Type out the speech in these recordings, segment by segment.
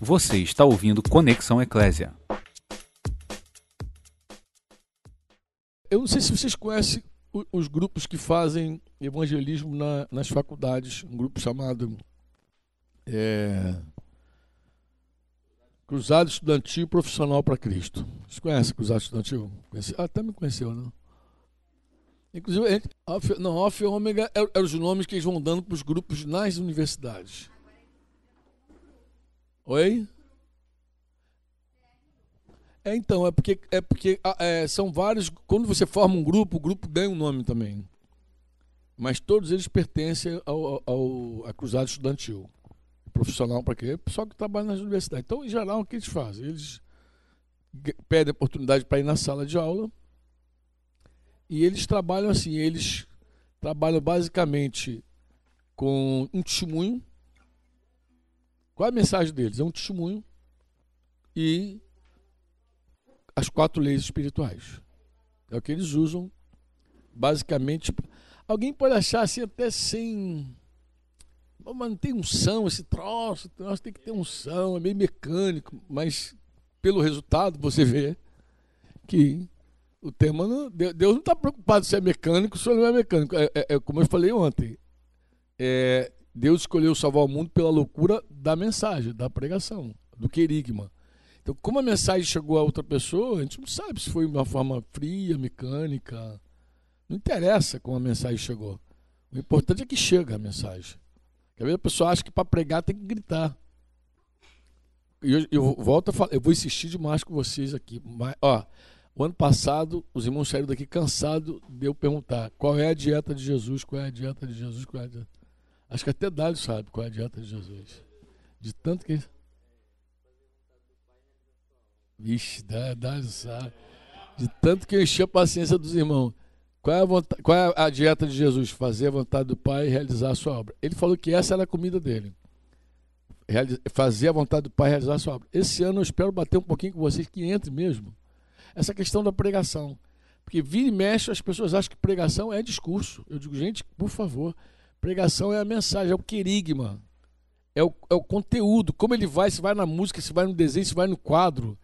Você está ouvindo Conexão Eclésia. Eu não sei se vocês conhecem os grupos que fazem evangelismo na, nas faculdades. Um grupo chamado é, Cruzado Estudantil Profissional para Cristo. Vocês conhecem Cruzado Estudantil? Conhece? Ah, até me conheceu, né? Inclusive, Alfa, não, Alfa e Ômega eram, eram os nomes que eles vão dando para os grupos nas universidades. Oi? É, então, é porque, é porque ah, é, são vários. Quando você forma um grupo, o grupo ganha um nome também. Mas todos eles pertencem ao, ao, à Cruzada Estudantil. Profissional para quê? Pessoal que trabalha nas universidades. Então, em geral, o que eles fazem? Eles pedem oportunidade para ir na sala de aula. E eles trabalham assim, eles trabalham basicamente com um testemunho. Qual é a mensagem deles? É um testemunho e as quatro leis espirituais. É o que eles usam, basicamente. Alguém pode achar assim até sem. Mas não tem unção esse troço, troço tem que ter unção, é meio mecânico, mas pelo resultado você vê que o tema não, Deus não está preocupado se é mecânico, se não é mecânico. É, é, é como eu falei ontem. É, Deus escolheu salvar o mundo pela loucura da mensagem, da pregação, do querigma. Então, como a mensagem chegou a outra pessoa, a gente não sabe se foi de uma forma fria, mecânica. Não interessa como a mensagem chegou. O importante é que chega a mensagem. Às vezes a pessoa acha que para pregar tem que gritar. Eu, eu volto a falar, eu vou insistir demais com vocês aqui. Mas, ó, o ano passado, os irmãos saíram daqui cansados de eu perguntar qual é a dieta de Jesus, qual é a dieta de Jesus, qual é a dieta. Acho que até Dário sabe qual é a dieta de Jesus. De tanto que. Vixe, dá, dá, sabe. De tanto que eu enchi a paciência dos irmãos. Qual é, a vontade, qual é a dieta de Jesus? Fazer a vontade do Pai e realizar a sua obra. Ele falou que essa era a comida dele. Fazer a vontade do Pai e realizar a sua obra. Esse ano eu espero bater um pouquinho com vocês, que entre mesmo. Essa questão da pregação. Porque vira e mexe, as pessoas acham que pregação é discurso. Eu digo, gente, por favor, pregação é a mensagem, é o querigma. É o, é o conteúdo, como ele vai, se vai na música, se vai no desenho, se vai no quadro.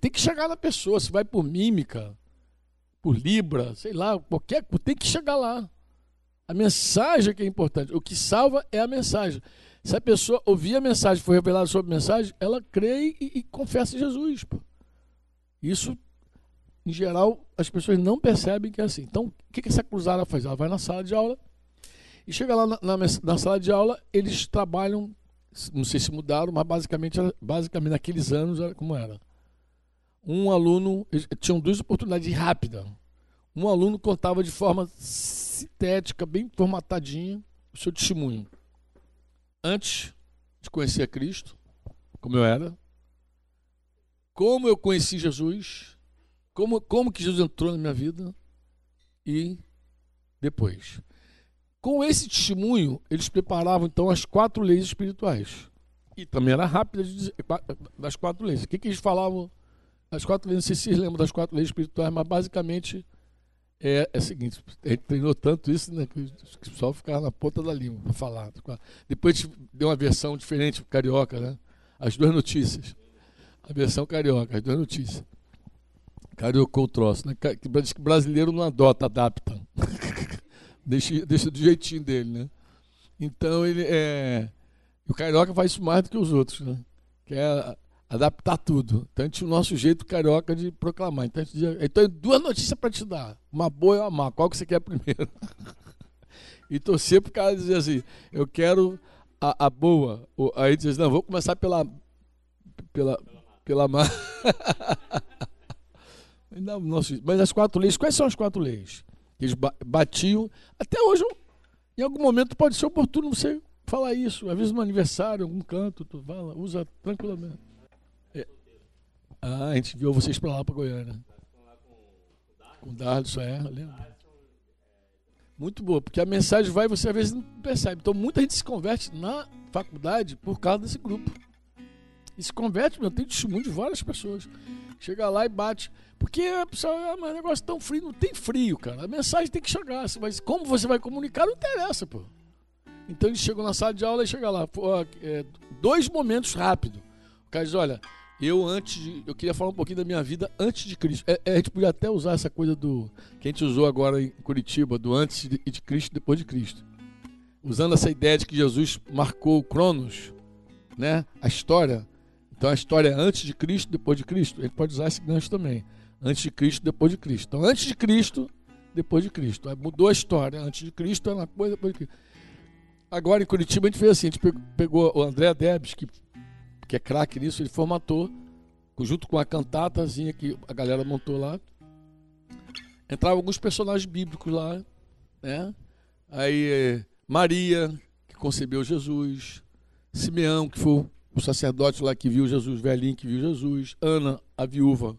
Tem que chegar na pessoa, se vai por mímica, por libra, sei lá, qualquer, tem que chegar lá. A mensagem que é importante. O que salva é a mensagem. Se a pessoa ouvir a mensagem, for revelada sobre a mensagem, ela crê e, e confessa Jesus. Pô. Isso, em geral, as pessoas não percebem que é assim. Então, o que, que essa cruzada faz? Ela vai na sala de aula e chega lá na, na, na sala de aula, eles trabalham, não sei se mudaram, mas basicamente, basicamente naqueles anos era como era um aluno, tinham duas oportunidades rápidas. Um aluno contava de forma sintética, bem formatadinha, o seu testemunho. Antes de conhecer Cristo, como eu era, como eu conheci Jesus, como, como que Jesus entrou na minha vida e depois. Com esse testemunho, eles preparavam então as quatro leis espirituais. E também era rápida das quatro leis. O que, que eles falavam as quatro leis, não sei se vocês lembram das quatro leis espirituais, mas basicamente é, é o seguinte: a gente treinou tanto isso né, que o pessoal ficava na ponta da língua para falar. Depois deu uma versão diferente, carioca, né? As duas notícias. A versão carioca, as duas notícias. Cariocou o troço, né? Que brasileiro não adota, adapta. deixa, deixa do jeitinho dele, né? Então ele é. O carioca faz isso mais do que os outros, né? Que é adaptar tudo. Então, a gente, o nosso jeito carioca de proclamar. Então, gente, então duas notícias para te dar: uma boa e uma má. Qual que você quer primeiro? e torcer para o cara dizer assim: eu quero a, a boa. Aí diz: não, vou começar pela, pela, pela má. Mas as quatro leis, quais são as quatro leis? Eles batiam. Até hoje, em algum momento, pode ser oportuno você falar isso. Às vezes no aniversário, em algum canto, tu fala, usa tranquilamente. Ah, a gente viu vocês para lá, para Goiânia. Com o Dardo, isso é, lembro. Muito boa, porque a mensagem vai e você às vezes não percebe. Então muita gente se converte na faculdade por causa desse grupo. E se converte, meu, tem testemunho de várias pessoas. Chega lá e bate. Porque a pessoa, ah, mas é negócio tão frio, não tem frio, cara. A mensagem tem que chegar. Mas como você vai comunicar, não interessa, pô. Então eles chegam na sala de aula e chegam lá. Pô, é, dois momentos rápidos cara diz, olha, eu antes de, eu queria falar um pouquinho da minha vida antes de Cristo. É, é, a gente podia até usar essa coisa do que a gente usou agora em Curitiba, do antes de, de Cristo, depois de Cristo. Usando essa ideia de que Jesus marcou o Cronos, né? A história. Então a história é antes de Cristo, depois de Cristo. Ele pode usar esse gancho também. Antes de Cristo, depois de Cristo. Então antes de Cristo, depois de Cristo. Aí mudou a história. Antes de Cristo era uma coisa, depois de Cristo. Agora em Curitiba a gente fez assim, a gente pegou o André Debs, que que é craque nisso, ele formatou, junto com a cantatazinha que a galera montou lá. Entravam alguns personagens bíblicos lá, né? Aí Maria, que concebeu Jesus, Simeão, que foi o sacerdote lá que viu Jesus, velhinho que viu Jesus, Ana, a viúva,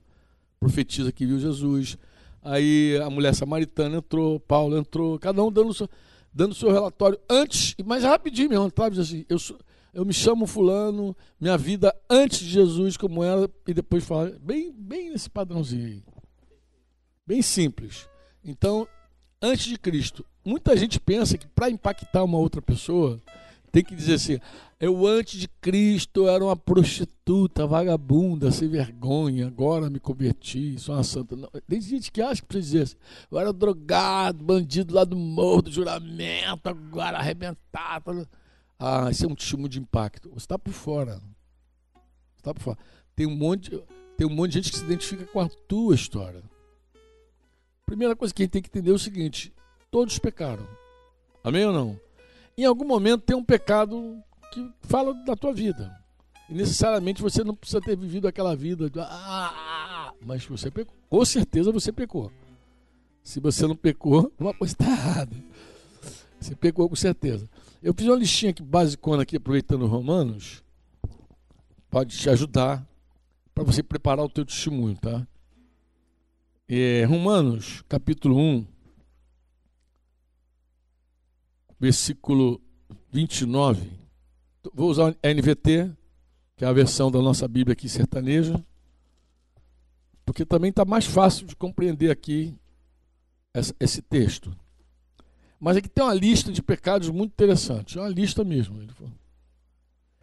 profetisa que viu Jesus. Aí a mulher samaritana entrou, Paulo entrou, cada um dando seu, dando seu relatório antes, mas rapidinho mesmo, sabe? Assim, eu sou, eu me chamo fulano, minha vida antes de Jesus como era, e depois falar, bem, bem nesse padrãozinho aí. Bem simples. Então, antes de Cristo, muita gente pensa que para impactar uma outra pessoa, tem que dizer assim, eu antes de Cristo era uma prostituta, vagabunda, sem vergonha, agora me converti, sou uma santa. Não, tem gente que acha que precisa dizer assim, eu era drogado, bandido lá do morro do juramento, agora arrebentado. Ah, esse é um testemunho de impacto. Você está por fora. Está por fora. Tem um, monte, tem um monte de gente que se identifica com a tua história. Primeira coisa que a gente tem que entender é o seguinte: todos pecaram. Amém ou não? Em algum momento tem um pecado que fala da tua vida. E necessariamente você não precisa ter vivido aquela vida. De, ah, mas você pecou. Com certeza você pecou. Se você não pecou, uma coisa está errada. Você pecou com certeza. Eu fiz uma listinha aqui basicona aqui, aproveitando Romanos. Pode te ajudar para você preparar o teu testemunho, tá? É, Romanos, capítulo 1, versículo 29. Vou usar a NVT, que é a versão da nossa Bíblia aqui sertaneja, porque também está mais fácil de compreender aqui esse texto. Mas aqui tem uma lista de pecados muito interessante. É uma lista mesmo. Ele,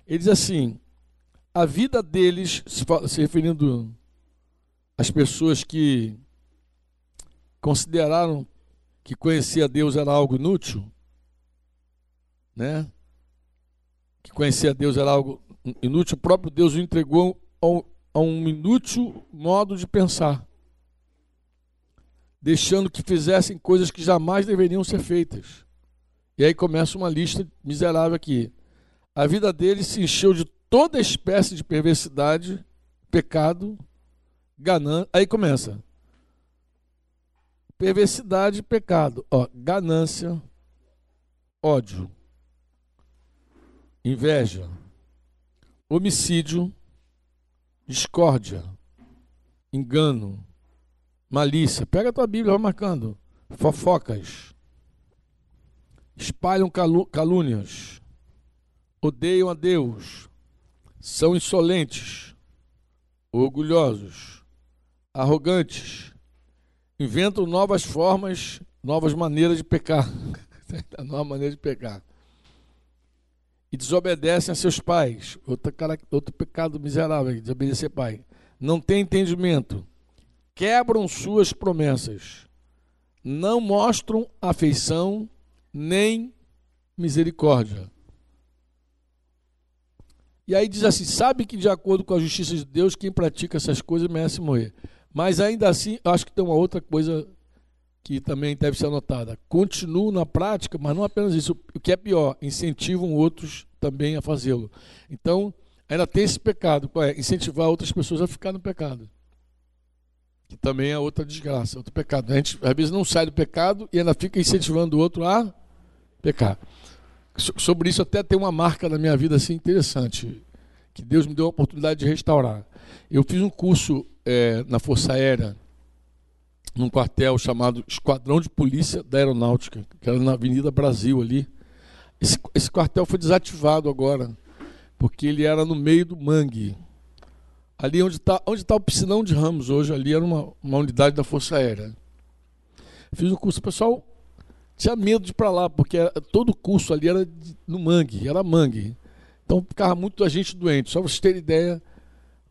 ele diz assim: a vida deles, se referindo às pessoas que consideraram que conhecer a Deus era algo inútil, né? Que conhecer a Deus era algo inútil, o próprio Deus o entregou a um inútil modo de pensar deixando que fizessem coisas que jamais deveriam ser feitas. E aí começa uma lista miserável aqui. A vida deles se encheu de toda espécie de perversidade, pecado, ganância. Aí começa. Perversidade, pecado, ó, ganância, ódio, inveja, homicídio, discórdia, engano, malícia. Pega a tua Bíblia, vai marcando. Fofocas. Espalham calúnias. Odeiam a Deus. São insolentes. Orgulhosos. Arrogantes. Inventam novas formas, novas maneiras de pecar. nova maneira de pecar. E desobedecem a seus pais. Outro, outro pecado miserável, desobedecer pai. Não tem entendimento quebram suas promessas, não mostram afeição nem misericórdia. E aí diz assim: sabe que de acordo com a justiça de Deus, quem pratica essas coisas merece morrer. Mas ainda assim, acho que tem uma outra coisa que também deve ser anotada. Continuam na prática, mas não apenas isso. O que é pior, incentivam outros também a fazê-lo. Então, ainda tem esse pecado, qual é? Incentivar outras pessoas a ficar no pecado que também é outra desgraça, outro pecado. A gente às vezes não sai do pecado e ainda fica incentivando o outro a pecar. Sobre isso até tem uma marca na minha vida assim interessante, que Deus me deu a oportunidade de restaurar. Eu fiz um curso é, na Força Aérea, num quartel chamado Esquadrão de Polícia da Aeronáutica, que era na Avenida Brasil ali. Esse, esse quartel foi desativado agora, porque ele era no meio do mangue. Ali onde está onde tá o piscinão de Ramos hoje, ali era uma, uma unidade da Força Aérea. Fiz o curso, o pessoal tinha medo de ir para lá, porque era, todo o curso ali era de, no mangue, era mangue. Então ficava muito a gente doente. Só para vocês terem ideia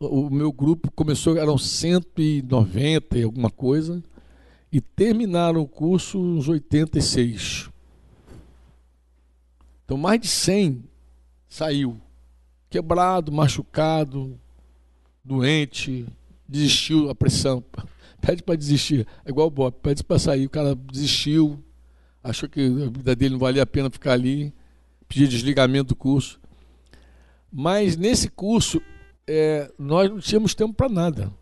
o meu grupo começou, eram 190 e alguma coisa, e terminaram o curso uns 86. Então, mais de 100 saiu. Quebrado, machucado, doente, desistiu a pressão. Pede para desistir. É igual o Bob, pede para sair. O cara desistiu, achou que a vida dele não valia a pena ficar ali, pediu desligamento do curso. Mas nesse curso, é, nós não tínhamos tempo para nada.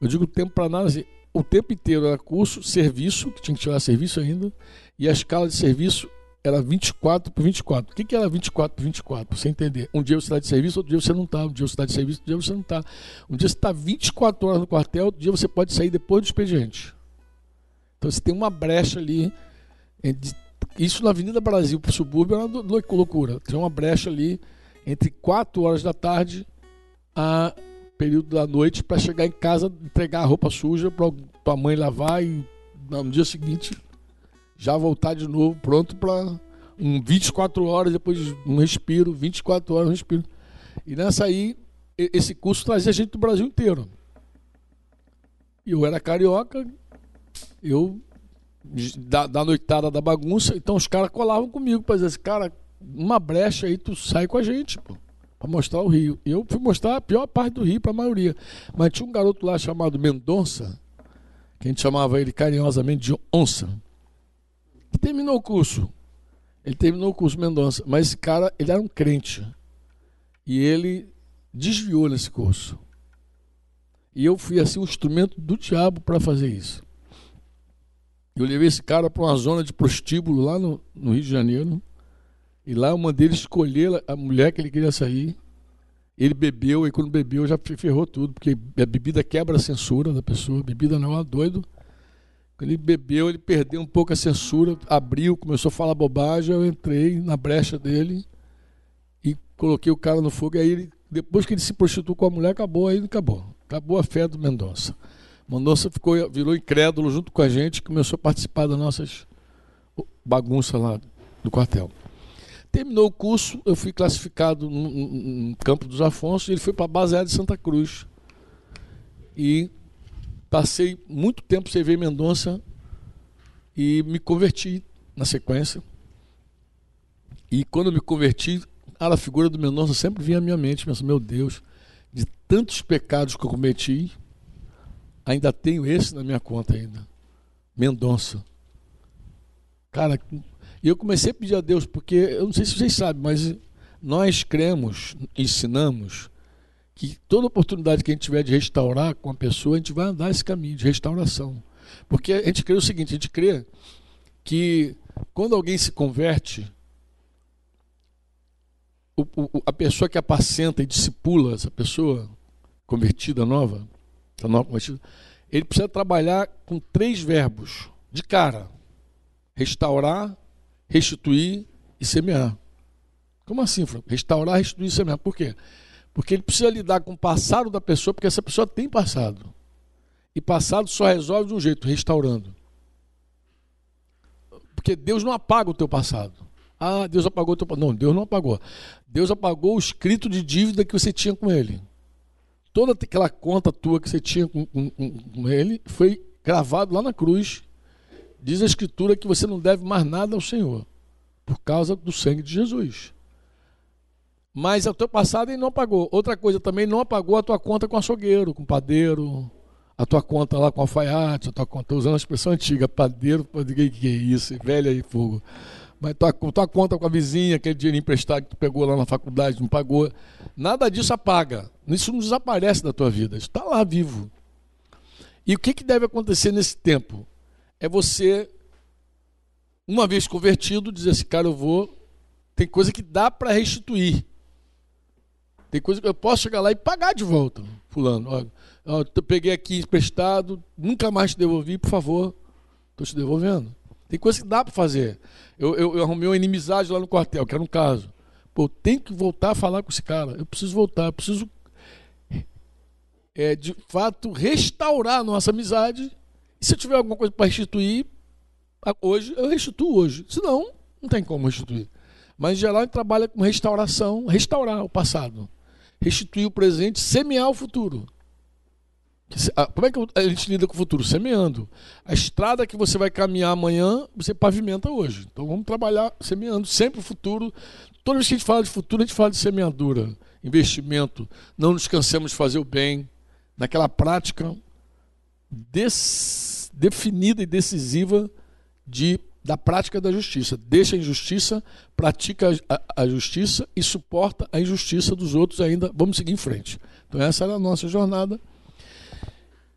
Eu digo tempo para nada, assim, o tempo inteiro era curso, serviço, que tinha que tirar serviço ainda, e a escala de serviço era 24 por 24. O que, que era 24 por 24? Para você entender. Um dia você está de serviço, outro dia você não está. Um dia você está de serviço, outro dia você não está. Um dia você está 24 horas no quartel, outro dia você pode sair depois do expediente. Então você tem uma brecha ali. Isso na Avenida Brasil para o subúrbio é uma loucura. Tem uma brecha ali entre 4 horas da tarde a período da noite para chegar em casa, entregar a roupa suja para tua mãe lavar e no dia seguinte já voltar de novo pronto para um 24 horas depois um respiro, 24 horas um respiro. E nessa aí esse curso trazia gente do Brasil inteiro. Eu era carioca, eu da, da noitada da bagunça, então os caras colavam comigo para dizer assim, cara, uma brecha aí, tu sai com a gente, pô, para mostrar o Rio. E eu fui mostrar a pior parte do Rio para a maioria. Mas tinha um garoto lá chamado Mendonça, que a gente chamava ele carinhosamente de Onça, que terminou o curso. Ele terminou o curso Mendonça, mas esse cara, ele era um crente. E ele desviou nesse curso. E eu fui assim um instrumento do diabo para fazer isso. Eu levei esse cara para uma zona de prostíbulo lá no, no Rio de Janeiro. E lá eu mandei ele escolher a mulher que ele queria sair. Ele bebeu, e quando bebeu já ferrou tudo, porque a bebida quebra a censura da pessoa, a bebida não é doido. Quando ele bebeu, ele perdeu um pouco a censura, abriu, começou a falar bobagem, eu entrei na brecha dele e coloquei o cara no fogo. Aí, ele, depois que ele se prostituiu com a mulher, acabou, aí acabou. Acabou a fé do Mendonça. Mendonça ficou, virou incrédulo junto com a gente, começou a participar das nossas bagunças lá do quartel. Terminou o curso, eu fui classificado no, no Campo dos Afonso e ele foi para a base aérea de Santa Cruz. E passei muito tempo sem ver Mendonça e me converti na sequência. E quando me converti, a figura do Mendonça sempre vinha à minha mente, pensando, meu Deus, de tantos pecados que eu cometi, ainda tenho esse na minha conta ainda. Mendonça. Cara, e eu comecei a pedir a Deus, porque eu não sei se vocês sabem, mas nós cremos, ensinamos, que toda oportunidade que a gente tiver de restaurar com a pessoa, a gente vai andar esse caminho de restauração. Porque a gente crê o seguinte: a gente crê que quando alguém se converte, o, o, a pessoa que apacenta e discipula essa pessoa convertida nova, nova convertida, ele precisa trabalhar com três verbos de cara: restaurar, restituir e semear. Como assim, Franco? Restaurar, restituir e semear. Por quê? Porque ele precisa lidar com o passado da pessoa, porque essa pessoa tem passado. E passado só resolve de um jeito, restaurando. Porque Deus não apaga o teu passado. Ah, Deus apagou o teu passado. Não, Deus não apagou. Deus apagou o escrito de dívida que você tinha com ele. Toda aquela conta tua que você tinha com, com, com ele foi gravado lá na cruz Diz a Escritura que você não deve mais nada ao Senhor, por causa do sangue de Jesus. Mas o teu passado ele não pagou. Outra coisa também, não apagou a tua conta com açougueiro, com padeiro, a tua conta lá com alfaiate, a tua conta, usando a expressão antiga, padeiro, que, que é isso, velha e fogo. Mas tua, tua conta com a vizinha, aquele dinheiro emprestado que tu pegou lá na faculdade, não pagou. Nada disso apaga. Isso não desaparece da tua vida. Isso está lá vivo. E o que, que deve acontecer nesse tempo? É você, uma vez convertido, dizer assim, cara, eu vou. Tem coisa que dá para restituir. Tem coisa que eu posso chegar lá e pagar de volta, fulano. Eu peguei aqui emprestado, nunca mais te devolvi, por favor, estou te devolvendo. Tem coisa que dá para fazer. Eu, eu, eu, arrumei uma inimizade lá no quartel, que era um caso. Pô, tem que voltar a falar com esse cara. Eu preciso voltar, eu preciso, é, de fato, restaurar a nossa amizade se eu tiver alguma coisa para restituir, hoje, eu restituo hoje. Senão, não tem como restituir. Mas em geral, a gente trabalha com restauração, restaurar o passado. restituir o presente, semear o futuro. Como é que a gente lida com o futuro? Semeando. A estrada que você vai caminhar amanhã, você pavimenta hoje. Então vamos trabalhar semeando sempre o futuro. Toda vez que a gente fala de futuro, a gente fala de semeadura, investimento. Não nos cansemos de fazer o bem. Naquela prática des, definida e decisiva de, da prática da justiça. Deixa a injustiça, pratica a, a justiça e suporta a injustiça dos outros ainda. Vamos seguir em frente. Então essa era a nossa jornada.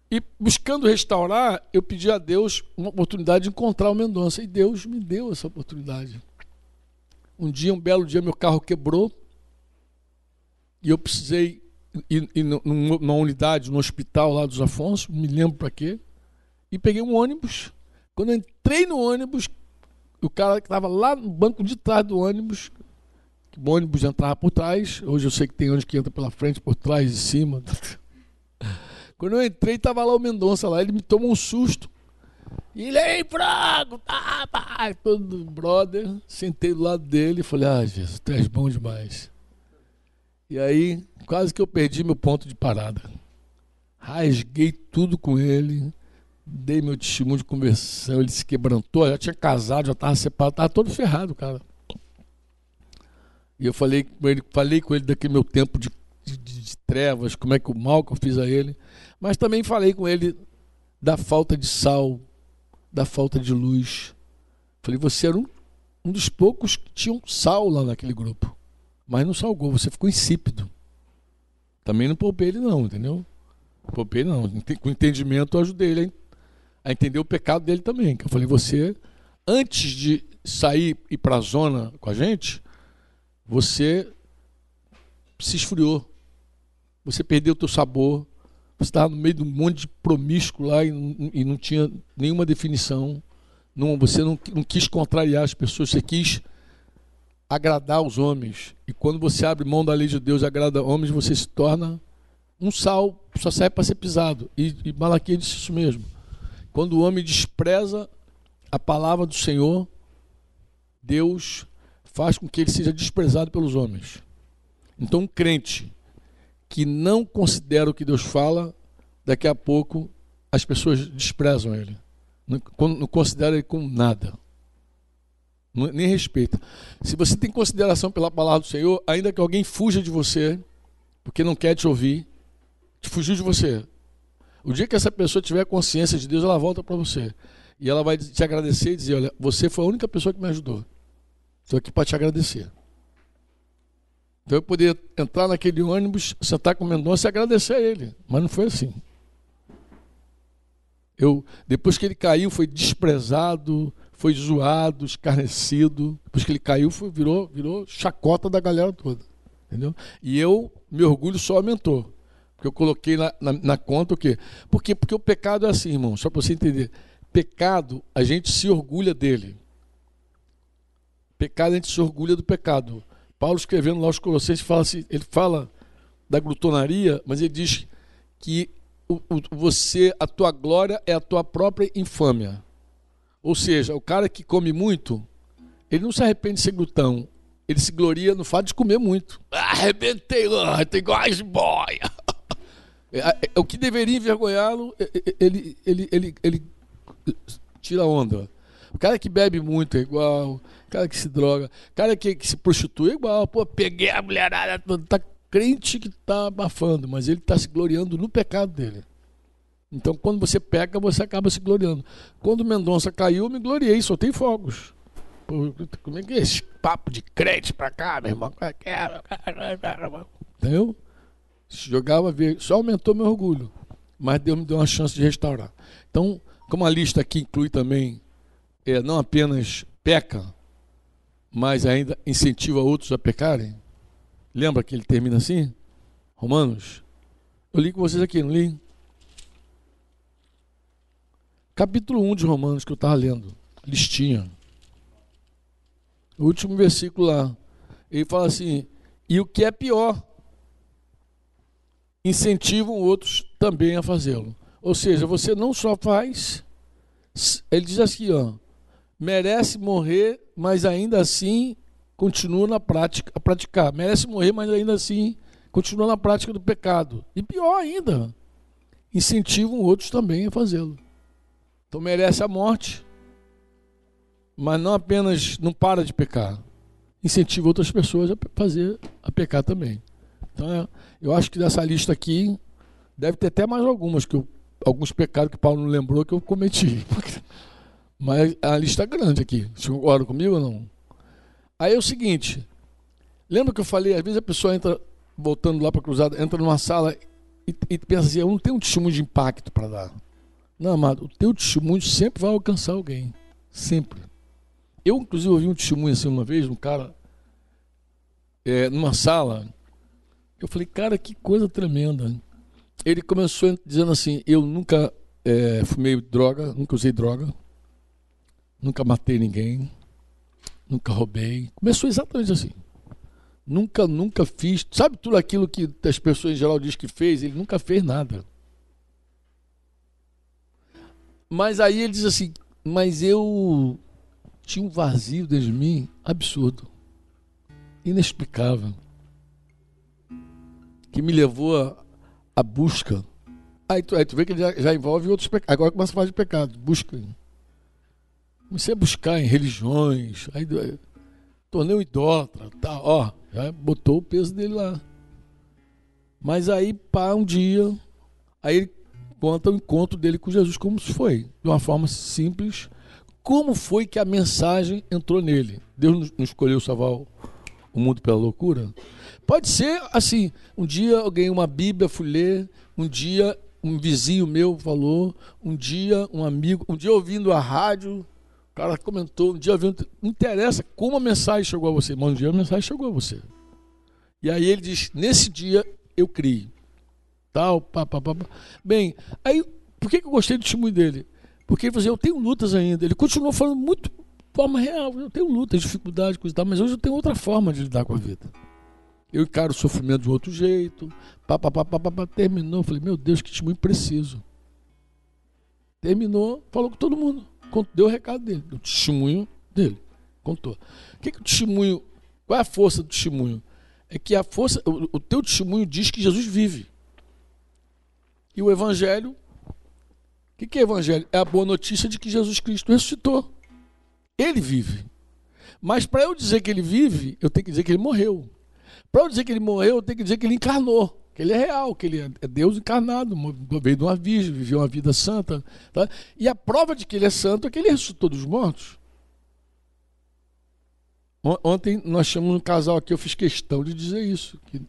E buscando restaurar, eu pedi a Deus uma oportunidade de encontrar o Mendonça. E Deus me deu essa oportunidade. Um dia, um belo dia, meu carro quebrou. E eu precisei ir, ir numa unidade, no hospital lá dos Afonso, me lembro para quê. E peguei um ônibus. Quando eu entrei no ônibus, o cara que estava lá no banco de trás do ônibus, o ônibus entrava por trás. Hoje eu sei que tem ônibus que entra pela frente, por trás e cima. Quando eu entrei, tava lá o Mendonça lá, ele me tomou um susto. E ele, ei, Franco, tá, pai, todo brother. Sentei do lado dele e falei, ah, Jesus, tu és bom demais. E aí, quase que eu perdi meu ponto de parada. Rasguei tudo com ele, dei meu testemunho de conversão, ele se quebrantou, já tinha casado, já estava separado, estava todo ferrado, cara. E eu falei com ele, falei com ele daquele meu tempo de, de, de trevas, como é que o mal que eu fiz a ele. Mas também falei com ele da falta de sal, da falta de luz. Falei, você era um, um dos poucos que tinham sal lá naquele grupo. Mas não salgou, você ficou insípido. Também não poupei ele, não, entendeu? Poupei não. Com entendimento eu ajudei ele a entender o pecado dele também. Que eu falei, você, antes de sair e ir para a zona com a gente, você se esfriou. Você perdeu o teu sabor, você estava no meio de um monte de promíscuo lá e, e não tinha nenhuma definição. Não, você não, não quis contrariar as pessoas, você quis agradar os homens. E quando você abre mão da lei de Deus e agrada homens, você se torna um sal, só serve para ser pisado. E, e Malaquias disse isso mesmo. Quando o homem despreza a palavra do Senhor, Deus faz com que ele seja desprezado pelos homens. Então, um crente que não considera o que Deus fala, daqui a pouco as pessoas desprezam ele. Não, considera ele como nada. Nem respeita. Se você tem consideração pela palavra do Senhor, ainda que alguém fuja de você, porque não quer te ouvir, te fugiu de você. O dia que essa pessoa tiver consciência de Deus, ela volta para você. E ela vai te agradecer e dizer: Olha, você foi a única pessoa que me ajudou. Estou aqui para te agradecer. Então eu poderia entrar naquele ônibus, sentar com o Mendonça e agradecer a ele. Mas não foi assim. Eu, depois que ele caiu, foi desprezado, foi zoado, escarnecido. Depois que ele caiu, foi, virou, virou chacota da galera toda. Entendeu? E eu, meu orgulho só aumentou. Porque eu coloquei na, na, na conta o quê? Porque, porque o pecado é assim, irmão, só para você entender. Pecado, a gente se orgulha dele. Pecado, a gente se orgulha do pecado. Paulo escrevendo lá aos Colossenses, fala assim, ele fala da glutonaria, mas ele diz que o, o, você, a tua glória é a tua própria infâmia. Ou seja, o cara que come muito, ele não se arrepende de ser glutão, ele se gloria no fato de comer muito. Ah, arrebentei lá, tem igual as boia. É, é, é, o que deveria envergonhá-lo, ele, ele, ele, ele tira onda. O cara que bebe muito é igual, cara que se droga, cara que, que se prostitui é igual, pô, peguei a mulherada, tá crente que tá abafando, mas ele está se gloriando no pecado dele. Então, quando você peca, você acaba se gloriando. Quando Mendonça caiu, eu me gloriei, soltei fogos. Pô, como é que é esse papo de crente pra cá, meu irmão? Entendeu? Jogava, só aumentou meu orgulho. Mas Deus me deu uma chance de restaurar. Então, como a lista aqui inclui também, é, não apenas peca, mas ainda incentiva outros a pecarem? Lembra que ele termina assim? Romanos? Eu li com vocês aqui, não li? Capítulo 1 de Romanos que eu estava lendo, listinha. O último versículo lá. Ele fala assim: e o que é pior, incentivam outros também a fazê-lo. Ou seja, você não só faz, ele diz assim, ó, merece morrer, mas ainda assim continua na prática a praticar. Merece morrer, mas ainda assim continua na prática do pecado. E pior ainda, incentivam outros também a fazê-lo. Então merece a morte, mas não apenas não para de pecar, incentiva outras pessoas a fazer a pecar também. Então é, eu acho que dessa lista aqui deve ter até mais algumas que eu, alguns pecados que Paulo não lembrou que eu cometi. Mas a lista é grande aqui. Vocês concordam comigo ou não? Aí é o seguinte, lembra que eu falei, às vezes a pessoa entra, voltando lá para a cruzada, entra numa sala e, e pensa assim, eu não tenho um testemunho de impacto para dar. Não, amado, o teu testemunho sempre vai alcançar alguém. Sempre. Eu, inclusive, ouvi um testemunho assim uma vez, um cara, é, numa sala. Eu falei, cara, que coisa tremenda. Ele começou dizendo assim: Eu nunca é, fumei droga, nunca usei droga, nunca matei ninguém, nunca roubei. Começou exatamente assim. Nunca, nunca fiz. Sabe tudo aquilo que as pessoas em geral dizem que fez? Ele nunca fez nada. Mas aí ele diz assim: Mas eu tinha um vazio dentro de mim absurdo, inexplicável, que me levou à busca. Aí tu, aí tu vê que já, já envolve outros pecados. Agora começa a falar de pecado, busca. Comecei a buscar em religiões, aí tornei um idólatra, tá, ó, já botou o peso dele lá. Mas aí, pá, um dia, aí ele conta o encontro dele com Jesus como se foi, de uma forma simples. Como foi que a mensagem entrou nele? Deus não escolheu salvar o mundo pela loucura? Pode ser assim, um dia eu ganhei uma Bíblia, fui ler, um dia um vizinho meu falou, um dia um amigo, um dia ouvindo a rádio, o cara comentou, um dia ouvindo, não interessa como a mensagem chegou a você, mas um dia a mensagem chegou a você. E aí ele diz, nesse dia eu criei tal, pá, pá, pá, pá. Bem, aí, por que, eu gostei do testemunho dele? Porque ele falou assim, eu tenho lutas ainda. Ele continuou falando muito de forma real. Eu tenho lutas, dificuldades, coisa e tal, mas hoje eu tenho outra forma de lidar com a vida. Eu encaro o sofrimento de outro jeito. Pá, pá, pá, pá, pá, pá terminou. Falei, meu Deus, que testemunho preciso. Terminou, falou com todo mundo. Deu o recado dele, o testemunho dele. Contou. O que, que o testemunho. Qual é a força do testemunho? É que a força. O, o teu testemunho diz que Jesus vive. E o Evangelho, o que, que é Evangelho? É a boa notícia de que Jesus Cristo ressuscitou. Ele vive. Mas para eu dizer que ele vive, eu tenho que dizer que ele morreu. Para eu dizer que ele morreu, eu tenho que dizer que ele encarnou, que ele é real, que ele é Deus encarnado, veio de uma virgem, viveu uma vida santa. Tá? E a prova de que ele é santo é que ele ressuscitou dos mortos. Ontem nós chamamos um casal aqui, eu fiz questão de dizer isso, que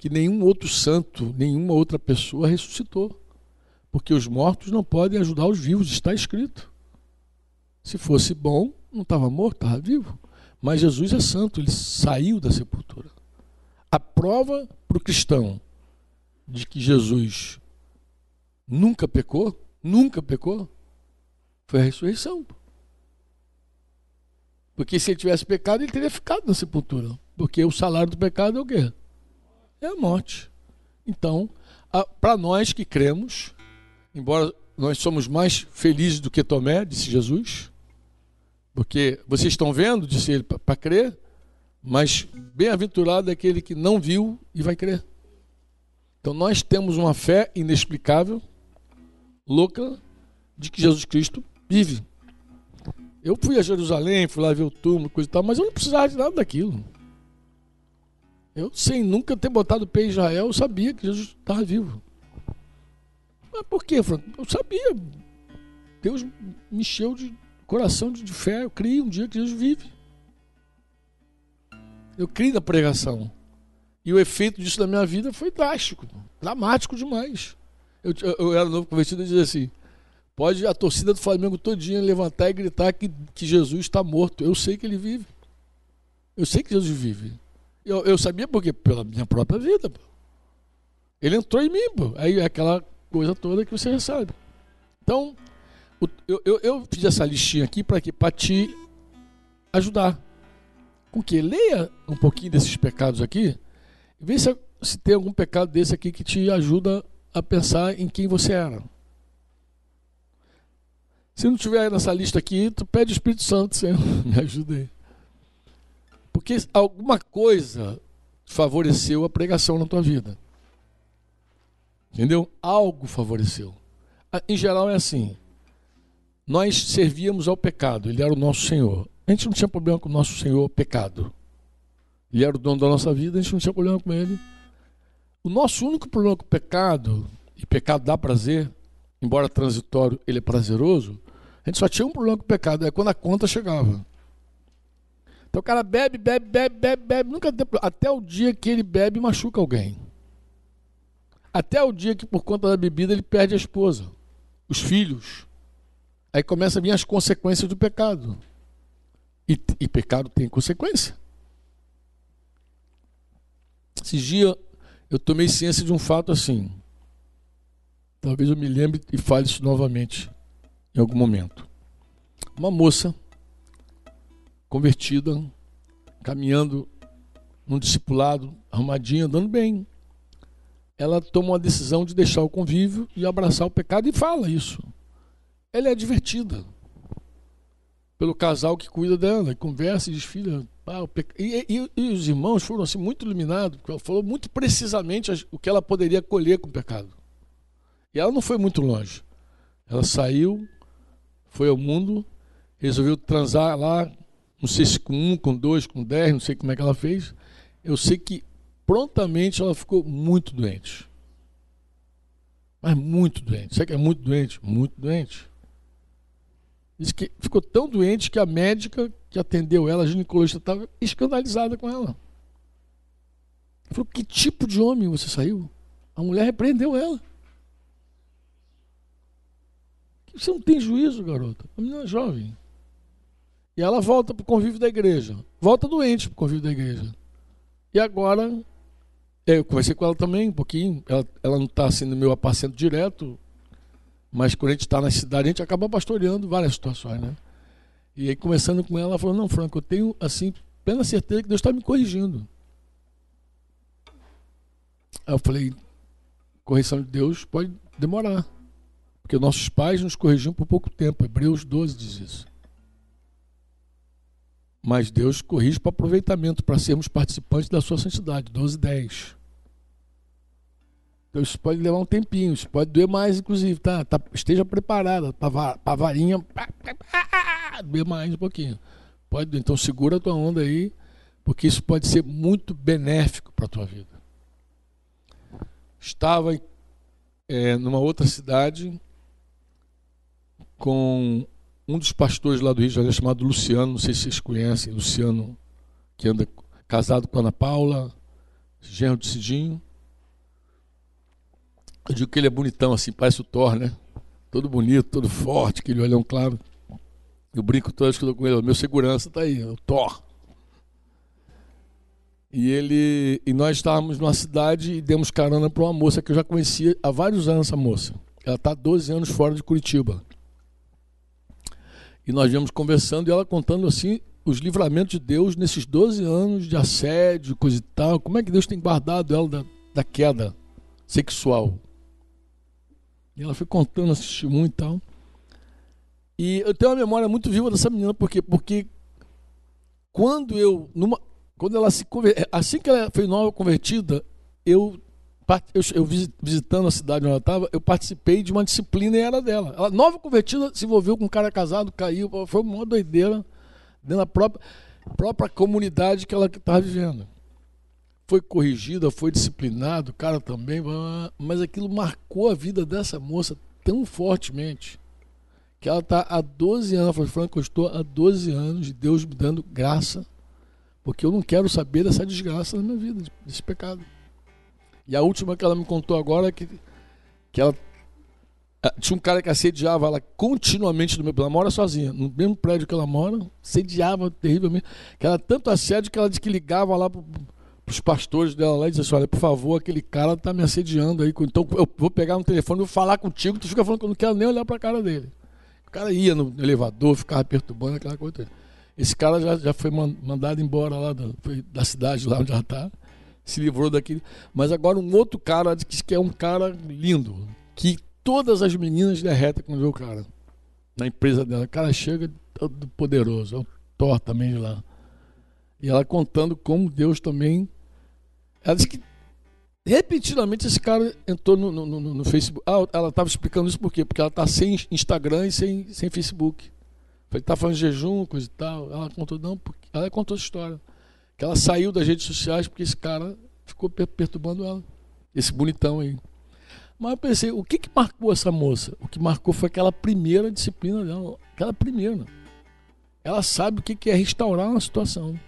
que nenhum outro santo, nenhuma outra pessoa ressuscitou. Porque os mortos não podem ajudar os vivos, está escrito. Se fosse bom, não estava morto, estava vivo. Mas Jesus é santo, ele saiu da sepultura. A prova para o cristão de que Jesus nunca pecou, nunca pecou, foi a ressurreição. Porque se ele tivesse pecado, ele teria ficado na sepultura. Porque o salário do pecado é o quê? é a morte. Então, para nós que cremos, embora nós somos mais felizes do que Tomé, disse Jesus, porque vocês estão vendo, disse ele, para crer, mas bem-aventurado é aquele que não viu e vai crer. Então nós temos uma fé inexplicável, louca, de que Jesus Cristo vive. Eu fui a Jerusalém, fui lá ver o túmulo, coisa e tal, mas eu não precisava de nada daquilo. Eu, sem nunca ter botado o pé em Israel, eu sabia que Jesus estava vivo. Mas por quê, Franco? Eu sabia. Deus me encheu de coração de, de fé. Eu criei um dia que Jesus vive. Eu criei na pregação. E o efeito disso na minha vida foi drástico, dramático demais. Eu, eu, era novo convertido e dizia assim: pode a torcida do Flamengo todinha levantar e gritar que, que Jesus está morto. Eu sei que ele vive. Eu sei que Jesus vive. Eu, eu sabia porque pela minha própria vida. Ele entrou em mim, pô. aí é aquela coisa toda que você já sabe. Então, eu, eu, eu, fiz essa listinha aqui para que para te ajudar. Com que leia um pouquinho desses pecados aqui, e vê se, se tem algum pecado desse aqui que te ajuda a pensar em quem você era. Se não tiver nessa lista aqui, tu pede o Espírito Santo, Senhor, me ajude aí. Porque alguma coisa favoreceu a pregação na tua vida. Entendeu? Algo favoreceu. Ah, em geral é assim. Nós servíamos ao pecado, ele era o nosso Senhor. A gente não tinha problema com o nosso Senhor pecado. Ele era o dono da nossa vida, a gente não tinha problema com ele. O nosso único problema com o pecado, e pecado dá prazer, embora transitório, ele é prazeroso, a gente só tinha um problema com o pecado, é quando a conta chegava. Então o cara bebe, bebe, bebe, bebe, bebe, nunca tem, até o dia que ele bebe machuca alguém. Até o dia que por conta da bebida ele perde a esposa, os filhos. Aí começa a vir as consequências do pecado. E, e pecado tem consequência. Esses dias eu tomei ciência de um fato assim. Talvez eu me lembre e fale isso novamente em algum momento. Uma moça convertida, caminhando num discipulado, arrumadinha, andando bem. Ela toma uma decisão de deixar o convívio e abraçar o pecado e fala isso. Ela é divertida pelo casal que cuida dela, e conversa e diz, filha, ah, e, e, e, os irmãos foram assim muito iluminados, porque ela falou muito precisamente o que ela poderia colher com o pecado. E ela não foi muito longe. Ela saiu, foi ao mundo, resolveu transar lá, não sei se com um, com dois, com dez, não sei como é que ela fez. Eu sei que prontamente ela ficou muito doente. Mas muito doente. Sabe que é muito doente? Muito doente. Diz que ficou tão doente que a médica que atendeu ela, a ginecologista, estava escandalizada com ela. Falou: Que tipo de homem você saiu? A mulher repreendeu ela. Você não tem juízo, garota. A menina é jovem. E ela volta para o convívio da igreja. Volta doente para o convívio da igreja. E agora, eu conversei com ela também um pouquinho. Ela, ela não está sendo meu apacento direto, mas quando a gente está na cidade, a gente acaba pastoreando várias situações, né? E aí, conversando com ela, ela falou: Não, Franco, eu tenho, assim, plena certeza que Deus está me corrigindo. Aí eu falei: Correção de Deus pode demorar. Porque nossos pais nos corrigiam por pouco tempo. Hebreus 12 diz isso. Mas Deus corrige para aproveitamento, para sermos participantes da sua santidade. 12, 10. Então isso pode levar um tempinho, isso pode doer mais, inclusive, tá? tá esteja preparada para a varinha doer mais um pouquinho. Pode, então segura a tua onda aí, porque isso pode ser muito benéfico para a tua vida. Estava é, numa outra cidade com um dos pastores lá do Rio de Janeiro chamado Luciano, não sei se vocês conhecem, Luciano, que anda casado com Ana Paula, genro de Cidinho. Eu digo que ele é bonitão, assim, parece o Thor, né? Todo bonito, todo forte, aquele olhão claro. Eu brinco todas que eu com ele, meu segurança está aí, o Thor. E ele e nós estávamos numa cidade e demos carona para uma moça que eu já conhecia há vários anos essa moça. Ela está 12 anos fora de Curitiba. E nós viemos conversando e ela contando assim os livramentos de Deus nesses 12 anos de assédio, coisa e tal. Como é que Deus tem guardado ela da, da queda sexual? E ela foi contando esse testemunho e tal. E eu tenho uma memória muito viva dessa menina, porque porque quando eu numa quando ela se assim que ela foi nova convertida, eu eu, eu visitando a cidade onde ela estava, eu participei de uma disciplina e era dela. Ela, nova convertida, se envolveu com um cara casado, caiu, foi uma doideira dentro da própria, própria comunidade que ela estava vivendo. Foi corrigida, foi disciplinado, o cara também, mas aquilo marcou a vida dessa moça tão fortemente que ela está há 12 anos. Ela falou, Franco, eu estou há 12 anos de Deus me dando graça, porque eu não quero saber dessa desgraça na minha vida, desse pecado. E a última que ela me contou agora é que, que ela tinha um cara que assediava ela continuamente no meu ela mora sozinha, no mesmo prédio que ela mora, assediava terrivelmente. Que era tanto assédio que ela disse que ligava lá os pastores dela lá e dizia assim: Olha, por favor, aquele cara está me assediando aí. Então eu vou pegar no telefone, vou falar contigo. Tu fica falando que eu não quero nem olhar para a cara dele. O cara ia no elevador, ficava perturbando aquela coisa. Esse cara já, já foi mandado embora lá da, da cidade, lá onde ela está se livrou daquele. Mas agora um outro cara diz que é um cara lindo, que todas as meninas derretem quando vê o cara. Na empresa dela. O cara chega todo poderoso. É o Thor também de lá. E ela contando como Deus também Ela disse que repentinamente esse cara entrou no, no, no, no Facebook. Ah, ela estava explicando isso por quê? Porque ela está sem Instagram e sem, sem Facebook. Falei, tá falando de jejum, coisa e tal. Ela contou, não, porque ela contou essa história. Que ela saiu das redes sociais porque esse cara ficou perturbando ela. Esse bonitão aí. Mas eu pensei, o que, que marcou essa moça? O que marcou foi aquela primeira disciplina dela. Aquela primeira. Ela sabe o que, que é restaurar uma situação.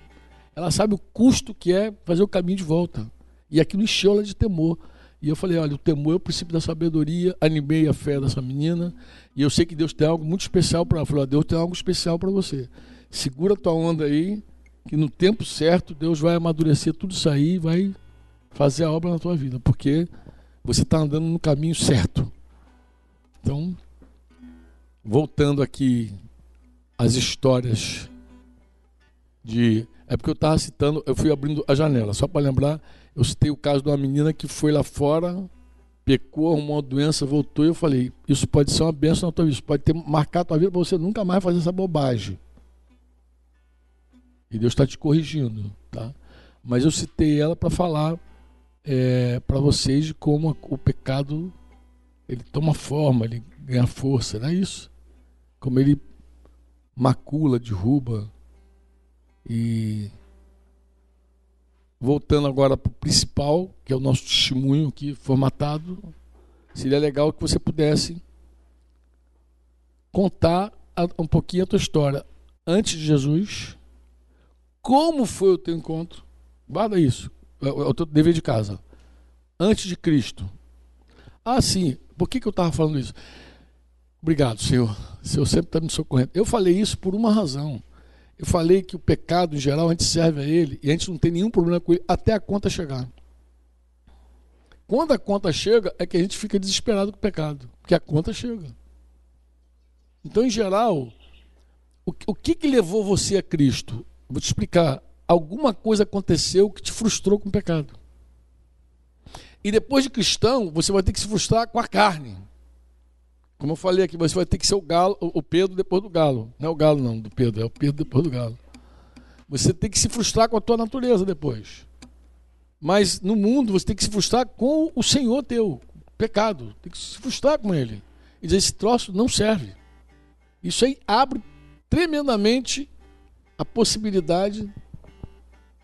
Ela sabe o custo que é fazer o caminho de volta. E aquilo encheu ela de temor. E eu falei, olha, o temor é o princípio da sabedoria, animei a fé dessa menina, e eu sei que Deus tem algo muito especial para ela. Falei, Deus tem algo especial para você. Segura tua onda aí, que no tempo certo Deus vai amadurecer tudo isso aí e vai fazer a obra na tua vida, porque você está andando no caminho certo. Então, voltando aqui às histórias de. É porque eu estava citando, eu fui abrindo a janela, só para lembrar eu citei o caso de uma menina que foi lá fora, pecou, arrumou uma doença, voltou e eu falei: Isso pode ser uma bênção na tua vida, isso pode ter marcado a tua vida para você nunca mais fazer essa bobagem. E Deus está te corrigindo, tá? Mas eu citei ela para falar é, para vocês de como o pecado ele toma forma, ele ganha força, não é isso? Como ele macula, derruba e voltando agora para o principal, que é o nosso testemunho aqui formatado, seria legal que você pudesse contar um pouquinho a tua história antes de Jesus, como foi o teu encontro, guarda isso, é, é o teu dever de casa, antes de Cristo. Ah, sim, por que, que eu estava falando isso? Obrigado, Senhor. O Senhor sempre está me socorrendo. Eu falei isso por uma razão. Eu falei que o pecado, em geral, a gente serve a ele e a gente não tem nenhum problema com ele até a conta chegar. Quando a conta chega, é que a gente fica desesperado com o pecado, porque a conta chega. Então, em geral, o, o que, que levou você a Cristo? Vou te explicar. Alguma coisa aconteceu que te frustrou com o pecado. E depois de cristão, você vai ter que se frustrar com a carne. Como eu falei aqui, você vai ter que ser o galo, o Pedro depois do galo. Não é o galo não, do Pedro, é o Pedro depois do galo. Você tem que se frustrar com a tua natureza depois. Mas no mundo você tem que se frustrar com o Senhor teu, pecado. Tem que se frustrar com ele. E dizer, esse troço não serve. Isso aí abre tremendamente a possibilidade.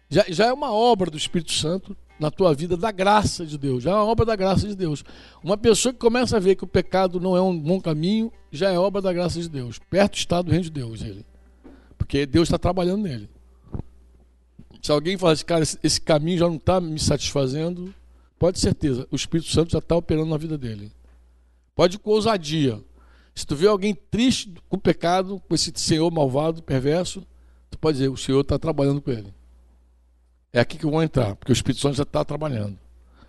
Já, já é uma obra do Espírito Santo na tua vida da graça de Deus, já é uma obra da graça de Deus. Uma pessoa que começa a ver que o pecado não é um bom caminho, já é obra da graça de Deus. Perto está do reino de Deus ele. Porque Deus está trabalhando nele. Se alguém fala assim, cara, esse caminho já não está me satisfazendo, pode certeza, o Espírito Santo já está operando na vida dele. Pode com ousadia. Se tu vê alguém triste com o pecado, com esse senhor malvado, perverso, tu pode dizer, o Senhor está trabalhando com ele. É aqui que eu vou entrar, porque o Espírito Santo já está trabalhando.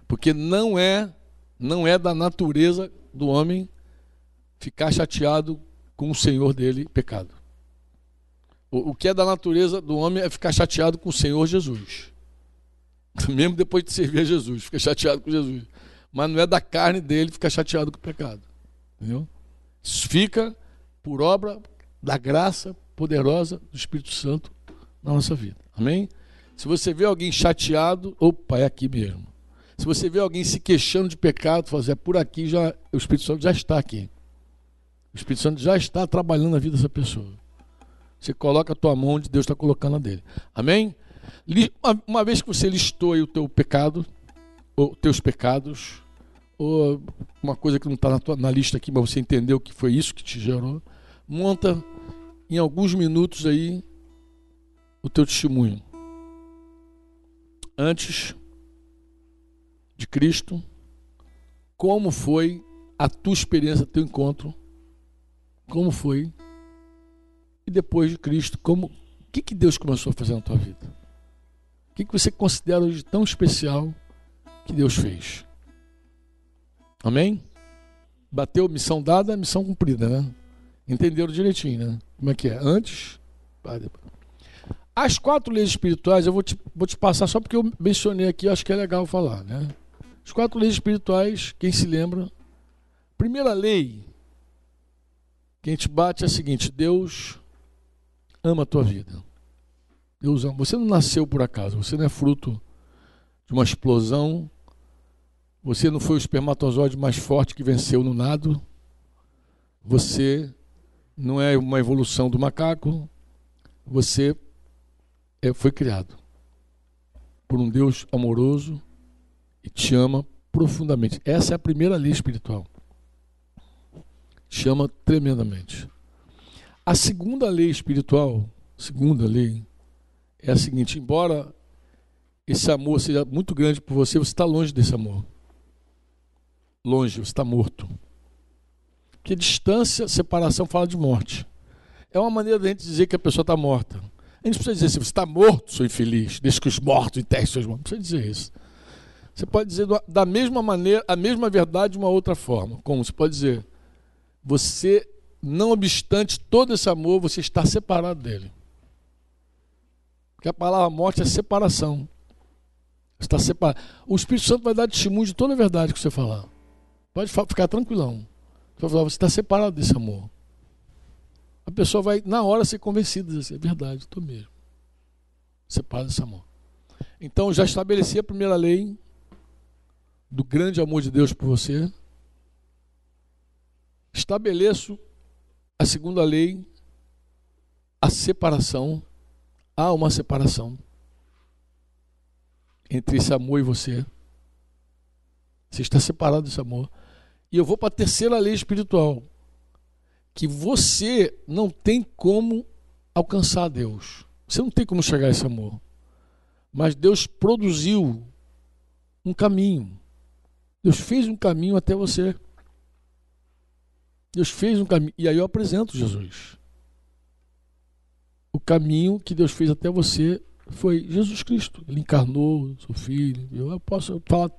Porque não é, não é da natureza do homem ficar chateado com o Senhor dele, pecado. O, o que é da natureza do homem é ficar chateado com o Senhor Jesus. Mesmo depois de servir a Jesus, fica chateado com Jesus. Mas não é da carne dele ficar chateado com o pecado. Entendeu? Isso fica por obra da graça poderosa do Espírito Santo na nossa vida. Amém? Se você vê alguém chateado, opa, é aqui mesmo. Se você vê alguém se queixando de pecado, fazer assim, é por aqui já o Espírito Santo já está aqui. O Espírito Santo já está trabalhando na vida dessa pessoa. Você coloca a tua mão onde Deus está colocando a dele. Amém? Uma vez que você listou aí o teu pecado, ou teus pecados, ou uma coisa que não está na, na lista aqui, mas você entendeu que foi isso que te gerou, monta em alguns minutos aí o teu testemunho antes de Cristo, como foi a tua experiência, teu encontro, como foi, e depois de Cristo, como o que, que Deus começou a fazer na tua vida? O que, que você considera hoje tão especial que Deus fez? Amém? Bateu missão dada, missão cumprida, né? Entenderam direitinho, né? Como é que é? Antes, depois. As quatro leis espirituais, eu vou te, vou te passar só porque eu mencionei aqui, acho que é legal falar. Né? As quatro leis espirituais, quem se lembra? Primeira lei que a gente bate é a seguinte: Deus ama a tua vida. Deus ama. Você não nasceu por acaso, você não é fruto de uma explosão. Você não foi o espermatozoide mais forte que venceu no nado. Você não é uma evolução do macaco. Você foi criado por um Deus amoroso e te ama profundamente. Essa é a primeira lei espiritual. Te ama tremendamente. A segunda lei espiritual, segunda lei, é a seguinte: embora esse amor seja muito grande por você, você está longe desse amor. Longe, você está morto. Porque distância, separação fala de morte. É uma maneira de a gente dizer que a pessoa está morta. A gente precisa dizer assim, você está morto, sou infeliz, deixa que os mortos enterrem seus mortos. Não precisa dizer isso. Você pode dizer da mesma maneira, a mesma verdade de uma outra forma. Como você pode dizer, você, não obstante todo esse amor, você está separado dele. Porque a palavra morte é separação. Você está separado. O Espírito Santo vai dar testemunho de toda a verdade que você falar. Pode ficar tranquilão. Você vai falar, você está separado desse amor. A pessoa vai, na hora, ser convencida, dizer assim, é verdade, estou mesmo. Separado desse amor. Então, já estabeleci a primeira lei do grande amor de Deus por você. Estabeleço a segunda lei, a separação. Há uma separação entre esse amor e você. Você está separado desse amor. E eu vou para a terceira lei espiritual, que você não tem como alcançar Deus. Você não tem como chegar a esse amor. Mas Deus produziu um caminho. Deus fez um caminho até você. Deus fez um caminho. E aí eu apresento Jesus. O caminho que Deus fez até você foi Jesus Cristo. Ele encarnou, seu filho. Eu posso falar,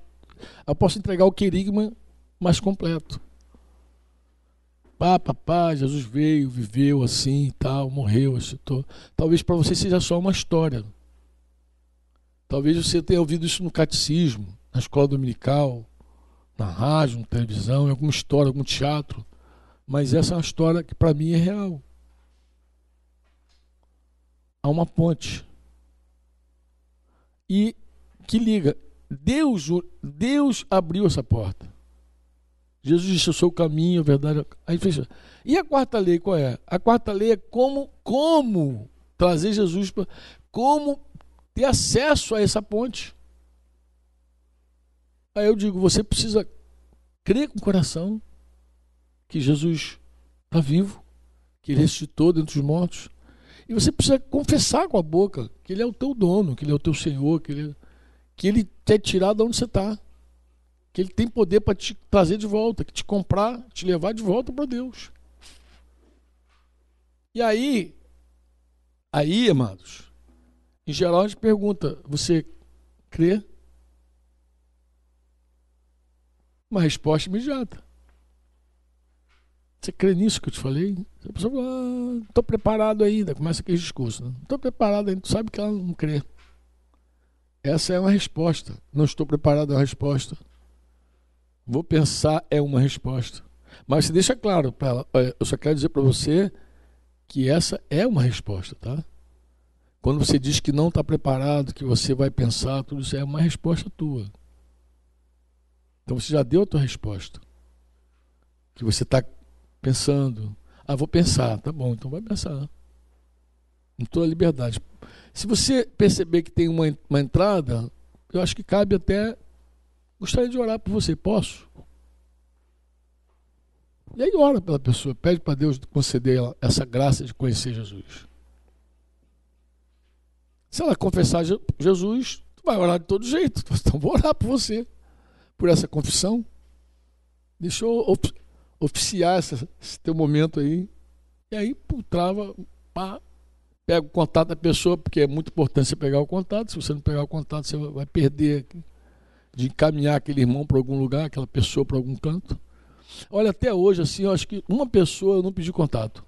eu posso entregar o querigma mais completo. Pá, papá, Jesus veio, viveu assim tal, morreu, acitou. Talvez para você seja só uma história. Talvez você tenha ouvido isso no catecismo, na escola dominical, na rádio, na televisão, em alguma história, algum teatro. Mas essa é uma história que para mim é real. Há uma ponte. E que liga. Deus, Deus abriu essa porta. Jesus disse: Eu sou o caminho, a verdade. Aí fecha. E a quarta lei qual é? A quarta lei é como, como trazer Jesus para. Como ter acesso a essa ponte. Aí eu digo: você precisa crer com o coração que Jesus está vivo, que ele ressuscitou dentre os mortos. E você precisa confessar com a boca que ele é o teu dono, que ele é o teu Senhor, que ele, que ele quer tirar de onde você está. Que ele tem poder para te trazer de volta, que te comprar, te levar de volta para Deus. E aí, aí, amados, em geral a gente pergunta: você crê? Uma resposta imediata. Você crê nisso que eu te falei? A pessoa fala, ah, não estou preparado ainda. Começa aquele discurso. Né? Não estou preparado ainda. Tu sabe que ela não crê. Essa é uma resposta. Não estou preparado é uma resposta. Vou pensar é uma resposta. Mas se deixa claro para ela. Eu só quero dizer para você que essa é uma resposta, tá? Quando você diz que não está preparado, que você vai pensar, tudo isso é uma resposta tua. Então você já deu a tua resposta. Que você está pensando. Ah, vou pensar. Tá bom, então vai pensar. Com toda liberdade. Se você perceber que tem uma, uma entrada, eu acho que cabe até. Gostaria de orar por você. Posso? E aí ora pela pessoa, pede para Deus conceder essa graça de conhecer Jesus. Se ela confessar Jesus, tu vai orar de todo jeito. Então vou orar por você, por essa confissão. Deixa eu oficiar esse, esse teu momento aí. E aí, trava, pá, pega o contato da pessoa, porque é muito importante você pegar o contato. Se você não pegar o contato, você vai perder de encaminhar aquele irmão para algum lugar, aquela pessoa para algum canto. Olha, até hoje, assim, eu acho que uma pessoa eu não pedi contato.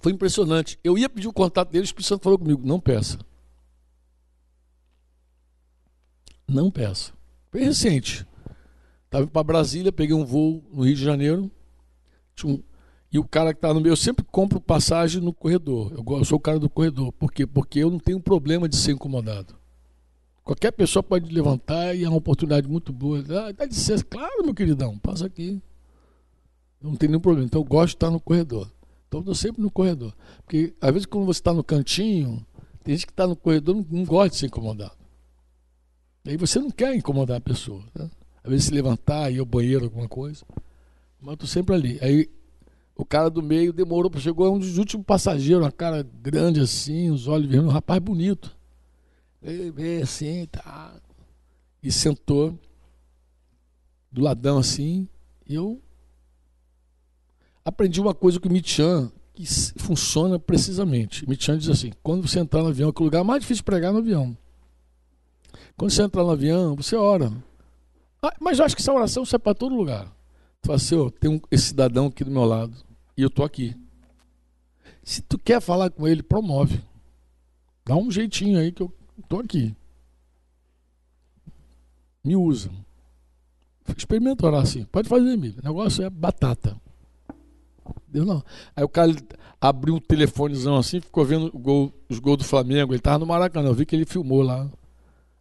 Foi impressionante. Eu ia pedir o contato dele, o Espírito Santo falou comigo: não peça. Não peça. Foi recente. Estava para Brasília, peguei um voo no Rio de Janeiro. Um, e o cara que está no meu, eu sempre compro passagem no corredor. Eu, eu, sou o cara do corredor. Por quê? Porque eu não tenho problema de ser incomodado. Qualquer pessoa pode levantar e é uma oportunidade muito boa. Ah, dá licença, claro, meu queridão, passa aqui. Não tem nenhum problema. Então eu gosto de estar no corredor. Então eu estou sempre no corredor. Porque às vezes quando você está no cantinho, tem gente que está no corredor não, não gosta de ser incomodado. Aí você não quer incomodar a pessoa. Né? Às vezes se levantar, ir ao banheiro, alguma coisa. Mas eu estou sempre ali. Aí o cara do meio demorou chegou, é um dos últimos passageiros, uma cara grande assim, os olhos vermelhos, um rapaz bonito. Veio assim, tá. E sentou do ladão assim. E eu aprendi uma coisa com o Michan que funciona precisamente. Michan diz assim: quando você entrar no avião, que o lugar mais difícil de pregar é no avião. Quando você entrar no avião, você ora. Ah, mas eu acho que essa oração serve para todo lugar. Tu fala assim, oh, tem um, esse cidadão aqui do meu lado e eu tô aqui. Se tu quer falar com ele, promove. Dá um jeitinho aí que eu tô aqui. Me usa. Experimenta orar assim. Pode fazer, amigo. O negócio é batata. Deus não. Aí o cara abriu um telefonezão assim, ficou vendo gol, os gols do Flamengo. Ele tava no Maracanã, eu vi que ele filmou lá.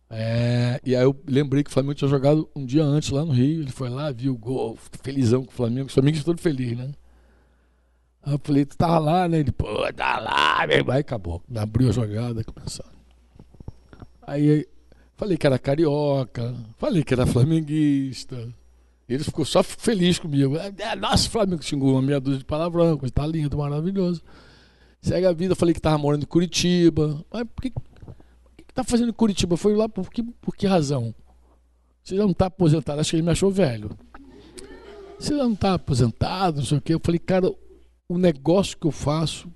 É, e aí eu lembrei que o Flamengo tinha jogado um dia antes lá no Rio. Ele foi lá, viu o gol, felizão com o Flamengo. O Flamengo todo feliz, né? Aí eu falei, tu tava lá, né? Ele, pô, tá lá, meu. Aí acabou. Abriu a jogada, começou. Aí falei que era carioca, falei que era flamenguista. Ele ficou só feliz comigo. É, é, nossa, Flamengo xingou uma meia dúzia de palavrão, coisa tá lindo, maravilhoso. Segue a vida, falei que tava morando em Curitiba. Mas por que, por que tá fazendo em Curitiba? Foi lá por que, por que razão? Você já não tá aposentado, acho que ele me achou velho. Você já não tá aposentado, não sei o quê. Eu falei, cara, o negócio que eu faço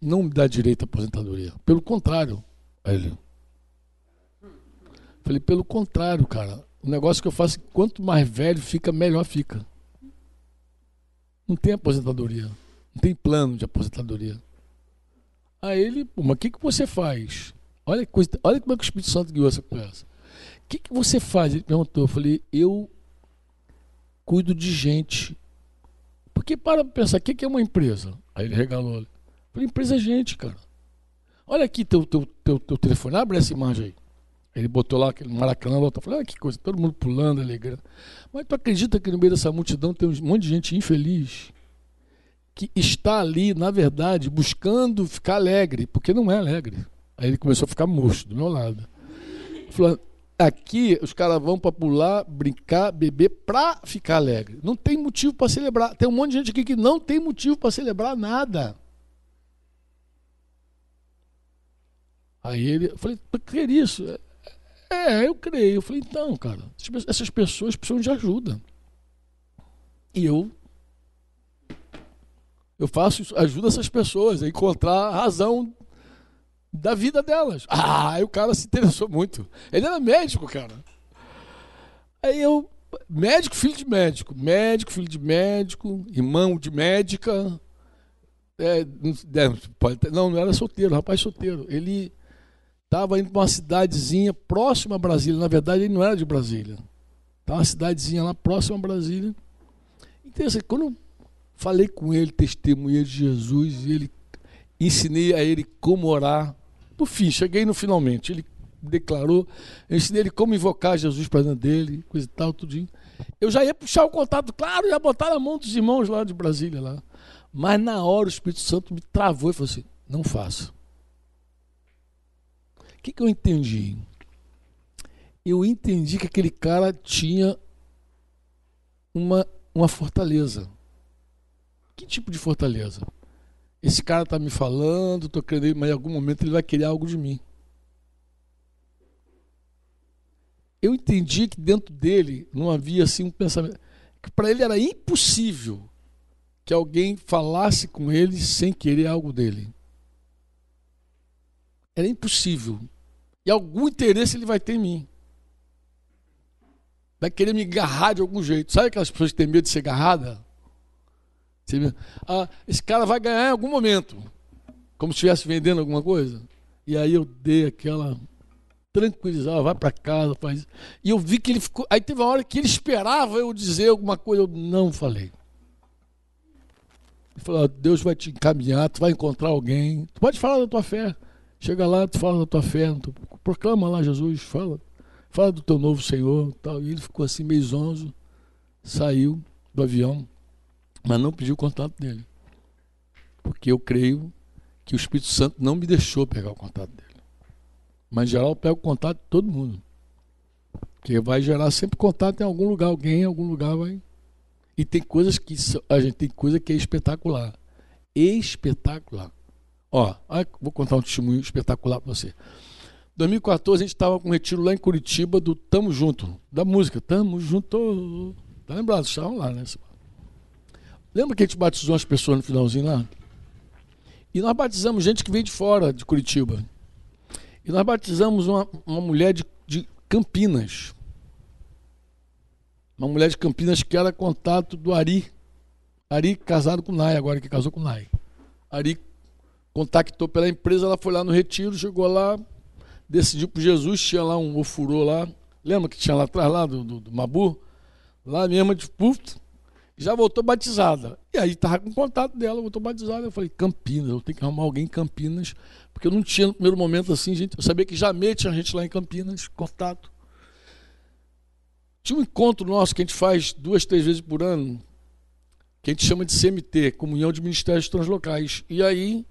não me dá direito à aposentadoria. Pelo contrário, ele. Falei, pelo contrário, cara. O negócio que eu faço, quanto mais velho fica, melhor fica. Não tem aposentadoria. Não tem plano de aposentadoria. Aí ele, pô, mas o que, que você faz? Olha, coisa, olha como é que o Espírito Santo guiou essa conversa. O que, que você faz? Ele perguntou. Eu falei, eu cuido de gente. Porque para pensar, o que, que é uma empresa? Aí ele regalou. Falei, empresa é gente, cara. Olha aqui teu, teu, teu, teu telefone, abre essa imagem aí. Ele botou lá aquele Maracanã, voltou, falou, ah, que coisa, todo mundo pulando, alegrando. Mas tu acredita que no meio dessa multidão tem um monte de gente infeliz que está ali, na verdade, buscando ficar alegre, porque não é alegre. Aí ele começou a ficar murcho do meu lado. Falando, aqui os caras vão para pular, brincar, beber para ficar alegre. Não tem motivo para celebrar. Tem um monte de gente aqui que não tem motivo para celebrar nada. Aí ele, eu falei, que isso? É, eu creio. Eu falei, então, cara, essas pessoas precisam de ajuda. E eu eu faço isso, essas pessoas a encontrar a razão da vida delas. Ah, aí o cara se interessou muito. Ele era médico, cara. Aí eu, médico, filho de médico, médico, filho de médico, irmão de médica. É, não, não era solteiro, rapaz solteiro. Ele Estava indo para uma cidadezinha próxima a Brasília. Na verdade, ele não era de Brasília. Estava uma cidadezinha lá próxima a Brasília. Interessante, quando eu falei com ele, testemunhei de Jesus, e ele ensinei a ele como orar. Por fim, cheguei no finalmente. Ele declarou, eu ensinei ele como invocar Jesus para dentro dele, coisa e tal, tudinho. Eu já ia puxar o contato, claro, ia botar na mão dos irmãos lá de Brasília lá. Mas na hora o Espírito Santo me travou e falou assim: não faça. O que, que eu entendi? Eu entendi que aquele cara tinha uma, uma fortaleza. Que tipo de fortaleza? Esse cara está me falando, estou querendo, mas em algum momento ele vai querer algo de mim. Eu entendi que dentro dele não havia assim um pensamento que para ele era impossível que alguém falasse com ele sem querer algo dele. Era impossível. E algum interesse ele vai ter em mim. Vai querer me agarrar de algum jeito. Sabe aquelas pessoas que têm medo de ser agarrada? Ah, esse cara vai ganhar em algum momento. Como se estivesse vendendo alguma coisa. E aí eu dei aquela tranquilizar, vai para casa, faz. E eu vi que ele ficou. Aí teve uma hora que ele esperava eu dizer alguma coisa, eu não falei. Ele falou: Deus vai te encaminhar, tu vai encontrar alguém. Tu pode falar da tua fé. Chega lá, tu fala da tua fé, tu proclama lá Jesus, fala, fala do teu novo Senhor, tal. E ele ficou assim meio zonzo, saiu do avião, mas não pediu o contato dele. Porque eu creio que o Espírito Santo não me deixou pegar o contato dele. Mas em geral eu pego o contato de todo mundo. Porque vai gerar sempre contato em algum lugar, alguém em algum lugar vai. E tem coisas que a gente tem coisa que é espetacular. Espetacular. Ó, vou contar um testemunho espetacular para você. 2014 a gente estava com um retiro lá em Curitiba do Tamo Junto, da música Tamo Junto. Tá lembrado? Estavam lá, né? Lembra que a gente batizou as pessoas no finalzinho lá? E nós batizamos gente que veio de fora de Curitiba. E nós batizamos uma, uma mulher de, de Campinas. Uma mulher de Campinas que era contato do Ari. Ari casado com Nai, agora que casou com Nai. Ari contactou pela empresa, ela foi lá no retiro, chegou lá, decidiu por Jesus, tinha lá um ofurô lá. Lembra que tinha lá atrás, lá do, do, do Mabu? Lá mesmo, de puf, já voltou batizada. E aí estava com contato dela, voltou batizada. Eu falei, Campinas, eu tenho que arrumar alguém em Campinas, porque eu não tinha no primeiro momento assim, gente. Eu sabia que Jamê tinha gente lá em Campinas, contato. Tinha um encontro nosso que a gente faz duas, três vezes por ano, que a gente chama de CMT, Comunhão de Ministérios Translocais. E aí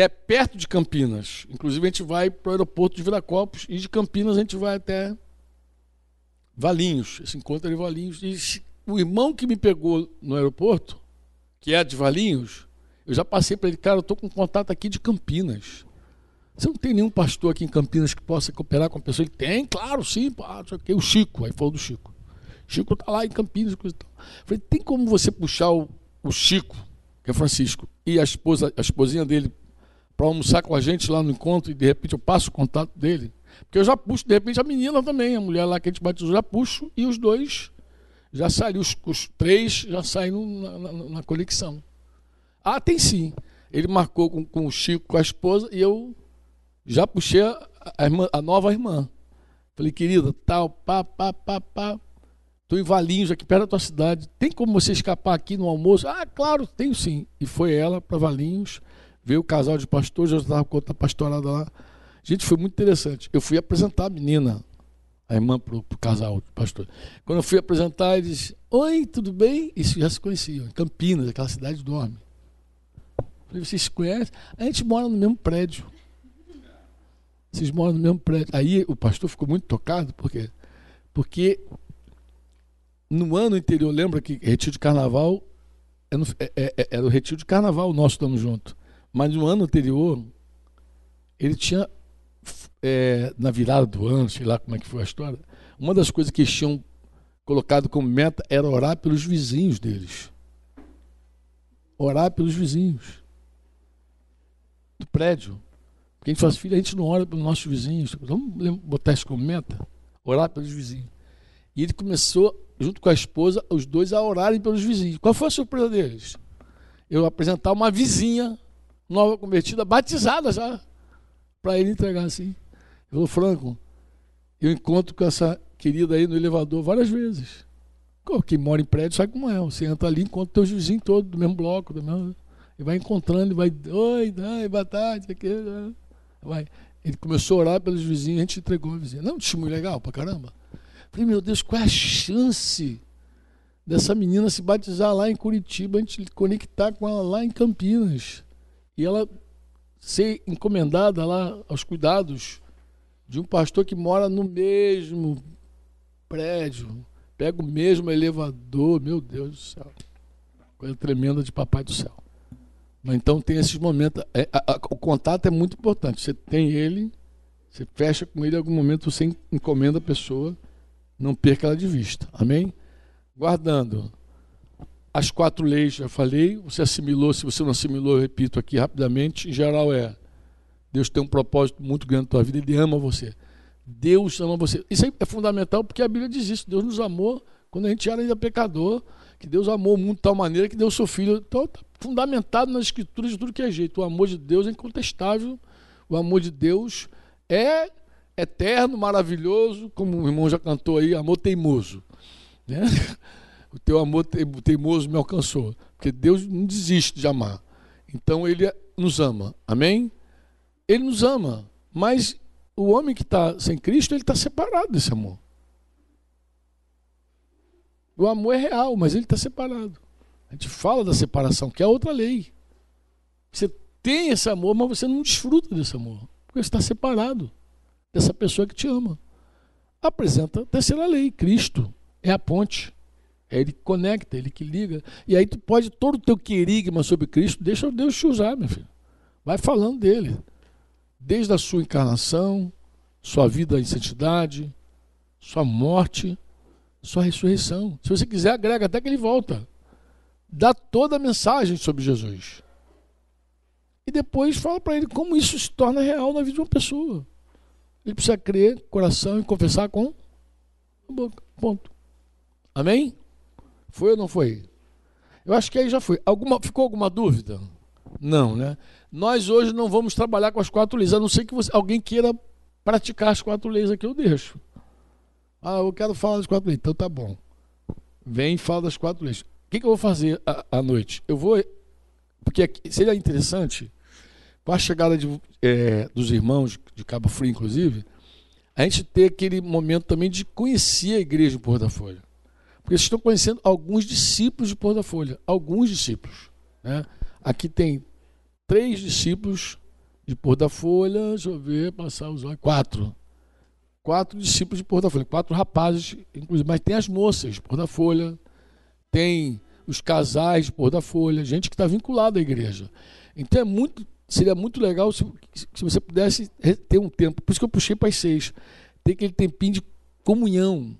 é perto de Campinas. Inclusive a gente vai para o aeroporto de Viracopos e de Campinas a gente vai até Valinhos. Esse encontro é de Valinhos. E o irmão que me pegou no aeroporto, que é de Valinhos, eu já passei para ele, cara, eu estou com contato aqui de Campinas. Você não tem nenhum pastor aqui em Campinas que possa cooperar com a pessoa? Ele tem, claro, sim. Ah, o Chico, aí falou do Chico. Chico está lá em Campinas. Coisa tal. Falei, tem como você puxar o, o Chico, que é Francisco, e a esposa, a esposinha dele para almoçar com a gente lá no encontro e de repente eu passo o contato dele. Porque eu já puxo, de repente, a menina também, a mulher lá que a gente batizou, já puxo e os dois já saíram, os, os três já saíram na, na, na, conexão. Ah, tem sim. Ele marcou com, com o Chico, com a esposa, e eu já puxei a, a, irmã, a nova irmã. Falei, querida, tal, pá, pá, pá, pá. Estou em Valinhos, aqui perto da tua cidade. Tem como você escapar aqui no almoço? Ah, claro, tenho sim. E foi ela para Valinhos, veio o casal de pastores, já estava com outra pastorada lá. Gente, foi muito interessante. Eu fui apresentar a menina, a irmã, para o casal de pastor. Quando eu fui apresentar, eles, oi, tudo bem? Isso já se conheciam, em Campinas, aquela cidade dorme. Falei, vocês se conhecem? A gente mora no mesmo prédio. Vocês moram no mesmo prédio. Aí o pastor ficou muito tocado, por quê? Porque no ano anterior, lembra que retiro de carnaval era, é, é, é, era o retiro de carnaval, nós estamos juntos. Mas no ano anterior, ele tinha, é, na virada do ano, sei lá como é que foi a história, uma das coisas que eles tinham colocado como meta era orar pelos vizinhos deles. Orar pelos vizinhos do prédio. Porque a gente fala assim, filho, a gente não ora pelos nossos vizinhos. Vamos botar isso como meta? Orar pelos vizinhos. E ele começou, junto com a esposa, os dois a orarem pelos vizinhos. Qual foi a surpresa deles? Eu apresentar uma vizinha nova convertida, batizada já, para ele entregar assim. Ele falou, Franco, eu encontro com essa querida aí no elevador várias vezes. Quem mora em prédio sabe como é. Você entra ali, encontra teus vizinhos todos do mesmo bloco, do mesmo. E vai encontrando, e vai, oi, oi, boa tarde, aqui, né? vai. Ele começou a orar pelos vizinhos, a gente entregou a vizinha. Não, um testemunho legal pra caramba. Falei, meu Deus, qual é a chance dessa menina se batizar lá em Curitiba, a gente conectar com ela lá em Campinas? E ela ser encomendada lá aos cuidados de um pastor que mora no mesmo prédio, pega o mesmo elevador, meu Deus do céu. Coisa tremenda de papai do céu. Então tem esses momentos. É, a, a, o contato é muito importante. Você tem ele, você fecha com ele em algum momento, você encomenda a pessoa, não perca ela de vista. Amém? Guardando as quatro leis, já falei, você assimilou, se você não assimilou, eu repito aqui rapidamente, em geral é Deus tem um propósito muito grande na tua vida, Ele ama você. Deus ama você. Isso é fundamental porque a Bíblia diz isso. Deus nos amou quando a gente era ainda pecador, que Deus amou o mundo de tal maneira que deu o seu filho. Então, tá fundamentado nas escrituras de tudo que é jeito. O amor de Deus é incontestável. O amor de Deus é eterno, maravilhoso, como o irmão já cantou aí, amor teimoso. Né? O teu amor teimoso me alcançou. Porque Deus não desiste de amar. Então ele nos ama. Amém? Ele nos ama, mas o homem que está sem Cristo, ele está separado desse amor. O amor é real, mas ele está separado. A gente fala da separação, que é outra lei. Você tem esse amor, mas você não desfruta desse amor. Porque você está separado dessa pessoa que te ama. Apresenta a terceira lei, Cristo. É a ponte. É ele que conecta, ele que liga. E aí tu pode, todo o teu querigma sobre Cristo, deixa Deus te usar, meu filho. Vai falando dele. Desde a sua encarnação, sua vida em santidade, sua morte, sua ressurreição. Se você quiser, agrega até que ele volta. Dá toda a mensagem sobre Jesus. E depois fala para ele como isso se torna real na vida de uma pessoa. Ele precisa crer, coração e confessar com a boca. Ponto. Amém? Foi ou não foi? Eu acho que aí já foi. Alguma, ficou alguma dúvida? Não, né? Nós hoje não vamos trabalhar com as quatro leis, a não ser que você, alguém queira praticar as quatro leis aqui, eu deixo. Ah, eu quero falar das quatro leis. Então tá bom. Vem e fala das quatro leis. O que, que eu vou fazer à, noite? Eu vou. Porque seria interessante, com a chegada de, é, dos irmãos de Cabo Frio, inclusive, a gente ter aquele momento também de conhecer a igreja em Porto da Folha. Porque vocês estão conhecendo alguns discípulos de Porto da Folha. Alguns discípulos. Né? Aqui tem três discípulos de Porto da Folha. Deixa eu ver, passar os olhos. Quatro quatro discípulos de Porto da Folha, quatro rapazes, inclusive, mas tem as moças de Porto da Folha, tem os casais de Porto da Folha, gente que está vinculada à igreja. Então é muito, seria muito legal se, se você pudesse ter um tempo, por isso que eu puxei para as seis, ter aquele tempinho de comunhão,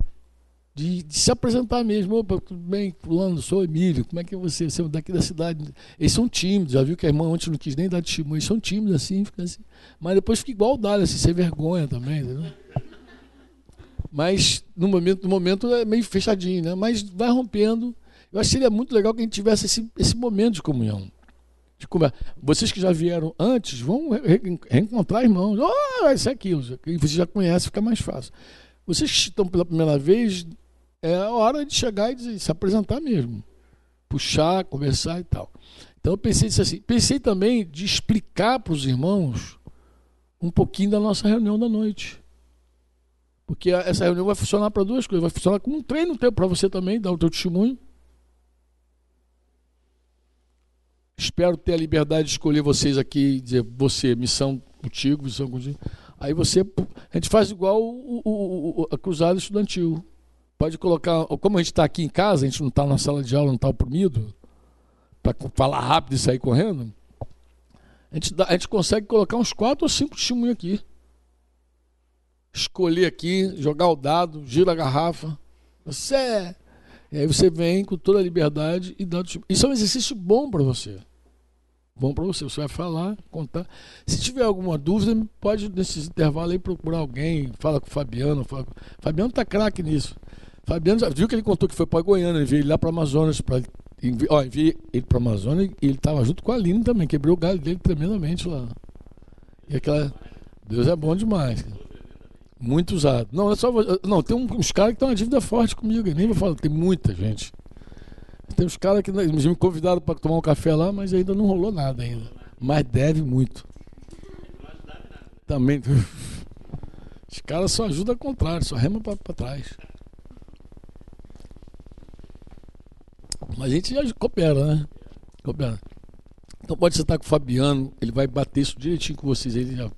de, de, se apresentar mesmo. Opa, tudo bem, fulano, sou Emílio, como é que é você? Você é daqui da cidade. Eles são tímidos, já viu que a irmã antes não quis nem dar testemunho, eles são tímidos assim, fica assim. Mas depois fica igual o Dália, assim, sem vergonha também, entendeu? Mas no momento, no momento é meio fechadinho, né? Mas vai rompendo. Eu acho que seria muito legal que a gente tivesse esse, esse momento de comunhão. De conversa. Vocês que já vieram antes vão re reencontrar irmãos. Oh, isso é aquilo. Você já conhece, fica mais fácil. Vocês que estão pela primeira vez, é a hora de chegar e dizer, se apresentar mesmo. Puxar, conversar e tal. Então eu pensei assim. Pensei também de explicar para os irmãos um pouquinho da nossa reunião da noite. Porque essa reunião vai funcionar para duas coisas. Vai funcionar como um treino para você também, dar o teu testemunho. Espero ter a liberdade de escolher vocês aqui e dizer, você, missão contigo, missão contigo. Aí você, a gente faz igual o, o, o a cruzada estudantil. Pode colocar, como a gente está aqui em casa, a gente não está na sala de aula, não está oprimido, para falar rápido e sair correndo, a gente, dá, a gente consegue colocar uns quatro ou cinco testemunhos aqui escolher aqui, jogar o dado, gira a garrafa. Você é. E aí você vem com toda a liberdade e dá. Isso é um exercício bom para você. Bom para você. Você vai falar, contar. Se tiver alguma dúvida, pode, nesse intervalo aí, procurar alguém. Fala com o Fabiano. Fala com... Fabiano tá craque nisso. Fabiano viu que ele contou que foi para Goiânia, enviei ele lá para Amazonas. Pra... Envi... Ó, enviei ele para Amazonas e ele estava junto com a Aline também. Quebrou o galho dele tremendamente lá. E aquela. Deus é bom demais. Muito usado. Não, é só. Não, tem uns caras que estão uma dívida forte comigo. Nem vou falar, tem muita gente. Tem uns caras que me convidaram para tomar um café lá, mas ainda não rolou nada ainda. Mas deve muito. Também. Os caras só ajudam ao contrário, só rema para trás. Mas a gente já coopera, né? Coopera. Então pode sentar com o Fabiano, ele vai bater isso direitinho com vocês. Ele já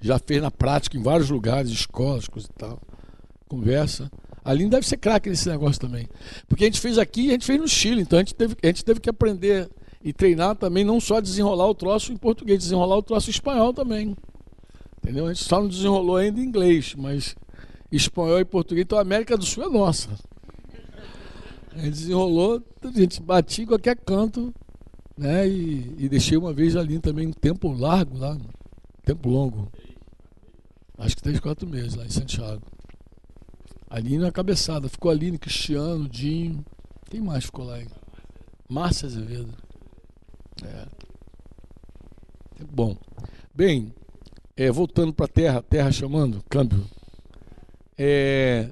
já fez na prática em vários lugares, escolas, coisa e tal. Conversa. A Aline deve ser craque nesse negócio também. Porque a gente fez aqui e a gente fez no Chile. Então a gente, teve, a gente teve que aprender e treinar também, não só desenrolar o troço em português, desenrolar o troço em espanhol também. Entendeu? A gente só não desenrolou ainda em inglês, mas espanhol e português. Então a América do Sul é nossa. Desenrolou, a gente batia em qualquer canto. Né? E, e deixei uma vez ali também um tempo largo lá, tempo longo. Acho que três, quatro meses lá em Santiago. Ali na cabeçada. Ficou Aline, Cristiano, Dinho. Quem mais ficou lá? Márcia Azevedo. É. Bom. Bem, é, voltando para a Terra, Terra chamando, câmbio. É,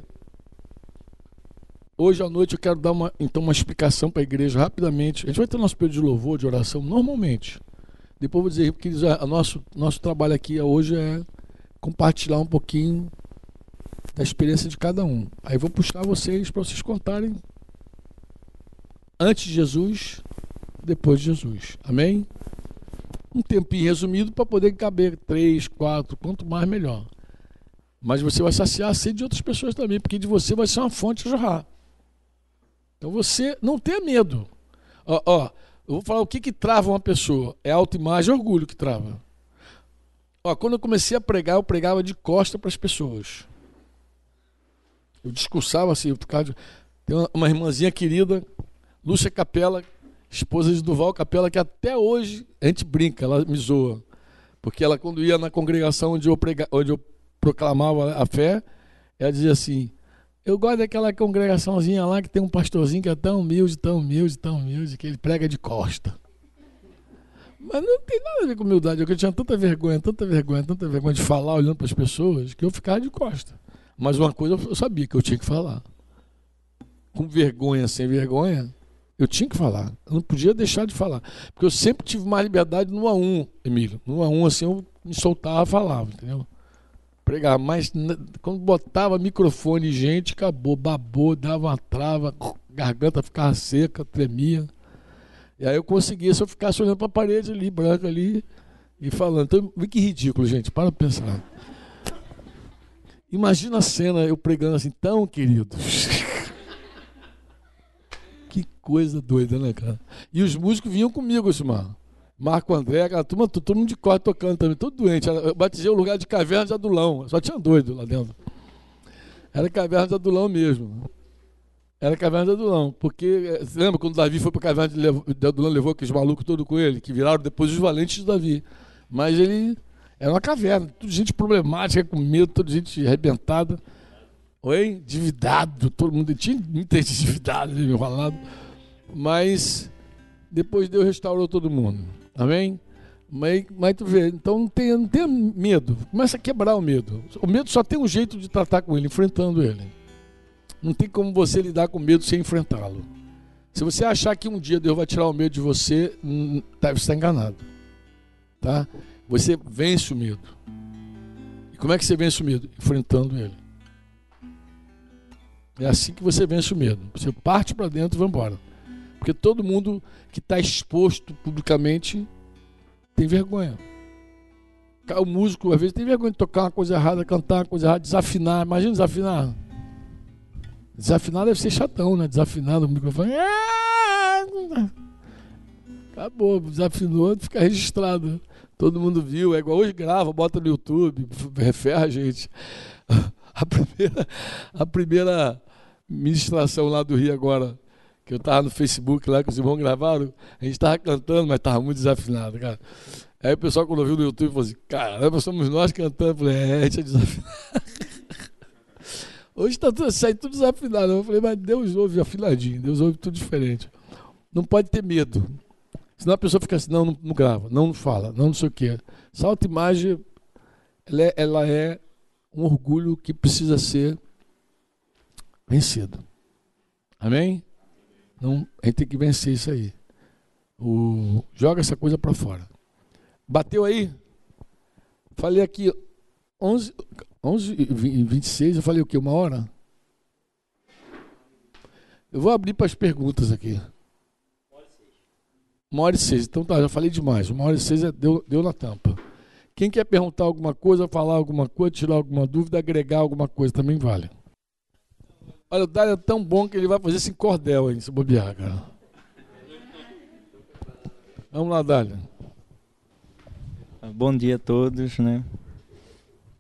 hoje à noite eu quero dar uma, então uma explicação para a igreja rapidamente. A gente vai ter nosso período de louvor, de oração, normalmente. Depois vou dizer, porque o nosso, nosso trabalho aqui hoje é compartilhar um pouquinho da experiência de cada um. Aí vou puxar vocês para vocês contarem antes de Jesus, depois de Jesus. Amém? Um tempinho resumido para poder caber três, quatro, quanto mais melhor. Mas você vai saciar a sede de outras pessoas também, porque de você vai ser uma fonte a jorrar. Então você não tenha medo. Ó, ó, eu vou falar o que, que trava uma pessoa. É autoimagem e orgulho que trava. Ó, quando eu comecei a pregar, eu pregava de costa para as pessoas. Eu discursava assim, eu ficava... tem uma, uma irmãzinha querida, Lúcia Capela, esposa de Duval Capela, que até hoje a gente brinca, ela me zoa. Porque ela, quando ia na congregação onde eu, prega, onde eu proclamava a fé, ela dizia assim: Eu gosto daquela congregaçãozinha lá que tem um pastorzinho que é tão humilde, tão humilde, tão humilde, que ele prega de costa. Mas não tem nada a ver com humildade. Eu tinha tanta vergonha, tanta vergonha, tanta vergonha de falar olhando para as pessoas que eu ficava de costa. Mas uma coisa eu sabia que eu tinha que falar. Com vergonha, sem vergonha, eu tinha que falar. Eu não podia deixar de falar. Porque eu sempre tive mais liberdade no a um, Emílio. No a um, assim, eu me soltava, falava, entendeu? Pregava. Mas quando botava microfone e gente, acabou, babou, dava uma trava, garganta ficava seca, tremia. E aí eu conseguia, se eu ficasse olhando para a parede ali, branca ali, e falando. Então, que ridículo, gente, para pensar. Imagina a cena eu pregando assim, tão queridos. que coisa doida, né, cara? E os músicos vinham comigo, mano. Marco André, aquela turma, todo mundo de cor tocando também, todo doente. Eu batizei o lugar de Caverna de Adulão, só tinha doido lá dentro. Era Caverna de Adulão mesmo. Era Caverna de Adulão, porque você lembra quando Davi foi para Caverna de Adulão, levou aqueles malucos todos com ele, que viraram depois os valentes de Davi. Mas ele era uma caverna, tudo gente problemática, com medo, toda gente arrebentada. Oi? Endividado, todo mundo tinha muita gente endividada, enrolado. Mas depois Deus restaurou todo mundo. Amém? Mas, mas tu vê, então não tenha, não tenha medo. Começa a quebrar o medo. O medo só tem um jeito de tratar com ele, enfrentando ele. Não tem como você lidar com medo sem enfrentá-lo. Se você achar que um dia Deus vai tirar o medo de você, deve estar enganado. Tá? Você vence o medo. E como é que você vence o medo? Enfrentando ele. É assim que você vence o medo. Você parte para dentro e vai embora. Porque todo mundo que está exposto publicamente tem vergonha. O músico, às vezes, tem vergonha de tocar uma coisa errada, cantar uma coisa errada, desafinar. Imagina desafinar. Desafinar deve ser chatão, né? Desafinar no microfone. Acabou, desafinou, fica registrado. Todo mundo viu, é igual hoje grava, bota no YouTube, referra a gente. A primeira, a primeira ministração lá do Rio agora, que eu estava no Facebook lá, que os irmãos gravaram, a gente estava cantando, mas estava muito desafinado, cara. Aí o pessoal, quando ouviu no YouTube, falou assim: caramba, somos nós cantando. Eu falei: é, a gente é desafinado. Hoje está tudo, sai tudo desafinado. Eu falei: mas Deus ouve afinadinho, Deus ouve tudo diferente. Não pode ter medo. Senão a pessoa fica assim, não, não, não grava, não, não fala, não, não sei o quê. Essa autoimagem, ela é, ela é um orgulho que precisa ser vencido. Amém? Não, a gente tem que vencer isso aí. O, joga essa coisa para fora. Bateu aí? Falei aqui 11, 11 e 26, eu falei o quê? Uma hora? Eu vou abrir para as perguntas aqui. Uma hora e seis. Então tá, já falei demais. Uma hora e seis é, deu, deu na tampa. Quem quer perguntar alguma coisa, falar alguma coisa, tirar alguma dúvida, agregar alguma coisa, também vale. Olha, o Dário é tão bom que ele vai fazer esse cordel aí, se bobear, cara. Vamos lá, Dário. Bom dia a todos, né?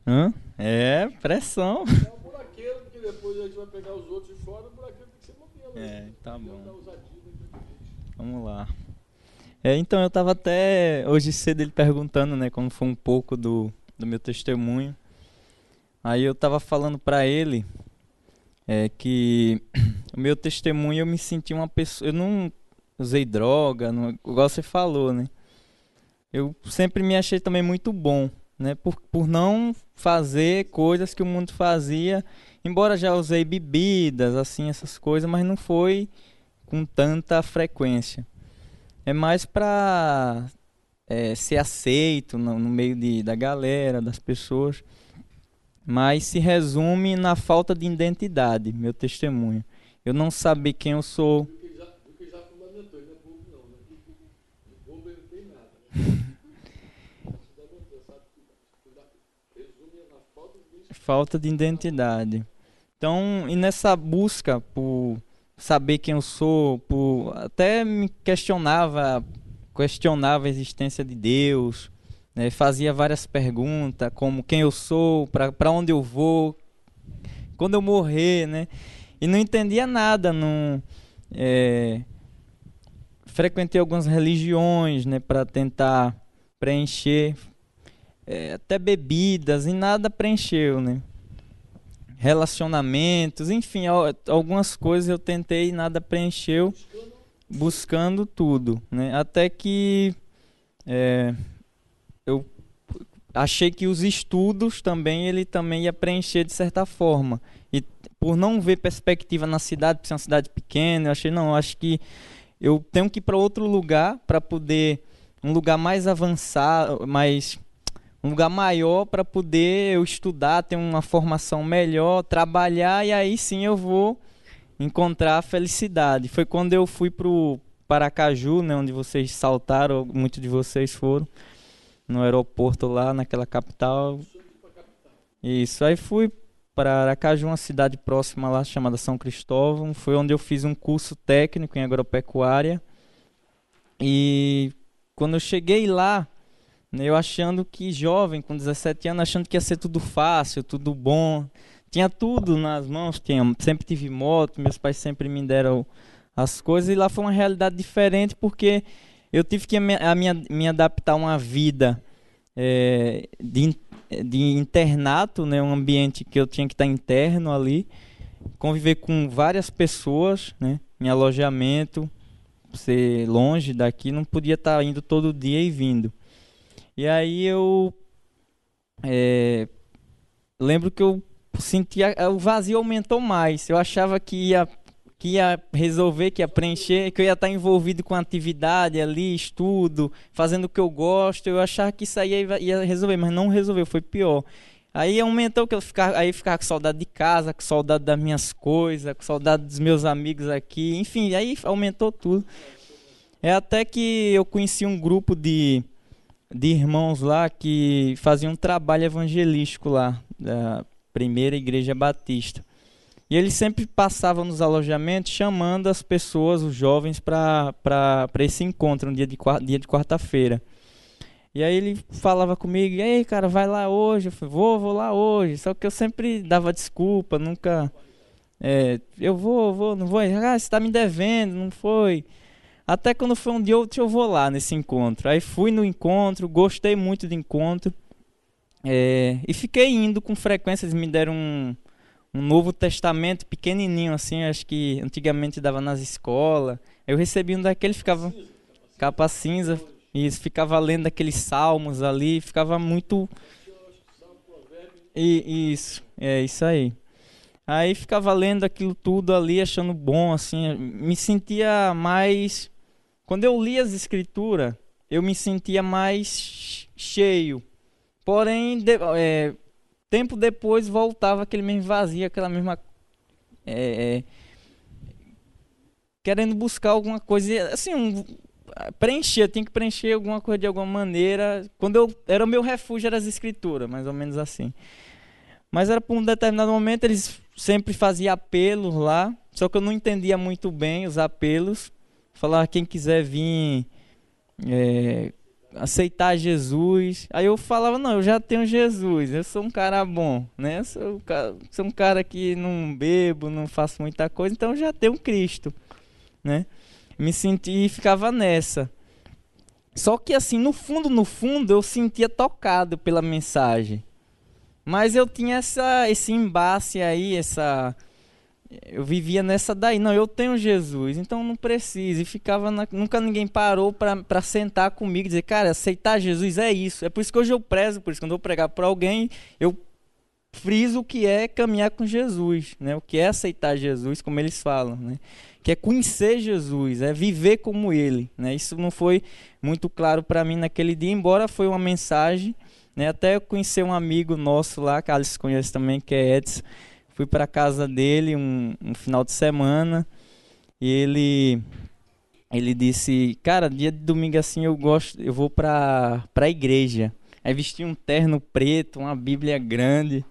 Hã? É, pressão. É um buraqueiro, porque depois a gente vai pegar os outros de fora, o buraqueiro tem que ser modelo. É, tá bom. Vamos lá. É, então eu estava até hoje cedo ele perguntando, né, como foi um pouco do, do meu testemunho. Aí eu estava falando para ele é que o meu testemunho eu me senti uma pessoa, eu não usei droga, não, igual você falou, né? Eu sempre me achei também muito bom, né? Por, por não fazer coisas que o mundo fazia, embora já usei bebidas, assim, essas coisas, mas não foi com tanta frequência. É mais para é, ser aceito no, no meio de, da galera, das pessoas. Mas se resume na falta de identidade, meu testemunho. Eu não saber quem eu sou. Falta de identidade. Então, e nessa busca por saber quem eu sou, por até me questionava, questionava a existência de Deus, né? fazia várias perguntas, como quem eu sou, para onde eu vou, quando eu morrer, né? E não entendia nada, não é, frequentei algumas religiões, né, para tentar preencher é, até bebidas e nada preencheu, né? Relacionamentos, enfim, algumas coisas eu tentei e nada preencheu, buscando tudo, né? Até que é, eu achei que os estudos também ele também ia preencher de certa forma e por não ver perspectiva na cidade, por ser uma cidade pequena, eu achei não, acho que eu tenho que ir para outro lugar para poder um lugar mais avançado, mais um lugar maior para poder eu estudar, ter uma formação melhor, trabalhar e aí sim eu vou encontrar a felicidade. Foi quando eu fui para o Paracaju, né, onde vocês saltaram, muitos de vocês foram no aeroporto lá naquela capital. Isso, aí fui para Aracaju, uma cidade próxima lá chamada São Cristóvão. Foi onde eu fiz um curso técnico em agropecuária. E quando eu cheguei lá, né, eu achando que jovem, com 17 anos, achando que ia ser tudo fácil, tudo bom. Tinha tudo nas mãos, tinha, sempre tive moto, meus pais sempre me deram as coisas. E lá foi uma realidade diferente porque eu tive que me, a minha, me adaptar a uma vida é, de de internato, né, um ambiente que eu tinha que estar interno ali, conviver com várias pessoas, né, em alojamento, ser longe daqui, não podia estar indo todo dia e vindo. E aí eu é, lembro que eu sentia o vazio aumentou mais. Eu achava que ia que ia resolver, que ia preencher, que eu ia estar envolvido com atividade ali, estudo, fazendo o que eu gosto. Eu achava que isso aí ia resolver, mas não resolveu, foi pior. Aí aumentou que eu ficava, aí ficava com saudade de casa, com saudade das minhas coisas, com saudade dos meus amigos aqui, enfim, aí aumentou tudo. É até que eu conheci um grupo de, de irmãos lá que faziam um trabalho evangelístico lá, da primeira igreja batista. E ele sempre passava nos alojamentos chamando as pessoas, os jovens, para esse encontro, um dia de, dia de quarta-feira. E aí ele falava comigo, e aí, cara, vai lá hoje? Eu falei, vou, vou lá hoje. Só que eu sempre dava desculpa, nunca. É, eu vou, vou, não vou. Ah, você está me devendo, não foi. Até quando foi um dia outro eu vou lá nesse encontro. Aí fui no encontro, gostei muito do encontro. É, e fiquei indo com frequência, eles me deram um, um Novo Testamento pequenininho assim, acho que antigamente dava nas escolas. Eu recebi um daquele, ficava capa cinza e ficava lendo aqueles salmos ali, ficava muito e, isso, é isso aí. Aí ficava lendo aquilo tudo ali, achando bom, assim, me sentia mais. Quando eu li as escrituras, eu me sentia mais cheio. Porém, de, é, Tempo depois voltava aquele mesmo vazio, aquela mesma. É, é, querendo buscar alguma coisa. Assim, um, preencher, tinha que preencher alguma coisa de alguma maneira. Quando eu. Era o meu refúgio, era as escrituras, mais ou menos assim. Mas era por um determinado momento, eles sempre faziam apelos lá. Só que eu não entendia muito bem os apelos. Falar quem quiser vir. É, aceitar Jesus. Aí eu falava, não, eu já tenho Jesus, eu sou um cara bom, né? Eu sou, um cara, sou um cara que não bebo, não faço muita coisa, então eu já tenho Cristo, né? Me senti e ficava nessa. Só que assim, no fundo, no fundo, eu sentia tocado pela mensagem. Mas eu tinha essa, esse embate aí, essa eu vivia nessa daí, não, eu tenho Jesus, então não preciso. E ficava, na, nunca ninguém parou para sentar comigo e dizer, cara, aceitar Jesus é isso. É por isso que hoje eu prezo, por isso quando eu pregar para alguém, eu friso o que é caminhar com Jesus, né? O que é aceitar Jesus, como eles falam, né? Que é conhecer Jesus, é viver como Ele, né? Isso não foi muito claro para mim naquele dia, embora foi uma mensagem, né? Até eu conheci um amigo nosso lá, que Alice conhece também, que é Edson. Fui para casa dele um, um final de semana e ele ele disse, cara, dia de domingo assim eu gosto, eu vou para para a igreja. Aí vesti um terno preto, uma Bíblia grande.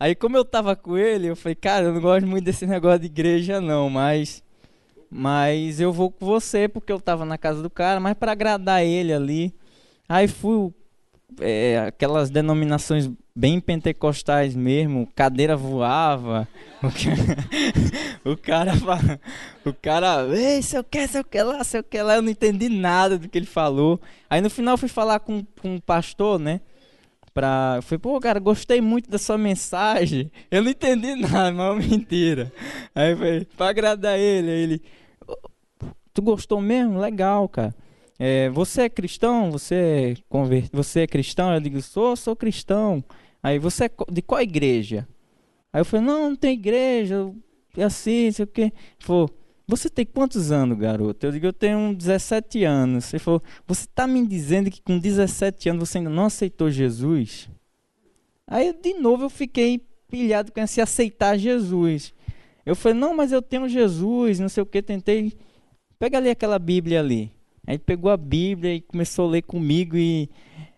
Aí como eu tava com ele, eu falei, cara, eu não gosto muito desse negócio de igreja não, mas mas eu vou com você porque eu tava na casa do cara, mas para agradar ele ali. Aí fui é, aquelas denominações bem pentecostais mesmo, cadeira voava. O cara, o cara, ei, se eu quer, se eu quer lá, se eu quer lá, eu não entendi nada do que ele falou. Aí no final fui falar com, com um pastor, né? Pra, eu falei, pô, cara, gostei muito da sua mensagem. Eu não entendi nada, mas é mentira. Aí foi pra agradar ele, aí ele, tu gostou mesmo? Legal, cara. É, você é cristão? Você é, convert... você é cristão? Eu digo, sou, sou cristão. Aí você é de qual igreja? Aí eu falei, não, não tem igreja, é assim, sei o quê. Ele falou, você tem quantos anos, garoto? Eu digo, eu tenho 17 anos. Ele falou, você está me dizendo que com 17 anos você ainda não aceitou Jesus? Aí, de novo, eu fiquei pilhado com esse aceitar Jesus. Eu falei, não, mas eu tenho Jesus, não sei o que, tentei. Pega ali aquela Bíblia ali. Aí pegou a Bíblia e começou a ler comigo e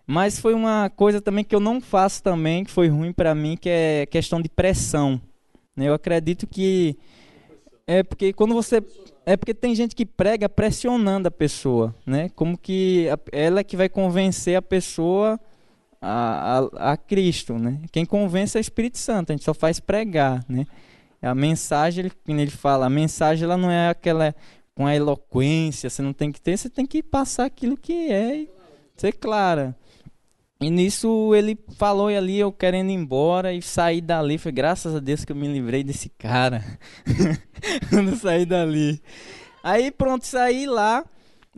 mas foi uma coisa também que eu não faço também, que foi ruim para mim, que é questão de pressão. Né? Eu acredito que é porque quando você é porque tem gente que prega pressionando a pessoa, né? Como que ela é que vai convencer a pessoa a, a, a, Cristo, né? Quem convence é o Espírito Santo. A gente só faz pregar, né? A mensagem, ele, ele fala, a mensagem ela não é aquela com a eloquência, você não tem que ter, você tem que passar aquilo que é, ser clara. E nisso ele falou ali eu querendo ir embora e sair dali. Foi graças a Deus que eu me livrei desse cara. Quando saí dali. Aí pronto, saí lá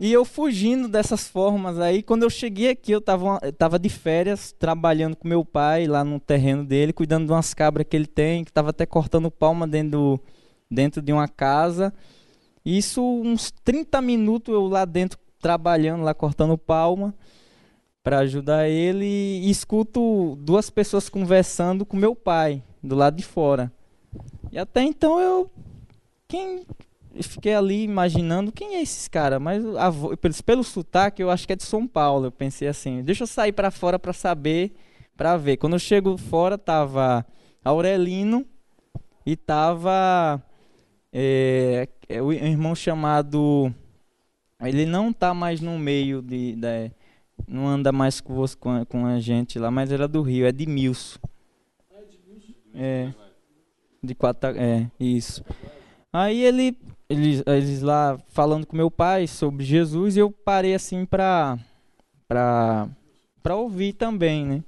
e eu fugindo dessas formas aí. Quando eu cheguei aqui, eu tava, eu tava de férias, trabalhando com meu pai lá no terreno dele, cuidando de umas cabras que ele tem, que tava até cortando palma dentro, do, dentro de uma casa. Isso uns 30 minutos eu lá dentro trabalhando, lá cortando palma para ajudar ele e escuto duas pessoas conversando com meu pai do lado de fora. E até então eu quem fiquei ali imaginando quem é esses caras, mas a, pelo, pelo sotaque eu acho que é de São Paulo. Eu pensei assim, deixa eu sair para fora para saber, para ver. Quando eu chego fora tava Aurelino e tava é, é, o irmão chamado ele não tá mais no meio de, de não anda mais com, você, com, a, com a gente lá, mas era do Rio, é de Milso. É. De quatro, é, isso. Aí ele, eles, eles lá falando com meu pai sobre Jesus e eu parei assim pra, pra, pra ouvir também, né?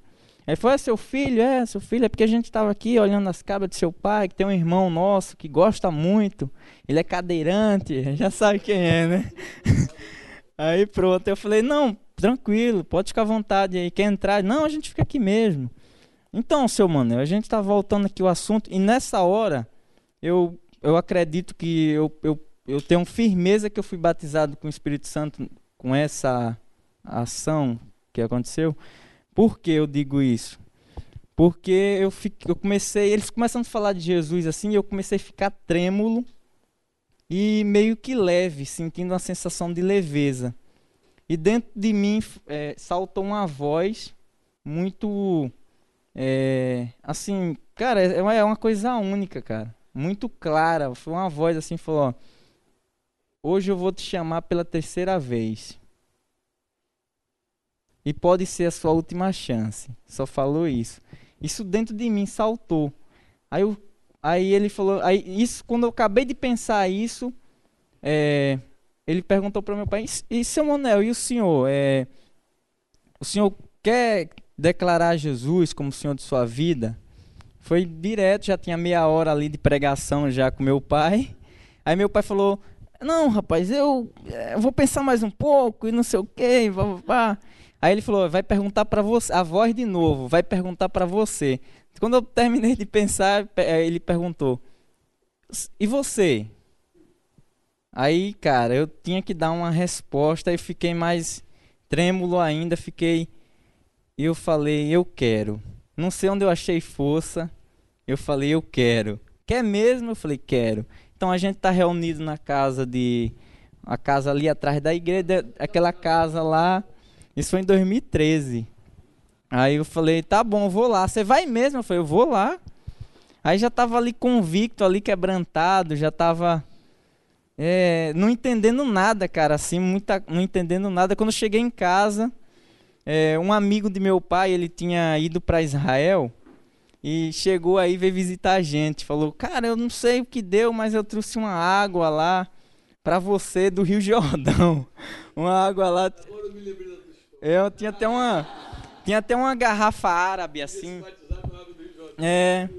Aí foi, é seu filho? É, seu filho, é porque a gente estava aqui olhando as cabras de seu pai, que tem um irmão nosso que gosta muito, ele é cadeirante, já sabe quem é, né? Aí pronto, eu falei, não, tranquilo, pode ficar à vontade aí. Quer entrar? Não, a gente fica aqui mesmo. Então, seu Manuel, a gente está voltando aqui o assunto e nessa hora eu, eu acredito que eu, eu, eu tenho firmeza que eu fui batizado com o Espírito Santo com essa ação que aconteceu. Por que eu digo isso? Porque eu, fiquei, eu comecei, eles começando a falar de Jesus assim, eu comecei a ficar trêmulo e meio que leve, sentindo uma sensação de leveza. E dentro de mim é, saltou uma voz muito. É, assim, cara, é uma, é uma coisa única, cara. Muito clara. Foi uma voz assim, falou: ó, Hoje eu vou te chamar pela terceira vez. E pode ser a sua última chance. Só falou isso. Isso dentro de mim saltou. Aí, eu, aí ele falou. Aí isso, quando eu acabei de pensar isso, é, ele perguntou para meu pai: E seu Monel, e o senhor? É, o senhor quer declarar Jesus como Senhor de sua vida? Foi direto, já tinha meia hora ali de pregação já com meu pai. Aí meu pai falou: Não, rapaz, eu, eu vou pensar mais um pouco e não sei o quê. Aí ele falou, vai perguntar para você, a voz de novo, vai perguntar para você. Quando eu terminei de pensar, ele perguntou, e você? Aí, cara, eu tinha que dar uma resposta e fiquei mais trêmulo ainda, fiquei. E eu falei, eu quero. Não sei onde eu achei força. Eu falei, eu quero. Quer mesmo? Eu falei, quero. Então a gente tá reunido na casa de. A casa ali atrás da igreja, aquela casa lá. Isso foi em 2013. Aí eu falei, tá bom, vou lá. Você vai mesmo? Eu falei, eu vou lá. Aí já tava ali convicto, ali quebrantado, já tava é, não entendendo nada, cara, assim, muita, não entendendo nada. Quando cheguei em casa, é, um amigo de meu pai, ele tinha ido para Israel e chegou aí veio visitar a gente. Falou, cara, eu não sei o que deu, mas eu trouxe uma água lá para você do Rio Jordão. uma água lá. Agora eu me lembrei da Eu tinha até uma, tinha até uma garrafa árabe assim. É.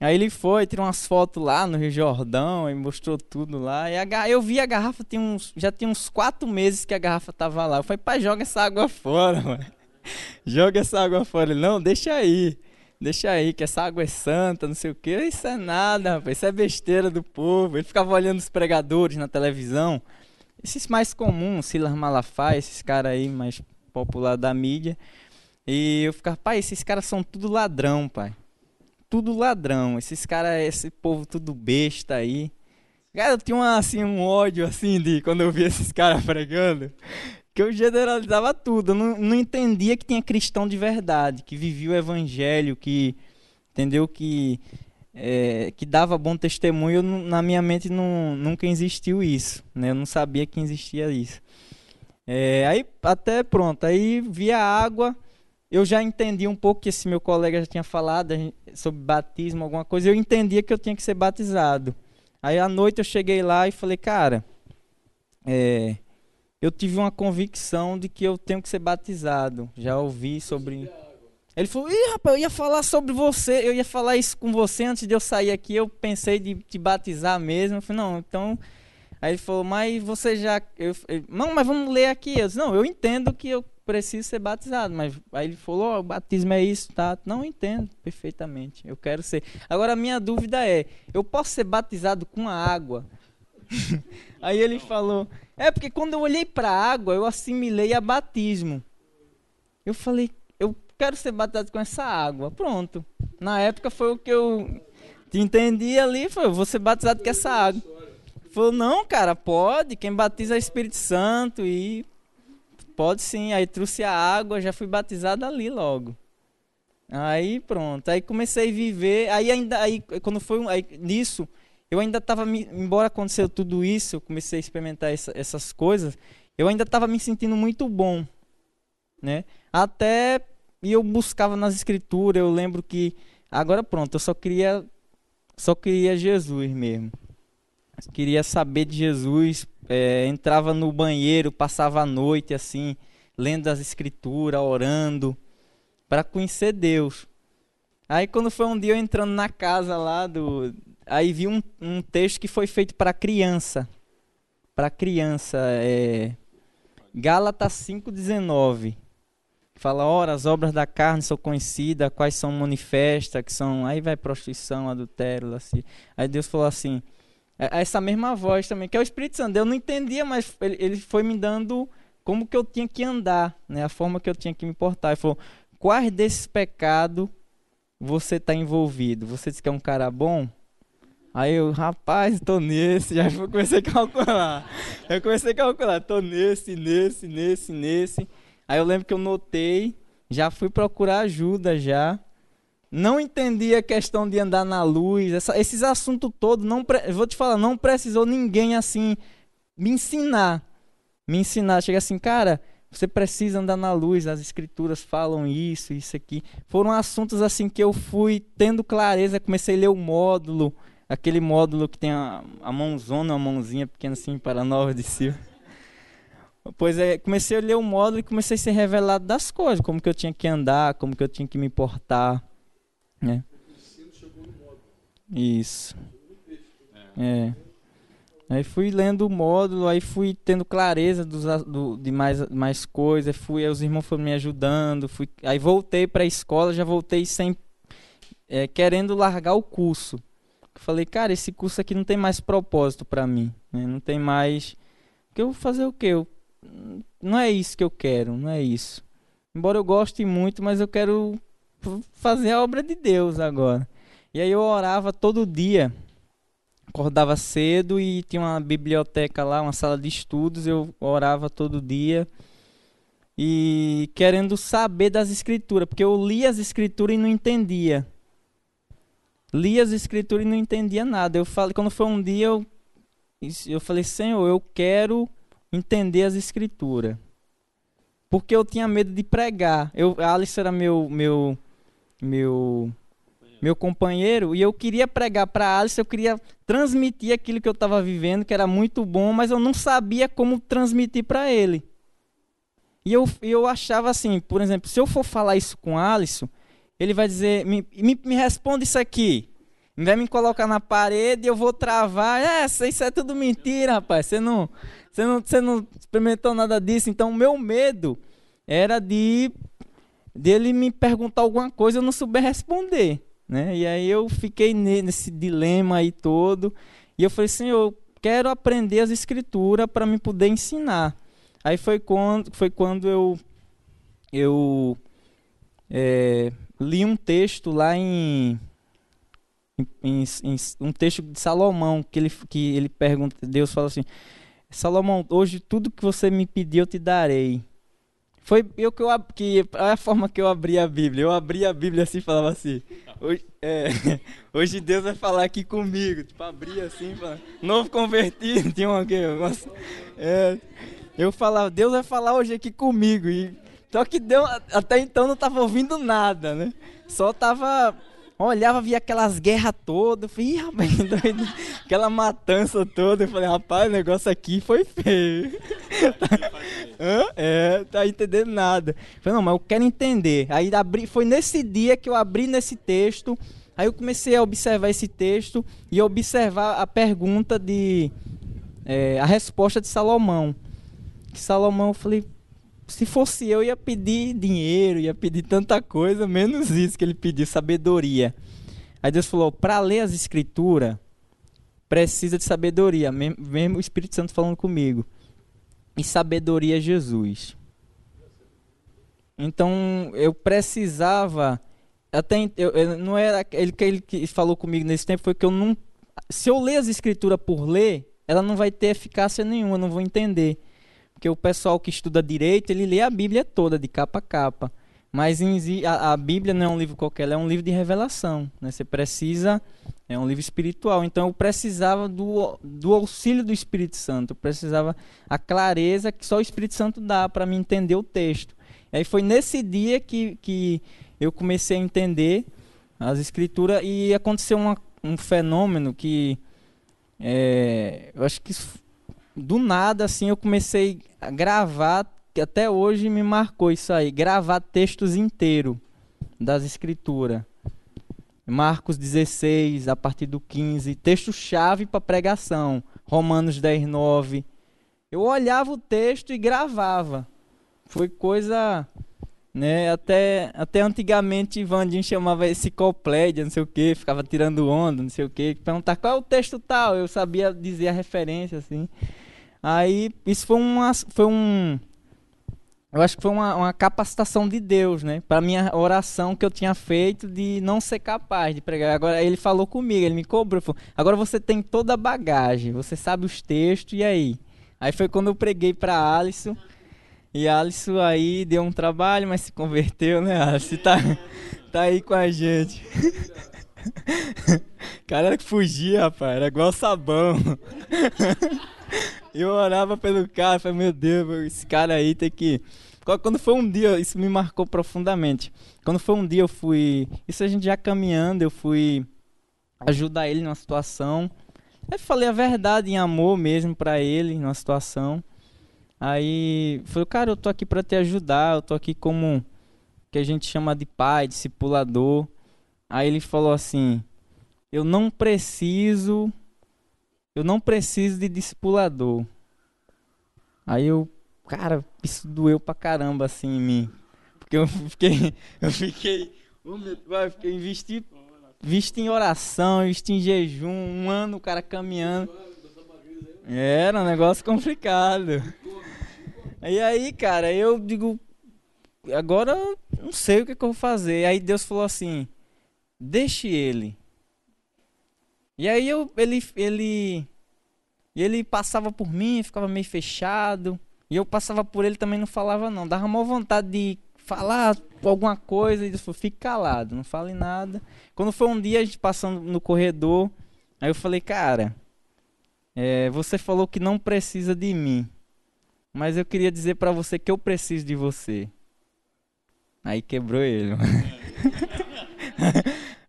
Aí ele foi, tirou umas fotos lá no Rio Jordão e mostrou tudo lá. E a, eu vi a garrafa, tem uns, já tinha uns quatro meses que a garrafa tava lá. Eu falei, pai, joga essa água fora, mano. joga essa água fora. Ele, não, deixa aí. Deixa aí, que essa água é santa, não sei o que. Isso é nada, rapaz. Isso é besteira do povo. Ele ficava olhando os pregadores na televisão. Esses mais comuns, Silas Malafaia, esses caras aí mais popular da mídia. E eu ficava, pai, esses caras são tudo ladrão, pai tudo ladrão. Esses caras, esse povo tudo besta aí. Cara, eu tinha uma, assim, um ódio assim de quando eu via esses caras pregando. Que eu generalizava tudo. Eu não, não entendia que tinha cristão de verdade, que vivia o evangelho, que. Entendeu? Que. É, que dava bom testemunho, eu, na minha mente não, nunca existiu isso, né? Eu não sabia que existia isso. É, aí até pronto, aí via água, eu já entendi um pouco que esse meu colega já tinha falado sobre batismo, alguma coisa, eu entendia que eu tinha que ser batizado. Aí à noite eu cheguei lá e falei, cara, é, eu tive uma convicção de que eu tenho que ser batizado. Já ouvi sobre. Ele falou, ih, rapaz, eu ia falar sobre você, eu ia falar isso com você antes de eu sair aqui, eu pensei de te batizar mesmo. Eu falei, não, então. Aí ele falou, mas você já. Eu, não, mas vamos ler aqui. Eu disse, não, eu entendo que eu preciso ser batizado. Mas aí ele falou, oh, o batismo é isso, tá? Não entendo perfeitamente. Eu quero ser. Agora a minha dúvida é, eu posso ser batizado com a água? aí ele falou, é porque quando eu olhei para a água, eu assimilei a batismo. Eu falei, eu quero ser batizado com essa água. Pronto. Na época foi o que eu entendi ali, foi, eu vou ser batizado com essa água. Falou, não, cara, pode. Quem batiza é Espírito Santo e Pode sim. Aí trouxe a água, já fui batizado ali logo. Aí pronto. Aí comecei a viver. Aí ainda, aí quando foi aí, nisso, eu ainda estava, embora aconteceu tudo isso, eu comecei a experimentar essa, essas coisas, eu ainda estava me sentindo muito bom, né? Até e eu buscava nas escrituras, eu lembro que agora pronto, eu só queria só queria Jesus mesmo. Queria saber de Jesus, é, entrava no banheiro, passava a noite assim, lendo as escrituras, orando, para conhecer Deus. Aí quando foi um dia eu entrando na casa lá do, aí vi um, um texto que foi feito para criança, para criança, é, Gálatas 5:19. Fala, ora, as obras da carne são conhecidas, quais são manifestas, que são, aí vai prostituição, adultério, assim. Aí Deus falou assim: essa mesma voz também, que é o Espírito Santo. Eu não entendia, mas ele, ele foi me dando como que eu tinha que andar, né? A forma que eu tinha que me portar. Ele falou: quais desses pecados você está envolvido? Você disse que é um cara bom? Aí eu, rapaz, tô nesse, já comecei a calcular. Eu comecei a calcular, tô nesse, nesse, nesse, nesse. Aí eu lembro que eu notei, já fui procurar ajuda já não entendia a questão de andar na luz, essa, esses assuntos todos, não vou te falar, não precisou ninguém assim me ensinar. Me ensinar, chega assim, cara, você precisa andar na luz, as escrituras falam isso, isso aqui. Foram assuntos assim que eu fui tendo clareza, comecei a ler o módulo, aquele módulo que tem a, a mãozona, uma mãozinha pequena assim para nova de cima. Pois é, comecei a ler o módulo e comecei a ser revelado das coisas, como que eu tinha que andar, como que eu tinha que me portar. É. Isso. É. Aí fui lendo o módulo, aí fui tendo clareza dos, do, de mais, mais coisas, fui, os irmãos foram me ajudando, fui, aí voltei para a escola, já voltei sem é, querendo largar o curso. Falei, cara, esse curso aqui não tem mais propósito para mim, né? não tem mais. Que eu vou fazer o quê? Eu, não é isso que eu quero, não é isso. Embora eu goste muito, mas eu quero fazer a obra de Deus agora. E aí eu orava todo dia acordava cedo e tinha uma biblioteca lá, uma sala de estudos, eu orava todo dia e querendo saber das escrituras, porque eu lia as escrituras e não entendia. Lia as escrituras e não entendia nada. Eu falei, quando foi um dia eu eu falei, Senhor, eu quero entender as escrituras. Porque eu tinha medo de pregar. Eu, a Alice era meu meu meu meu companheiro, e eu queria pregar para Alice, eu queria transmitir aquilo que eu estava vivendo, que era muito bom, mas eu não sabia como transmitir para ele. E eu, eu achava assim, por exemplo, se eu for falar isso com Alisson, ele vai dizer, me, me, me responde isso aqui. Vai me colocar na parede, eu vou travar. É, isso é tudo mentira, rapaz. Você não, você não, você não experimentou nada disso. Então, o meu medo era de dele me perguntar alguma coisa eu não souber responder. Né? E aí eu fiquei nesse dilema aí todo. E eu falei, Senhor, eu quero aprender as escrituras para me poder ensinar. Aí foi quando, foi quando eu, eu é, li um texto lá em, em, em, um texto de Salomão, que ele, que ele pergunta, Deus fala assim, Salomão, hoje tudo que você me pediu eu te darei. Foi eu que eu que a forma que eu abri a Bíblia. Eu abri a Bíblia assim, falava assim. Hoje, é, hoje Deus vai falar aqui comigo. Tipo, abria assim, falava, novo convertido, tinha uma, uma é, eu falava, Deus vai falar hoje aqui comigo. E só que até então não tava ouvindo nada, né? Só tava olhava, via aquelas guerras todas, falei, rapaz, doido. aquela matança toda, eu falei, rapaz, o negócio aqui foi feio. Hã? É, tá entendendo nada. Eu falei, não, mas eu quero entender. Aí abri, foi nesse dia que eu abri nesse texto, aí eu comecei a observar esse texto e observar a pergunta de. É, a resposta de Salomão. Que Salomão, eu falei, se fosse eu, ia pedir dinheiro, ia pedir tanta coisa, menos isso que ele pediu, sabedoria. Aí Deus falou: para ler as escrituras, precisa de sabedoria. Mesmo o Espírito Santo falando comigo. E sabedoria é Jesus. Então eu precisava. Até eu, eu, não era ele que ele que falou comigo nesse tempo foi que eu não. Se eu ler as escrituras por ler, ela não vai ter eficácia nenhuma, eu não vou entender. Porque o pessoal que estuda direito, ele lê a Bíblia toda, de capa a capa. Mas a, Bíblia não é um livro qualquer, ela é um livro de revelação. Né? Você precisa, é um livro espiritual. Então eu precisava do, do auxílio do Espírito Santo. Eu precisava a clareza que só o Espírito Santo dá para me entender o texto. E aí foi nesse dia que, que eu comecei a entender as escrituras e aconteceu uma, um fenômeno que é, eu acho que do nada assim eu comecei a gravar, que até hoje me marcou isso aí, gravar textos inteiros das escrituras. Marcos 16, a partir do 15, texto-chave para pregação, Romanos 10, 9. Eu olhava o texto e gravava. Foi coisa, né, até, até antigamente Vandinho chamava enciclopédia, não sei o que, ficava tirando onda, não sei o que, perguntar qual é o texto tal, eu sabia dizer a referência, assim. Aí isso foi uma, foi um, eu acho que foi uma, uma capacitação de Deus, né? Para minha oração que eu tinha feito de não ser capaz de pregar. Agora ele falou comigo, ele me cobrou, falou, agora você tem toda a bagagem, você sabe os textos e aí. Aí foi quando eu preguei para Alisson. E Alisson aí deu um trabalho, mas se converteu, né, Alisson? Tá, tá aí com a gente. Cara que fugia, rapaz, era igual sabão. Eu orava pelo cara, falei, meu Deus, esse cara aí tem que. Quando foi um dia, isso me marcou profundamente. Quando foi um dia eu fui. Isso a gente já caminhando, eu fui ajudar ele numa situação. Aí falei a verdade em amor mesmo para ele, numa situação. Aí falei, cara, eu tô aqui para te ajudar, eu tô aqui como que a gente chama de pai, discipulador. Aí ele falou assim: "Eu não preciso eu não preciso de discipulador. Aí eu, cara, isso doeu pra caramba assim em mim. Porque eu fiquei, eu fiquei, eu fiquei investi, em oração, visto em jejum, um ano o cara caminhando. Era um negócio complicado. E aí, cara, eu digo, agora não sei o que, que eu vou fazer. Aí Deus falou assim: deixe ele. E aí eu, ele, ele, ele passava por mim, ficava meio fechado. E eu passava por ele também não falava não. Dava uma vontade de falar alguma coisa e ele falou, fique calado, não fale nada. Quando foi um dia a gente passando no corredor, aí eu falei, cara, é, você falou que não precisa de mim, mas eu queria dizer para você que eu preciso de você. Aí quebrou ele.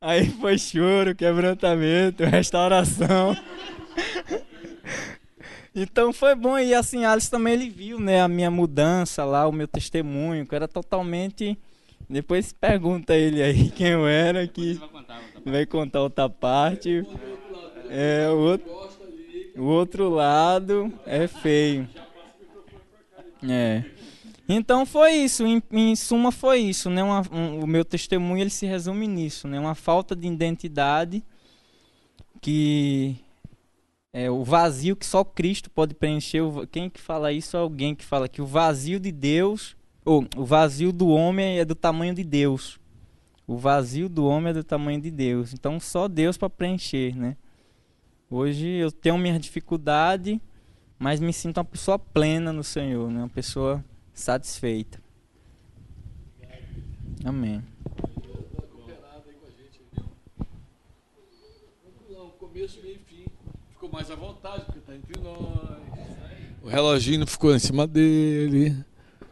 Aí foi choro, quebrantamento, restauração. Então foi bom e assim, Alice também ele viu, né, a minha mudança lá, o meu testemunho, que era totalmente depois pergunta ele aí quem eu era que vai contar, vai contar outra parte. É, o outro, o outro lado é feio. É. Então foi isso, em, em suma foi isso, né? Uma, um, o meu testemunho ele se resume nisso, né? Uma falta de identidade que é o vazio que só Cristo pode preencher. Quem que fala isso é alguém que fala que o vazio de Deus, ou o vazio do homem é do tamanho de Deus. O vazio do homem é do tamanho de Deus. Então só Deus para preencher, né? Hoje eu tenho minha dificuldade, mas me sinto uma pessoa plena no Senhor, né? Uma pessoa satisfeita. Amém. começo, meio fim. Ficou mais à vontade, porque está entre nós. O reloginho ficou em cima dele.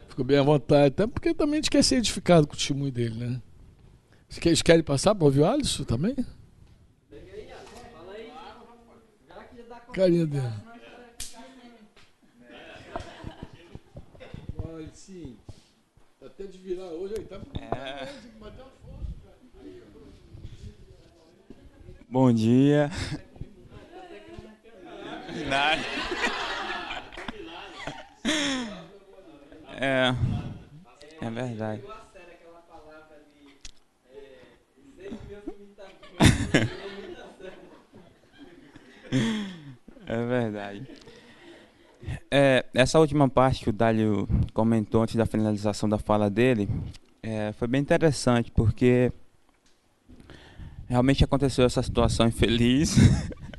Ficou bem à vontade. Até porque também a gente quer ser edificado com o testemunho dele, né? Vocês querem passar para ouvir o Alisson também? Carinha dele. sim. Até de virar hoje aí, tá é. Bom dia. É. É verdade. É verdade. É, essa última parte que o Dálio comentou antes da finalização da fala dele é, foi bem interessante, porque realmente aconteceu essa situação infeliz.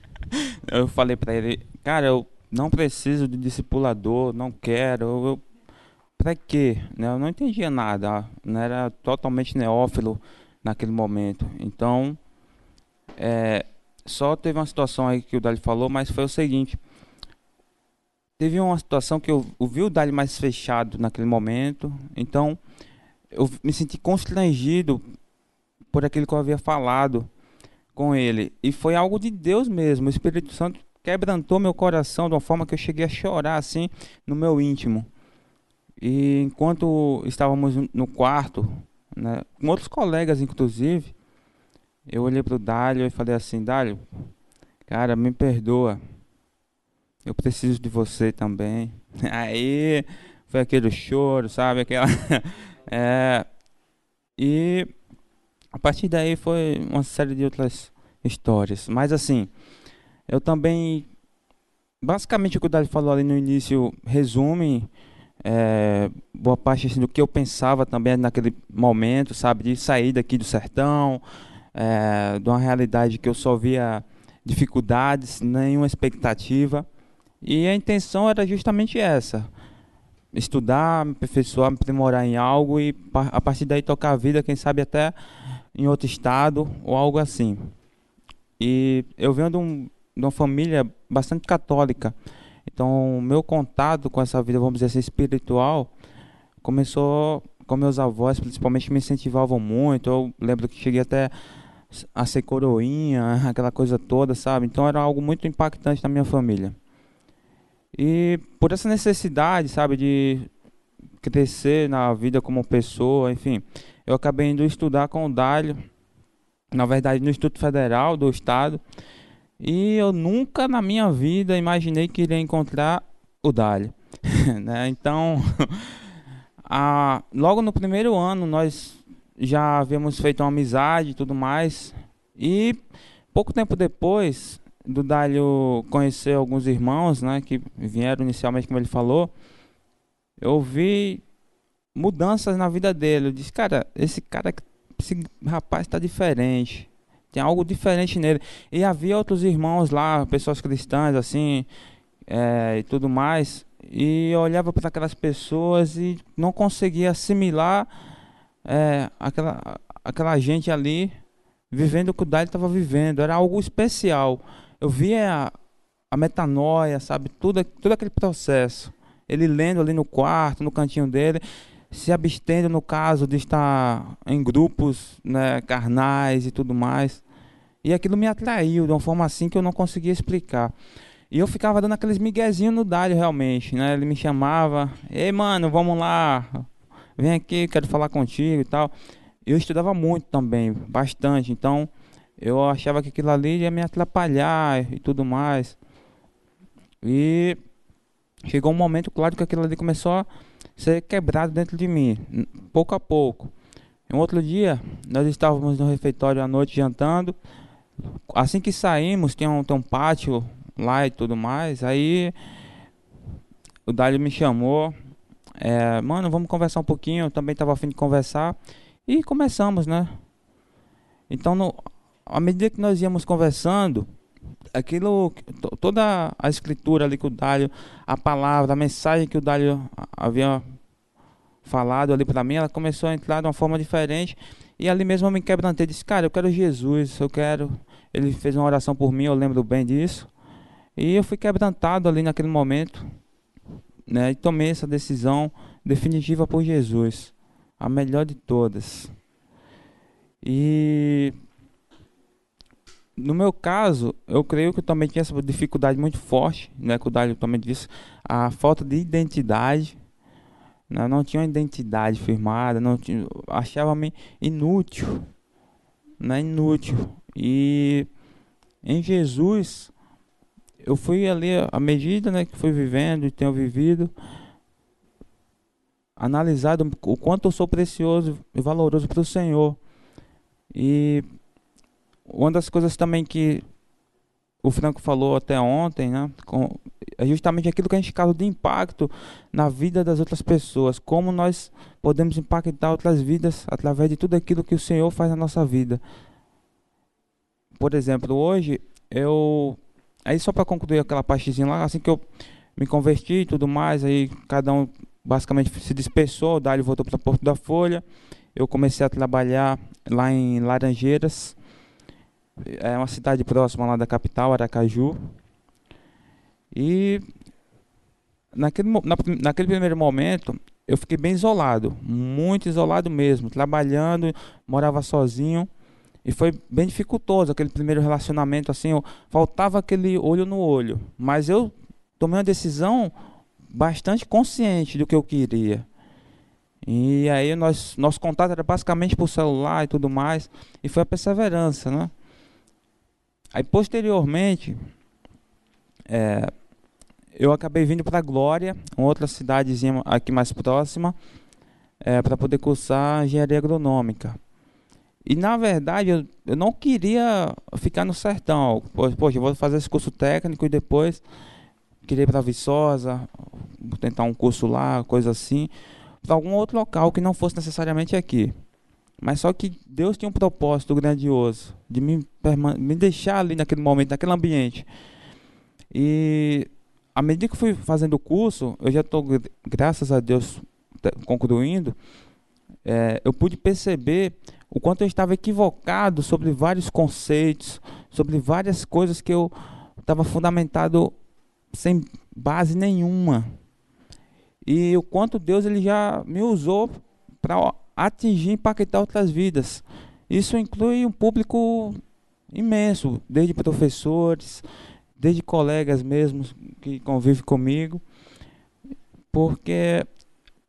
eu falei para ele, cara, eu não preciso de discipulador, não quero, eu, para quê? Né, eu não entendia nada, não era totalmente neófilo naquele momento. Então, é, só teve uma situação aí que o Dali falou, mas foi o seguinte, teve uma situação que eu, vi o Dali mais fechado naquele momento, então eu me senti constrangido por aquilo que eu havia falado com ele. E foi algo de Deus mesmo. O Espírito Santo quebrantou meu coração de uma forma que eu cheguei a chorar assim no meu íntimo. E enquanto estávamos no quarto, né, com outros colegas inclusive, eu olhei para o Dálio e falei assim: Dálio, cara, me perdoa eu preciso de você também. Aí foi aquele choro, sabe? Aquela. é, e a partir daí foi uma série de outras histórias. Mas assim, eu também. Basicamente o que o Dali falou ali no início resume é, boa parte assim, do que eu pensava também naquele momento, sabe? De sair daqui do sertão, é, de uma realidade que eu só via dificuldades, nenhuma expectativa. E a intenção era justamente essa: estudar, me aperfeiçoar, me aprimorar em algo e a partir daí tocar a vida, quem sabe até em outro estado ou algo assim. E eu venho de, um, de uma família bastante católica, então meu contato com essa vida, vamos dizer assim, espiritual, começou com meus avós, principalmente me incentivavam muito. Eu lembro que cheguei até a ser coroinha, aquela coisa toda, sabe? Então era algo muito impactante na minha família. E por essa necessidade, sabe, de crescer na vida como pessoa, enfim, eu acabei indo estudar com o Dálio, na verdade no Instituto Federal do Estado, E eu nunca na minha vida imaginei que iria encontrar o Dali. né? Então, a, logo no primeiro ano nós já havíamos feito uma amizade e tudo mais. E pouco tempo depois do Dálio conhecer alguns irmãos, né, que vieram inicialmente, como ele falou, eu vi mudanças na vida dele. Eu disse, cara, esse cara, esse rapaz está diferente. Tem algo diferente nele. E havia outros irmãos lá, pessoas cristãs, assim, é, e tudo mais. E eu olhava para aquelas pessoas e não conseguia assimilar é, aquela, aquela gente ali vivendo o que o Dali estava vivendo. Era algo especial. Eu via a, metanoia, sabe? Tudo, todo aquele processo. Ele lendo ali no quarto, no cantinho dele, se abstendo no caso de estar em grupos né, carnais e tudo mais. E aquilo me atraiu de uma forma assim que eu não conseguia explicar. E eu ficava dando aqueles miguezinhos no Dário realmente, né? Ele me chamava, ei mano, vamos lá, vem aqui, quero falar contigo e tal. Eu estudava muito também, bastante, então eu achava que aquilo ali ia me atrapalhar e tudo mais. E chegou um momento, claro, que aquilo ali começou a ser quebrado dentro de mim, pouco a pouco. Um outro dia, nós estávamos no refeitório à noite jantando. Assim que saímos, tinha um, um pátio lá e tudo mais. Aí o Dali me chamou. É, mano, vamos conversar um pouquinho. Eu também estava afim de conversar. E começamos, né? Então, no, à medida que nós íamos conversando, aquilo, toda a escritura ali que o Dálio, a palavra, a mensagem que o Dálio havia falado ali para mim, ela começou a entrar de uma forma diferente. E ali mesmo eu me quebrantei, disse, cara, eu quero Jesus, eu quero. Ele fez uma oração por mim, eu lembro bem disso. E eu fui quebrantado ali naquele momento, né? E tomei essa decisão definitiva por Jesus, a melhor de todas. E no meu caso, eu creio que eu também tinha essa dificuldade muito forte, né? Que o Dário também disse, a falta de identidade. Né? Não tinha uma identidade firmada, não tinha, achava-me inútil, né? Inútil. E em Jesus eu fui ali, à medida né, que fui vivendo e tenho vivido, analisado o quanto eu sou precioso e valoroso para o Senhor. E uma das coisas também que o Franco falou até ontem, né, com, é justamente aquilo que a gente causa de impacto na vida das outras pessoas, como nós podemos impactar outras vidas através de tudo aquilo que o Senhor faz na nossa vida. Por exemplo, hoje eu Aí só para concluir aquela partezinha lá, assim que eu me converti e tudo mais, aí cada um basicamente se dispersou, o Dário voltou para Porto da Folha. Eu comecei a trabalhar lá em Laranjeiras, é uma cidade próxima lá da capital, Aracaju. E naquele, na, naquele primeiro momento eu fiquei bem isolado, muito isolado mesmo, trabalhando, morava sozinho. E foi bem dificultoso aquele primeiro relacionamento, assim, eu, faltava aquele olho no olho. Mas eu tomei uma decisão bastante consciente do que eu queria. E aí nós, nosso contato era basicamente por celular e tudo mais. E foi a perseverança, né? Aí posteriormente, é, eu acabei vindo para Glória, uma outra cidadezinha aqui mais próxima, é, para poder cursar engenharia agronômica. E na verdade eu, eu não queria ficar no sertão. Poxa, eu vou fazer esse curso técnico e depois queria ir para Viçosa, tentar um curso lá, coisa assim, para algum outro local que não fosse necessariamente aqui. Mas só que Deus tinha um propósito grandioso de me, me deixar ali naquele momento, naquele ambiente. E à medida que fui fazendo o curso, eu já estou, graças a Deus, concluindo, é, eu pude perceber o quanto eu estava equivocado sobre vários conceitos, sobre várias coisas que eu estava fundamentado sem base nenhuma. E o quanto Deus ele já me usou para atingir e impactar outras vidas. Isso inclui um público imenso, desde professores, desde colegas mesmo que convivem comigo, porque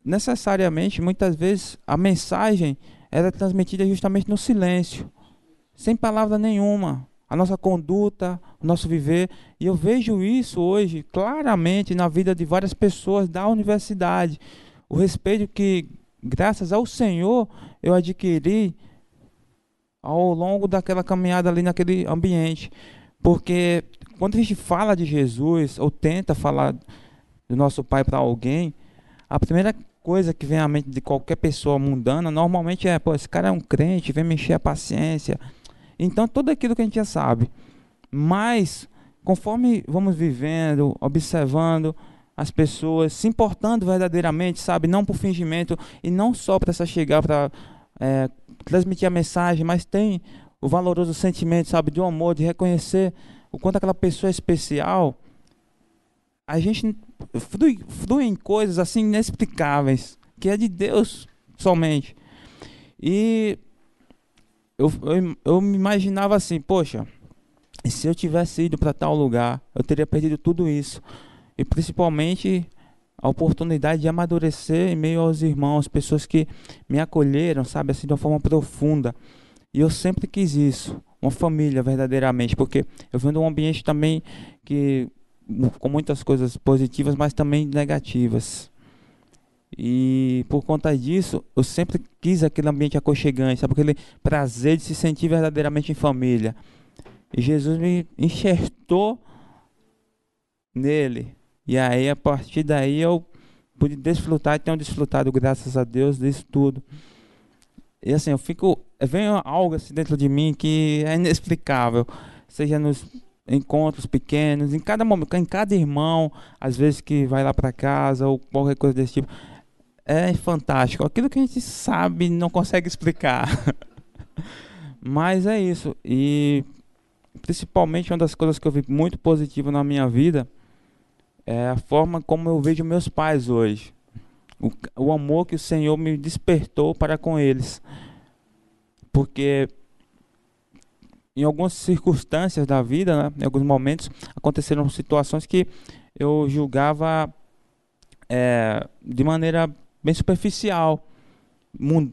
necessariamente muitas vezes a mensagem era transmitida justamente no silêncio, sem palavra nenhuma. a nossa conduta, o nosso viver. E eu vejo isso hoje claramente na vida de várias pessoas da universidade. O respeito que, graças ao Senhor, eu adquiri ao longo daquela caminhada ali naquele ambiente. Porque quando a gente fala de Jesus ou tenta falar do nosso Pai para alguém, a primeira coisa que vem à mente de qualquer pessoa mundana normalmente é: pô, esse cara é um crente, vem mexer a paciência. Então, tudo aquilo que a gente já sabe. Mas, conforme vamos vivendo, observando as pessoas, se importando verdadeiramente, sabe? Não por fingimento e não só para se chegar para é, transmitir a mensagem, mas tem o valoroso sentimento, sabe, um amor, de reconhecer o quanto aquela pessoa é especial, a gente flui, flui em coisas assim inexplicáveis, que é de Deus somente. E eu, eu, eu me imaginava assim, poxa, se eu tivesse ido para tal lugar, eu teria perdido tudo isso. E principalmente a oportunidade de amadurecer em meio aos irmãos, pessoas que me acolheram, sabe, assim, de uma forma profunda. E eu sempre quis isso, uma família verdadeiramente, porque eu venho de um ambiente também que com muitas coisas positivas, mas também negativas. E por conta disso, eu sempre quis aquele ambiente aconchegante, sabe? aquele prazer de se sentir verdadeiramente em família. E Jesus me enxertou nele. E aí, a partir daí, eu pude desfrutar e tenho desfrutado, graças a Deus, disso tudo. E assim, eu fico. Vem algo assim dentro de mim que é inexplicável. Seja nos encontros pequenos, em cada momento, em cada irmão, às vezes que vai lá para casa ou qualquer coisa desse tipo. É fantástico. Aquilo que a gente sabe não consegue explicar. Mas é isso. E principalmente uma das coisas que eu vi muito positivo na minha vida é a forma como eu vejo meus pais hoje o, o amor que o Senhor me despertou para com eles. Porque em algumas circunstâncias da vida, né, em alguns momentos, aconteceram situações que eu julgava é, de maneira bem superficial,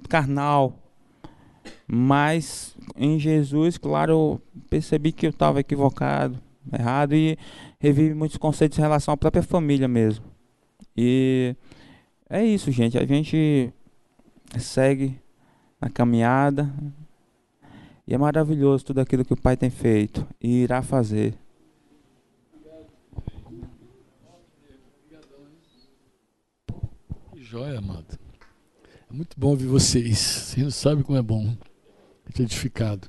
carnal. Mas em Jesus, claro, percebi que eu estava equivocado, errado e revi muitos conceitos em relação à própria família mesmo. E é isso, gente. A gente segue na caminhada. E é maravilhoso tudo aquilo que o Pai tem feito e irá fazer. Que joia, amado. É muito bom ouvir vocês. Você não sabe como é bom. Edificado.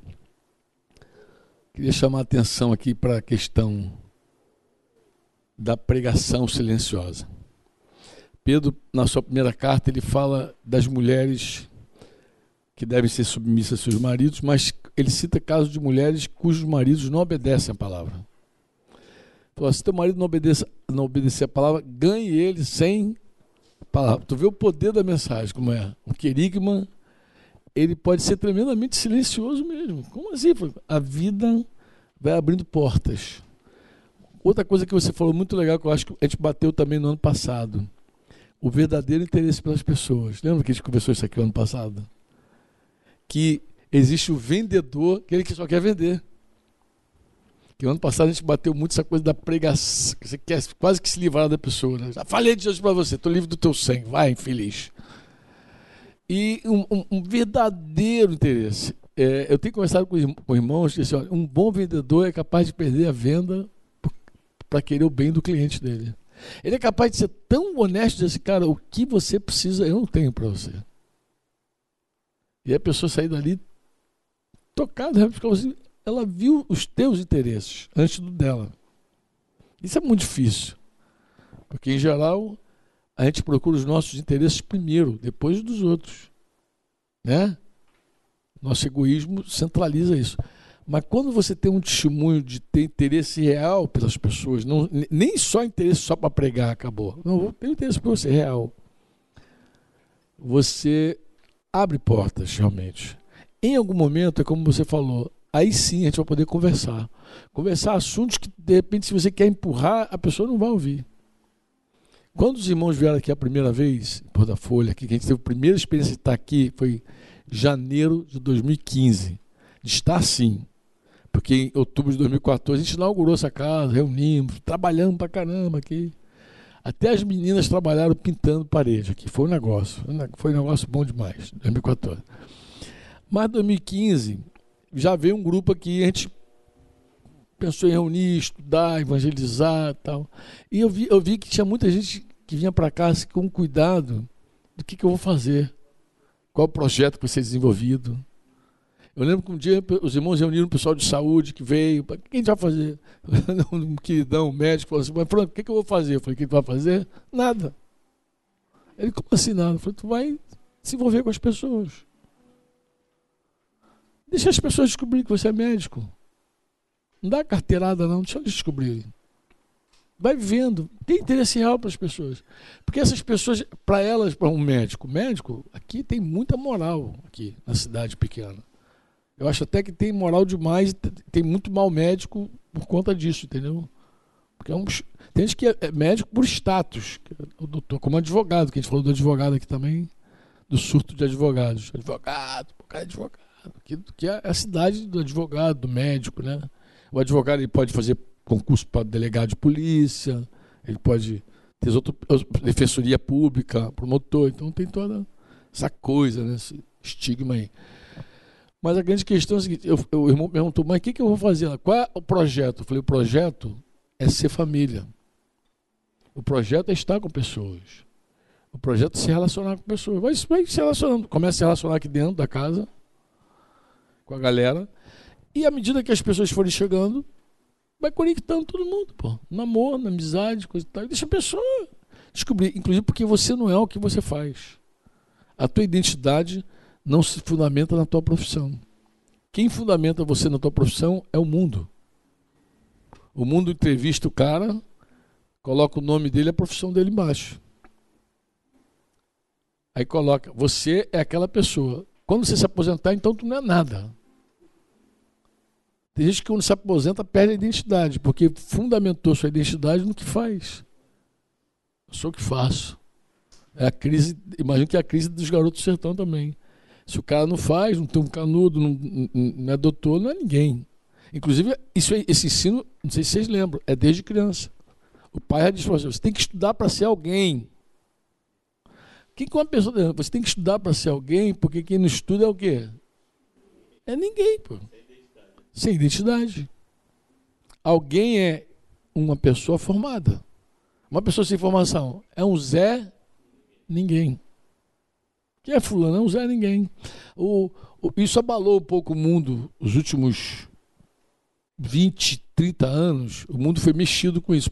Queria chamar a atenção aqui para a questão da pregação silenciosa. Pedro, na sua primeira carta, ele fala das mulheres que devem ser submissas a seus maridos, mas ele cita casos de mulheres cujos maridos não obedecem a palavra. Então, se teu marido não, não obedecer a palavra, ganhe ele sem palavra. Tu vê o poder da mensagem, como é. O querigma, ele pode ser tremendamente silencioso mesmo. Como assim? A vida vai abrindo portas. Outra coisa que você falou muito legal, que eu acho que a gente bateu também no ano passado o verdadeiro interesse pelas pessoas. Lembra que a gente conversou isso aqui no ano passado? Que existe o vendedor, aquele que só quer vender. Que no ano passado a gente bateu muito essa coisa da pregação, que você quer quase que se livrar da pessoa. Né? Já falei de Jesus para você, estou livre do teu sangue, vai, infeliz. E um, um, um verdadeiro interesse. É, eu tenho conversado com, com irmãos que assim, olha, um bom vendedor é capaz de perder a venda para querer o bem do cliente dele. Ele é capaz de ser tão honesto e dizer assim, cara, o que você precisa eu não tenho para você. E a pessoa sair dali tocada, né? assim, ela viu os teus interesses antes do dela. Isso é muito difícil. Porque, em geral, a gente procura os nossos interesses primeiro, depois dos outros. Né? Nosso egoísmo centraliza isso. Mas quando você tem um testemunho de ter interesse real pelas pessoas, não, nem só interesse só para pregar, acabou. Não, tem interesse por você real. Você abre portas, realmente. Em algum momento, é como você falou, aí sim a gente vai poder conversar. Conversar assuntos que, de repente, se você quer empurrar, a pessoa não vai ouvir. Quando os irmãos vieram aqui a primeira vez, em Porta Folha, que a gente teve a primeira experiência de estar aqui, foi janeiro de 2015. De estar assim Porque em outubro de 2014 a gente inaugurou essa casa, reunimos, trabalhamos pra caramba aqui. Até as meninas trabalharam pintando parede aqui. Foi um negócio. Foi um negócio bom demais, 2014. Mas 2015 já veio um grupo aqui, a gente pensou em reunir, estudar, evangelizar tal. E eu vi, eu vi que tinha muita gente que vinha para cá assim, com cuidado do que, que eu vou fazer, qual o projeto que vai ser desenvolvido. Eu lembro que um dia os irmãos reuniram o pessoal de saúde que veio. O que a gente vai fazer? Um queridão, um médico, falou assim: Mas, Franco, o que, que eu vou fazer? Eu falei: O que, tu vai fazer? Nada. Ele, como assim nada? Eu falei: Tu vai se envolver com as pessoas. Deixa as pessoas descobrir que você é médico. Não dá carteirada, não. Deixa eles descobrirem. Vai vendo. Tem interesse real para as pessoas. Porque essas pessoas, para elas, para um médico, médico, aqui tem muita moral, aqui na cidade pequena. Eu acho até que tem moral demais, tem muito mal médico por conta disso, entendeu? Porque é um, tem gente que é médico por status, é o doutor, como advogado, que a gente falou do advogado aqui também, do surto de advogados. Advogado, cara é advogado. Que, que é a cidade do advogado, do médico, né? O advogado ele pode fazer concurso para delegado de polícia, ele pode ter outra defensoria pública, promotor, então tem toda essa coisa, né, esse estigma aí. Mas a grande questão é a seguinte: eu, eu, o irmão perguntou, mas o que, que eu vou fazer? Qual é o projeto? Eu falei: o projeto é ser família. O projeto é estar com pessoas. O projeto é se relacionar com pessoas. Vai, vai se relacionando. Começa a se relacionar aqui dentro da casa, com a galera. E à medida que as pessoas forem chegando, vai conectando todo mundo, pô. Namoro, na amizade, coisa e tal. Deixa a pessoa descobrir. Inclusive porque você não é o que você faz. A tua identidade não se fundamenta na tua profissão. Quem fundamenta você na tua profissão é o mundo. O mundo entrevista o cara, coloca o nome dele e a profissão dele embaixo. Aí coloca, você é aquela pessoa. Quando você se aposentar, então tu não é nada. Tem gente que quando se aposenta perde a identidade, porque fundamentou sua identidade no que faz. Eu sou o que faço. É a crise, imagino que é a crise dos garotos do sertão também. Se o cara não faz, não tem um canudo, não, não é doutor, não é ninguém. Inclusive, isso, esse ensino, não sei se vocês lembram, é desde criança. O pai já diz para você, você tem que estudar para ser alguém. O que, uma pessoa Você tem que estudar para ser alguém, porque quem não estuda é o quê? É ninguém, pô sem identidade. Alguém é uma pessoa formada. Uma pessoa sem formação é um Zé ninguém. Quem é fulano? É um Zé ninguém. O, o, isso abalou um pouco o mundo os últimos 20, 30 anos. O mundo foi mexido com isso.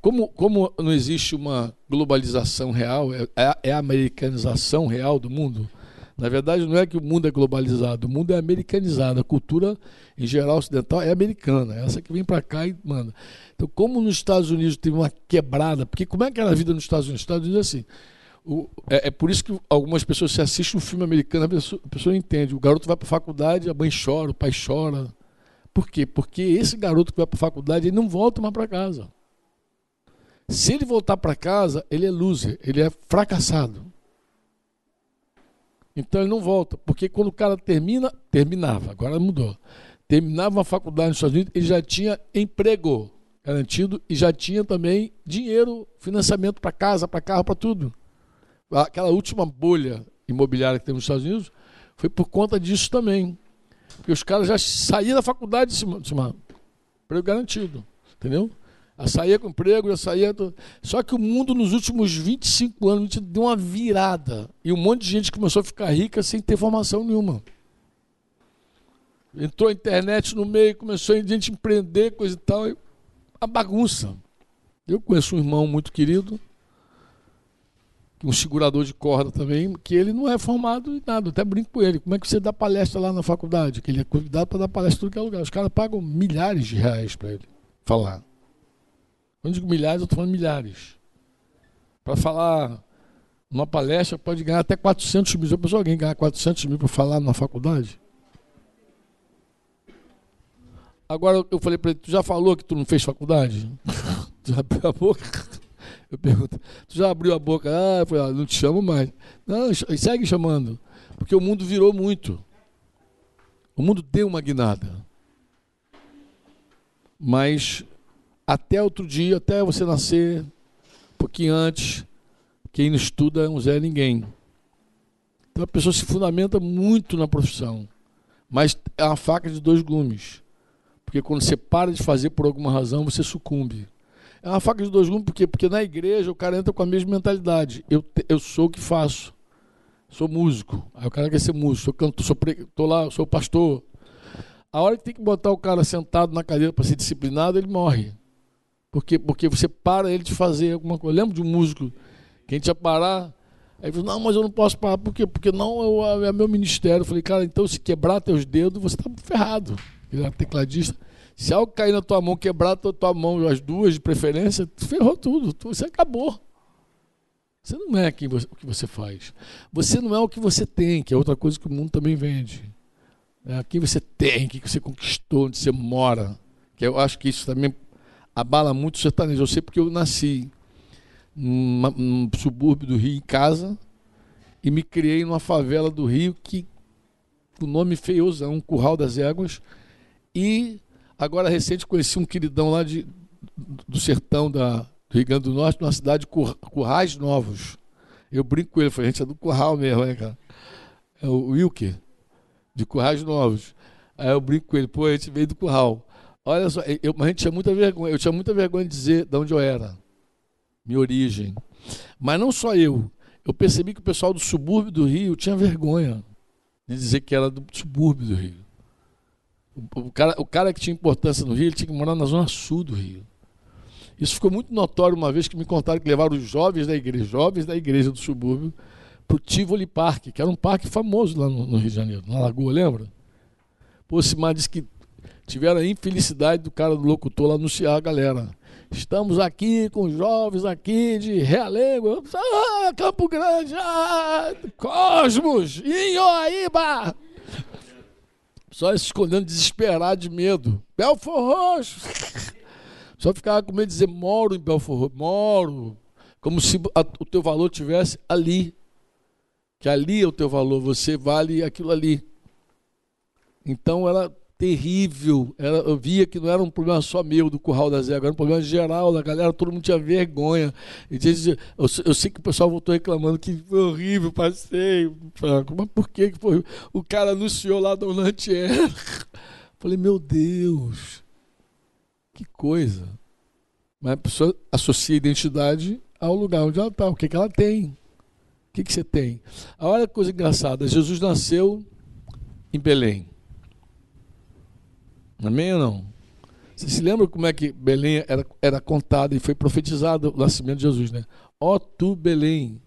Como, como não existe uma globalização real, é, é a americanização real do mundo, na verdade, não é que o mundo é globalizado, o mundo é americanizado. A cultura, em geral, ocidental é americana. É essa que vem para cá e manda. Então, como nos Estados Unidos teve uma quebrada, porque como é que era a vida nos Estados Unidos? Nos Estados Unidos é assim. O, é, é, por isso que algumas pessoas se assistem um filme americano, a pessoa, a pessoa entende. O garoto vai para a faculdade, a mãe chora, o pai chora. Por quê? Porque esse garoto que vai para a faculdade, ele não volta mais para casa. Se ele voltar para casa, ele é loser, ele é fracassado. Então ele não volta, porque quando o cara termina, terminava, agora mudou. Terminava a faculdade nos Estados Unidos, ele já tinha emprego garantido e já tinha também dinheiro, financiamento para casa, para carro, para tudo. Aquela última bolha imobiliária que tem nos Estados Unidos foi por conta disso também. Porque os caras já saíam da faculdade de cima, de emprego garantido, entendeu? Já saía com emprego, já saía. Só que o mundo nos últimos 25 anos deu uma virada. E um monte de gente começou a ficar rica sem ter formação nenhuma. Entrou a internet no meio, começou a gente empreender, coisa e tal. E a bagunça. Eu conheço um irmão muito querido, um segurador de corda também, que ele não é formado em nada. até brinco com ele. Como é que você dá palestra lá na faculdade? Que ele é convidado para dar palestra em todo que é lugar. Os caras pagam milhares de reais para ele falar. Quando digo milhares, eu estou falando milhares. Para falar numa palestra, pode ganhar até 400 mil. Já pensou alguém ganhar 400 mil para falar na faculdade? Agora eu falei para ele, tu já falou que tu não fez faculdade? já abriu a boca? Eu pergunto, tu já abriu a boca? Ah, eu falei, ah, não te chamo mais. Não, segue chamando. Porque o mundo virou muito. O mundo deu uma guinada. Mas até outro dia, até você nascer, um pouquinho antes, quem não estuda é um Zé Ninguém. Então a pessoa se fundamenta muito na profissão. Mas é uma faca de dois gumes. Porque quando você para de fazer por alguma razão, você sucumbe. É uma faca de dois gumes porque, porque na igreja o cara entra com a mesma mentalidade. Eu, eu sou o que faço. Sou músico. Aí o cara quer ser músico. Sou cantor, sou, pre... tô lá, sou pastor. A hora que tem que botar o cara sentado na cadeira para ser disciplinado, ele morre. Porque, porque você para ele de fazer alguma coisa. Eu lembro de um músico que a gente ia parar. Aí ele falou, não, mas eu não posso parar. Por quê? Porque não eu, é meu ministério. Eu falei, cara, então se quebrar teus dedos, você está ferrado. Ele era tecladista. Se algo cair na tua mão, quebrar a tua mão, as duas de preferência, tu ferrou tudo. Você acabou. Você não é quem você, o que você faz. Você não é o que você tem, que é outra coisa que o mundo também vende. É quem você tem, o que você conquistou, onde você mora. Que eu acho que isso também abala muito o sertanejo. Eu sei porque eu nasci num, num subúrbio do Rio em casa e me criei numa favela do Rio que o nome feiosão, Curral das Éguas. E agora recente conheci um queridão lá de, do sertão da, do Rio Grande do Norte, numa cidade de Currais Novos. Eu brinco com ele, falei, a gente é do Curral mesmo, né, cara? É o Wilker de Currais Novos. Aí eu brinco com ele, pô, a gente veio do Curral. Olha só, eu, a gente tinha muita vergonha, eu tinha muita vergonha de dizer de onde eu era, minha origem. Mas não só eu, eu percebi que o pessoal do subúrbio do Rio tinha vergonha de dizer que era do subúrbio do Rio. O, o, cara, o cara que tinha importância no Rio, ele tinha que morar na zona sul do Rio. Isso ficou muito notório uma vez que me contaram que levaram os jovens da igreja, jovens da igreja do subúrbio, para o Tivoli Park, que era um parque famoso lá no, no Rio de Janeiro, na Lagoa, lembra? Pô, Simar disse que tiveram a infelicidade do cara do locutor lá anunciar a galera. Estamos aqui com jovens aqui de Realengo, ah, Campo Grande, ah, Cosmos, Inhoaíba. Só se escondendo desesperado de medo. Belfor Roxo. Só ficava com medo de dizer, moro em Belfor Roxo, moro. Como se a, o teu valor tivesse ali que ali é o teu valor, você vale aquilo ali. Então era terrível. Era, eu via que não era um problema só meu do curral das éguas, era um problema geral da galera, todo mundo tinha vergonha. E eu, eu sei que o pessoal voltou reclamando que foi horrível, passei. Mas por que foi? O cara anunciou lá da Unantier. Falei, meu Deus, que coisa. Mas a pessoa associa a identidade ao lugar onde ela está, o que, que ela tem. O que, que você tem? Olha que coisa engraçada. Jesus nasceu em Belém. Amém ou não? Você se lembra como é que Belém era, era contada e foi profetizado o nascimento de Jesus, né? Ó tu, Belém,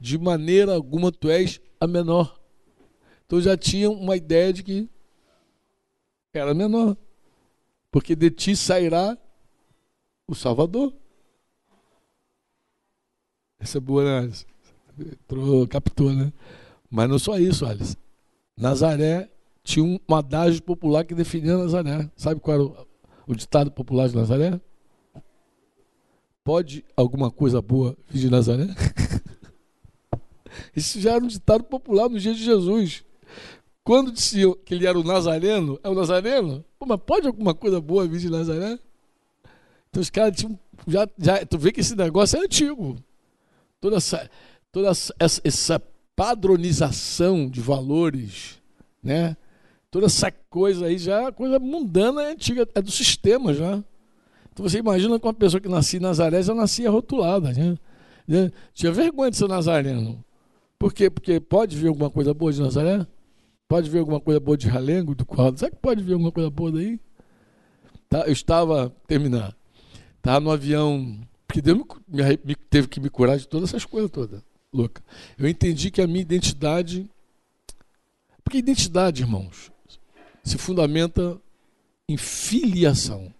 de maneira alguma tu és a menor. Então já tinha uma ideia de que era menor. Porque de ti sairá o Salvador. Essa é boa análise. Entrou, captou, né? Mas não só isso, Alice. Nazaré tinha um adágio popular que definia Nazaré. Sabe qual era o, o ditado popular de Nazaré? Pode alguma coisa boa vir de Nazaré? Isso já era um ditado popular no dia de Jesus. Quando diziam que ele era o Nazareno, é o Nazareno? Pô, mas pode alguma coisa boa vir de Nazaré? Então os caras tinham. Já, já, tu vê que esse negócio é antigo. Toda essa, toda essa padronização de valores, né? Toda essa coisa aí já é coisa mundana, é antiga, é do sistema já. Então você imagina com uma pessoa que nascia em Nazaré já nascia rotulada, né? né? Tinha vergonha de ser nazareno. Por quê? Porque pode vir alguma coisa boa de Nazaré? Pode vir alguma coisa boa de Ralengo, do quadro? Será que pode vir alguma coisa boa daí? Tá, eu estava, terminar, estava no avião, porque Deus me, me, teve que me curar de todas essas coisas todas louca. Eu entendi que a minha identidade. Porque identidade, irmãos, se fundamenta em filiação.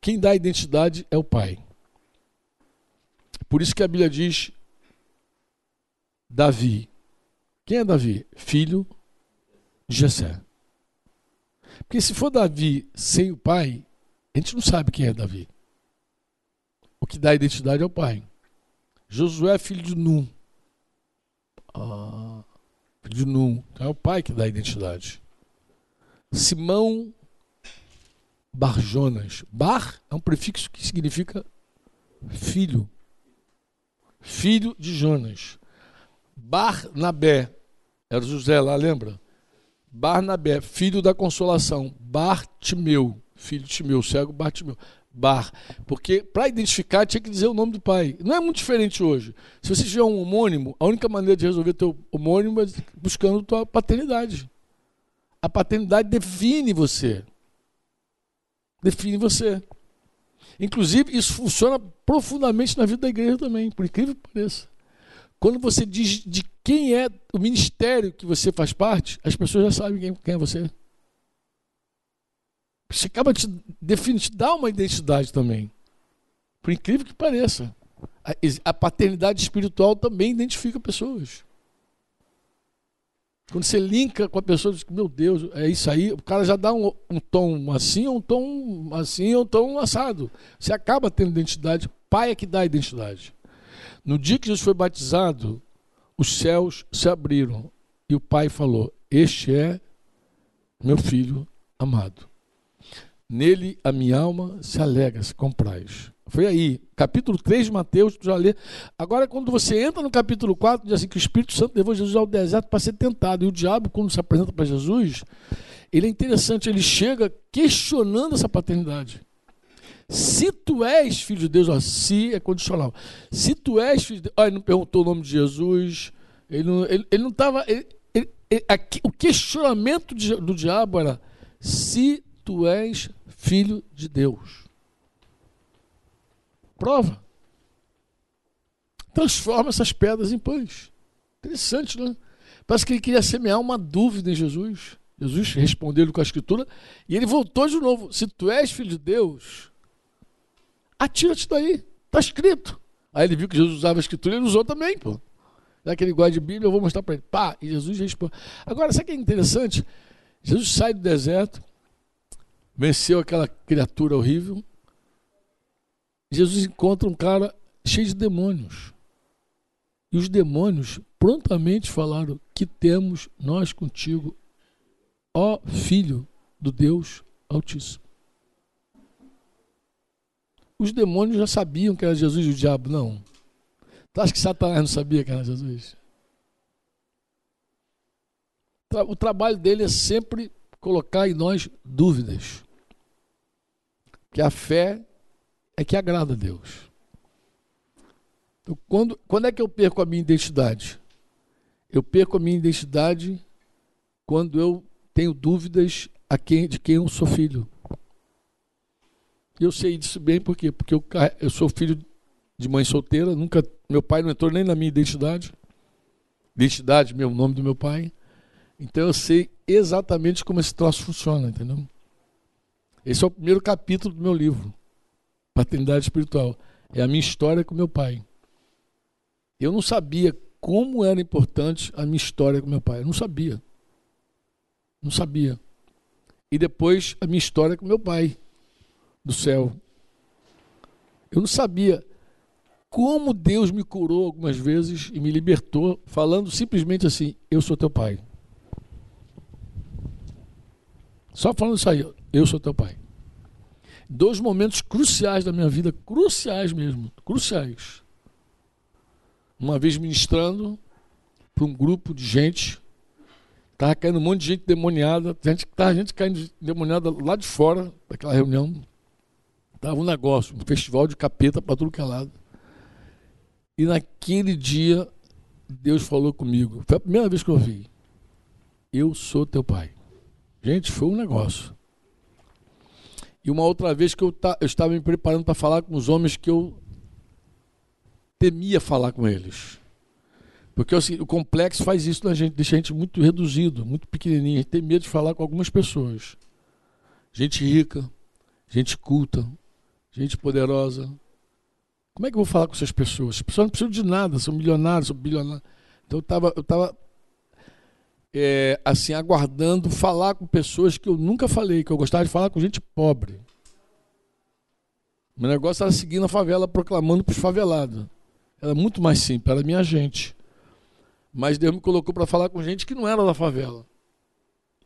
Quem dá identidade é o Pai. Por isso que a Bíblia diz Davi. Quem é Davi? Filho de Jessé. Porque se for Davi sem o pai, a gente não sabe quem é Davi. O que dá identidade é o pai. Josué é filho de Num. Ah, de Num. Então é o pai que dá a identidade. Simão Bar Jonas. Bar é um prefixo que significa filho. Filho de Jonas. Barnabé. Era José lá, lembra? Barnabé, filho da consolação. Bartimeu, filho de Timeu, cego Bartimeu. Bar. Porque para identificar tinha que dizer o nome do pai. Não é muito diferente hoje. Se você tiver um homônimo, a única maneira de resolver teu homônimo é buscando tua paternidade. A paternidade define você. Define você. Inclusive, isso funciona profundamente na vida da igreja também, por incrível que pareça. Quando você diz de quem é o ministério que você faz parte, as pessoas já sabem quem, quem é você. Você acaba te definindo, te dá uma identidade também. Por incrível que pareça. A, a paternidade espiritual também identifica pessoas. Quando você linka com a pessoa, diz, meu Deus, é isso aí, o cara já dá um, um tom assim, um tom assim, um tom assado. Você acaba tendo identidade, pai é que dá a identidade. No dia que Jesus foi batizado, os céus se abriram e o pai falou: Este é meu filho amado. Nele a minha alma se alegra, se compraz. Foi aí, capítulo 3 de Mateus, tu já lê. Agora, quando você entra no capítulo 4, diz assim que o Espírito Santo levou Jesus ao deserto para ser tentado. E o diabo, quando se apresenta para Jesus, ele é interessante, ele chega questionando essa paternidade. Se tu és filho de Deus, ó, se é condicional. Se tu és filho de Deus, ó, ele não perguntou o nome de Jesus, ele não estava. Ele, ele não tava, ele, ele, o questionamento do diabo era: se tu és filho de Deus. Prova. Transforma essas pedras em pães. Interessante, né? Parece que ele queria semear uma dúvida em Jesus. Jesus respondeu com a escritura e ele voltou de novo. Se tu és filho de Deus, atira-te daí. Está escrito. Aí ele viu que Jesus usava a escritura e ele usou também, pô. Já que ele gosta de Bíblia, eu vou mostrar para ele. Pá, e Jesus responde. Agora, sabe o que é interessante? Jesus sai do deserto, venceu aquela criatura horrível. Jesus encontra um cara cheio de demônios. E os demônios prontamente falaram: Que temos nós contigo, ó Filho do Deus Altíssimo. Os demônios já sabiam que era Jesus e o diabo, não. Tu acha que Satanás não sabia que era Jesus? O trabalho dele é sempre colocar em nós dúvidas. Que a fé é que agrada a Deus. Então, quando, quando é que eu perco a minha identidade? Eu perco a minha identidade quando eu tenho dúvidas a quem, de quem eu sou filho. Eu sei disso bem por quê? Porque eu, eu sou filho de mãe solteira, nunca meu pai não entrou nem na minha identidade. Identidade, meu nome do meu pai. Então eu sei exatamente como esse troço funciona, entendeu? Esse é o primeiro capítulo do meu livro, Paternidade Espiritual. É a minha história com meu pai. Eu não sabia como era importante a minha história com meu pai. Eu não sabia. Não sabia. E depois a minha história com meu pai do céu. Eu não sabia como Deus me curou algumas vezes e me libertou, falando simplesmente assim: Eu sou teu pai. Só falando isso aí, eu sou teu pai. Dois momentos cruciais da minha vida, cruciais mesmo, cruciais. Uma vez ministrando para um grupo de gente, estava caindo um monte de gente demoniada, gente, tava gente caindo demoniada lá de fora daquela reunião. Estava um negócio, um festival de capeta para tudo que é lado. E naquele dia, Deus falou comigo. Foi a primeira vez que eu ouvi. Eu sou teu pai. Gente, foi um negócio. E uma outra vez que eu, eu estava me preparando para falar com os homens que eu temia falar com eles. Porque assim, o complexo faz isso na gente, deixa a gente muito reduzido, muito pequenininho. A gente tem medo de falar com algumas pessoas. Gente rica, gente culta, gente poderosa. Como é que eu vou falar com essas pessoas? As pessoas não precisam de nada, são milionários, são bilionários. Então eu estava eu tava, é, assim, aguardando falar com pessoas que eu nunca falei, que eu gostava de falar com gente pobre. Meu negócio era seguir na favela proclamando para os favelados. Era muito mais simples, era minha gente. Mas Deus me colocou para falar com gente que não era da favela.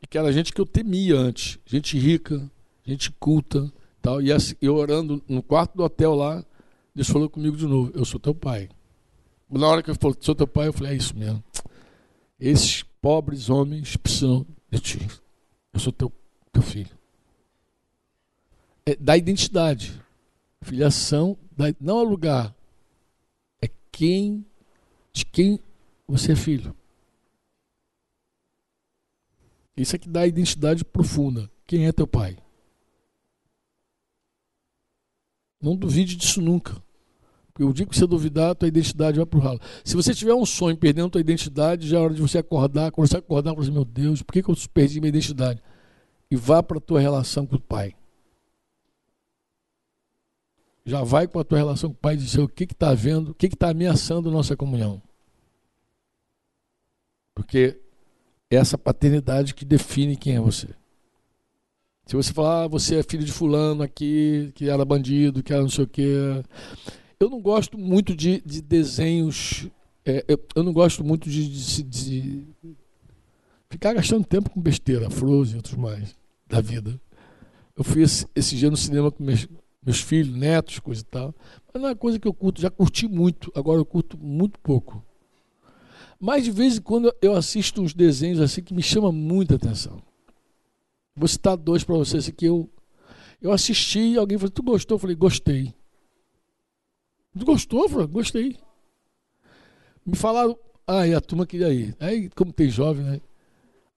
E que era gente que eu temia antes. Gente rica, gente culta, tal. E assim, eu orando no quarto do hotel lá, Deus falou comigo de novo: Eu sou teu pai. Na hora que eu falei, sou teu pai, eu falei: É isso mesmo. Esses pobres homens precisam de ti. Eu sou teu, teu filho. É da identidade. Filiação, da, não é lugar. É quem, de quem você é filho. Isso é que dá identidade profunda. Quem é teu pai? Não duvide disso nunca. Porque o dia que você duvidar, tua identidade vai para o ralo. Se você tiver um sonho perdendo tua identidade, já é hora de você acordar. Quando você acordar, você meu Deus, por que, que eu perdi minha identidade? E vá para a tua relação com o pai. Já vai com a tua relação com o pai e dizer o que está vendo, o que está ameaçando a nossa comunhão. Porque é essa paternidade que define quem é você. Se você falar, ah, você é filho de fulano aqui, que era bandido, que era não sei o quê. Eu não gosto muito de, de desenhos. É, eu, eu, não gosto muito de, de, de, ficar gastando tempo com besteira, Frozen e outros mais da vida. Eu fui esse, esse dia no cinema com meus, meus filhos, netos, coisa e tal. Mas não é coisa que eu curto. Já curti muito, agora eu curto muito pouco. Mas de vez em quando eu assisto uns desenhos assim que me chamam muita atenção. Vou citar dois para vocês aqui. Eu, eu assisti alguém falou: Tu gostou? Eu falei: Gostei. Gostou? Eu falei: Gostei. Me falaram: Ah, e a turma queria ir. Aí, como tem jovem, né?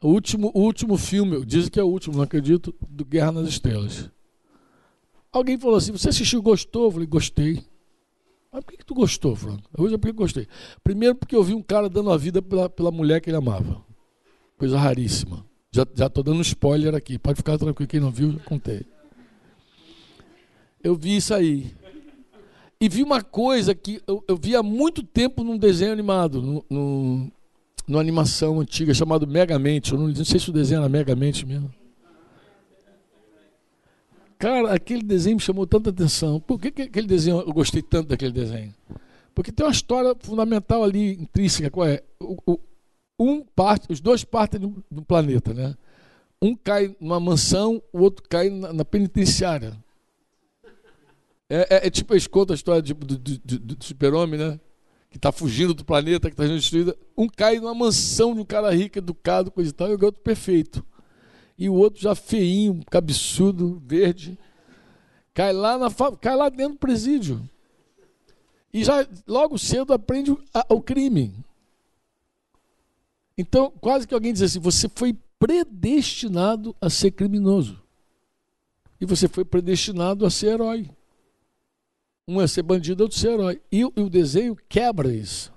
O último, o último filme, dizem que é o último, não acredito, do Guerra nas Estrelas. Alguém falou assim: Você assistiu gostou? Eu falei: Gostei. Mas por que, que tu gostou, Franco? Eu falei: Por que gostei? Primeiro, porque eu vi um cara dando a vida pela, pela mulher que ele amava. Coisa raríssima. Já, já tô dando spoiler aqui. Pode ficar tranquilo. Quem não viu, já contei. Eu vi isso aí. E vi uma coisa que eu, eu vi há muito tempo num desenho animado, no, no, numa animação antiga chamado Megamente. Eu não, não sei se o desenho era Megamente mesmo. Cara, aquele desenho me chamou tanta atenção. Por que, que aquele desenho eu gostei tanto daquele desenho? Porque tem uma história fundamental ali, intrínseca. Qual é? O, o, um parte, os dois partem do, do, planeta, né? Um cai numa mansão, o outro cai na, na penitenciária. É, é, é, tipo, eles contam a história de, do, do, do super-homem, né? Que está fugindo do planeta, que está sendo destruído. Um cai numa mansão de um cara rico, educado, coisa e tal, e o outro perfeito. E o outro já feinho, cabeçudo, verde. Cai lá, na, cai lá dentro do presídio. E já logo cedo aprende a, o crime. Então, quase que alguém diz assim: você foi predestinado a ser criminoso. E você foi predestinado a ser herói. Um é ser bandido, outro ser herói. E, e o desenho quebra isso.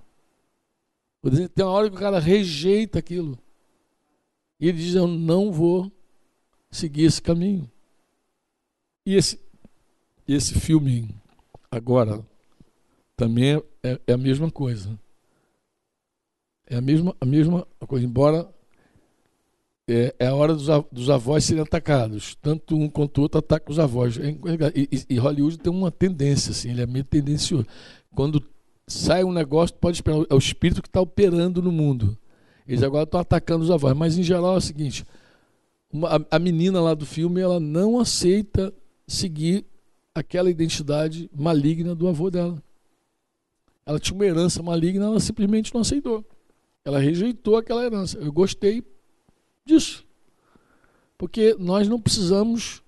O desenho, tem uma hora que o cara rejeita aquilo. E ele diz: Eu não vou seguir esse caminho. E esse, esse filme, agora, também é, é a mesma coisa. É a mesma, a mesma coisa, embora é, é a hora dos, dos, avós serem atacados. Tanto um quanto o outro atacam os avós. É e, e, e, Hollywood tem uma tendência, assim, ele é meio tendencioso. Quando sai um negócio, pode esperar, é o espírito que está operando no mundo. Eles agora estão atacando os avós. Mas em geral é o seguinte: uma, a, a menina lá do filme ela não aceita seguir aquela identidade maligna do avô dela. Ela tinha uma herança maligna, ela simplesmente não aceitou. Ela rejeitou aquela herança. Eu gostei disso. Porque nós não precisamos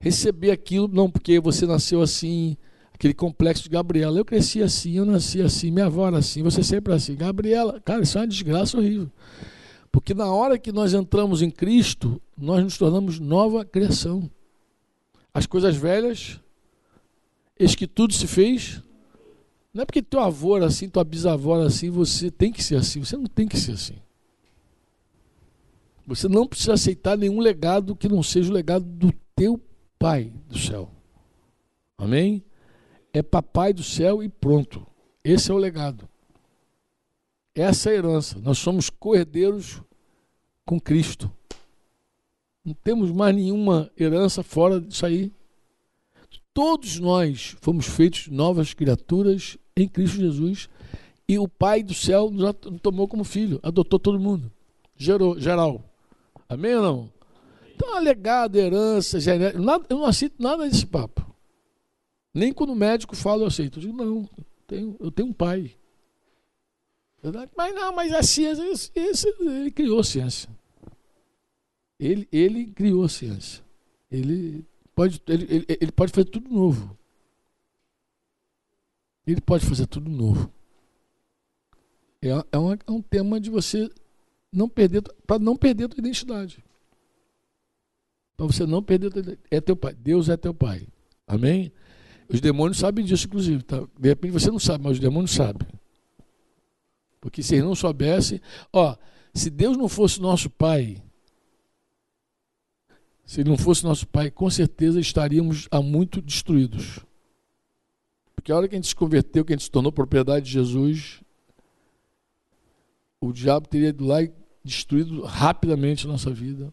receber aquilo, não, porque você nasceu assim, aquele complexo de Gabriela. Eu cresci assim, eu nasci assim, minha avó era assim, você sempre assim. Gabriela, cara, isso é uma desgraça horrível. Porque na hora que nós entramos em Cristo, nós nos tornamos nova criação. As coisas velhas, eis que tudo se fez não é porque teu avô era assim, tua bisavó era assim, você tem que ser assim. Você não tem que ser assim. Você não precisa aceitar nenhum legado que não seja o legado do teu pai do céu. Amém? É papai do céu e pronto. Esse é o legado. Essa é a herança. Nós somos cordeiros com Cristo. Não temos mais nenhuma herança fora disso aí. Todos nós fomos feitos novas criaturas em Cristo Jesus e o Pai do céu nos tomou como filho, adotou todo mundo, gerou, geral. Amém ou não? Então, alegado, herança, genética, nada, eu não aceito nada desse papo. Nem quando o médico fala, eu aceito. Eu digo, não, eu tenho, eu tenho um pai. Mas não, mas a ciência, ele criou a ciência. Ele, ele criou a ciência. Ele pode, ele, ele, ele pode fazer tudo novo. Ele pode fazer tudo novo. É, é, um, é um tema de você não perder, para não perder a tua identidade. Para você não perder a tua identidade. É teu pai. Deus é teu pai. Amém? Os demônios sabem disso, inclusive. Tá? De repente você não sabe, mas os demônios sabem. Porque se eles não soubessem, ó, se Deus não fosse nosso pai, se ele não fosse nosso pai, com certeza estaríamos há muito destruídos. Porque a hora que a gente se converteu, que a gente se tornou propriedade de Jesus, o diabo teria ido lá e destruído rapidamente a nossa vida.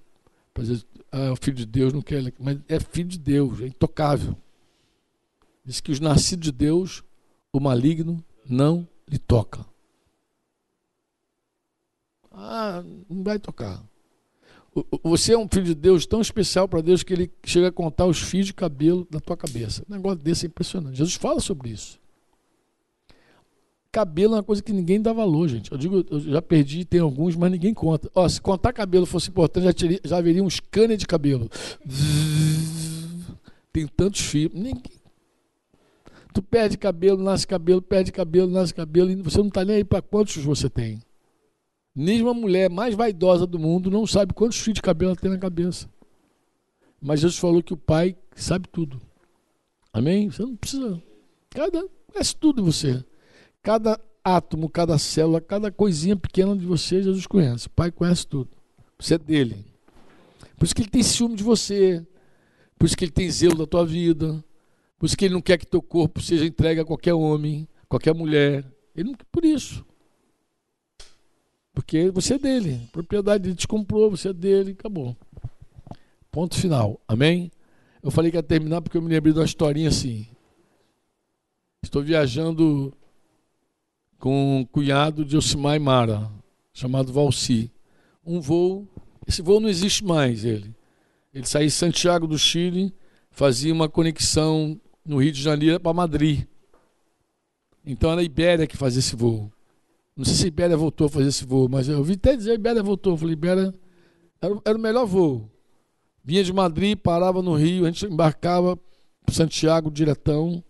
Para dizer, ah, o filho de Deus, não quer. Mas é filho de Deus, é intocável. Diz que os nascidos de Deus, o maligno não lhe toca. Ah, não vai tocar. Você é um filho de Deus tão especial para Deus que ele chega a contar os fios de cabelo da tua cabeça. Um negócio desse é impressionante. Jesus fala sobre isso. Cabelo é uma coisa que ninguém dá valor, gente. Eu digo, eu já perdi, tem alguns, mas ninguém conta. Ó, se contar cabelo fosse importante, já, teria, já haveria um scanner de cabelo. Tem tantos fios. Ninguém. Tu perde cabelo, nasce cabelo, perde cabelo, nasce cabelo, e você não está nem aí para quantos você tem. Nem uma mulher mais vaidosa do mundo não sabe quantos fios de cabelo ela tem na cabeça. Mas Jesus falou que o Pai sabe tudo. Amém? Você não precisa. Cada. Conhece tudo você. Cada átomo, cada célula, cada coisinha pequena de você, Jesus conhece. O Pai conhece tudo. Você é dele. Por isso que ele tem ciúme de você. Por isso que ele tem zelo da tua vida. Por isso que ele não quer que teu corpo seja entregue a qualquer homem, qualquer mulher. Ele não quer por isso. Porque você é dele. A propriedade ele te comprou, você é dele, acabou. Ponto final. Amém? Eu falei que ia terminar porque eu me lembrei de uma historinha assim. Estou viajando com um cunhado de Osimar Mara, chamado Valci. Um voo, esse voo não existe mais, ele. Ele saía de Santiago do Chile, fazia uma conexão no Rio de Janeiro para Madrid. Então era a Ibéria que fazia esse voo. Não sei se a Ibéria voltou a fazer esse voo, mas eu ouvi até dizer a Ibéria voltou. Eu falei, Ibéria era, era o melhor voo. Vinha de Madrid, parava no Rio, a gente embarcava para Santiago diretão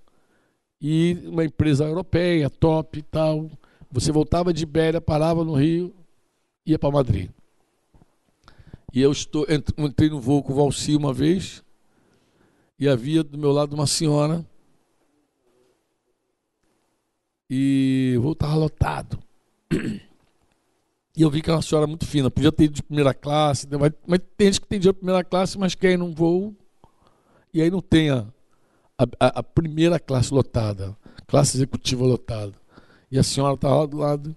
e uma empresa europeia, top e tal. Você voltava de Ibéria, parava no Rio, ia para Madrid. E eu estou, entrei no voo com o Valci uma vez e havia do meu lado uma senhora e o voo estava lotado. E eu vi que era uma senhora muito fina, podia ter ido de primeira classe, mas, mas tem gente que tem dinheiro de primeira classe, mas quer ir num voo e aí não tem a, a, a primeira classe lotada, classe executiva lotada. E a senhora estava lá do lado.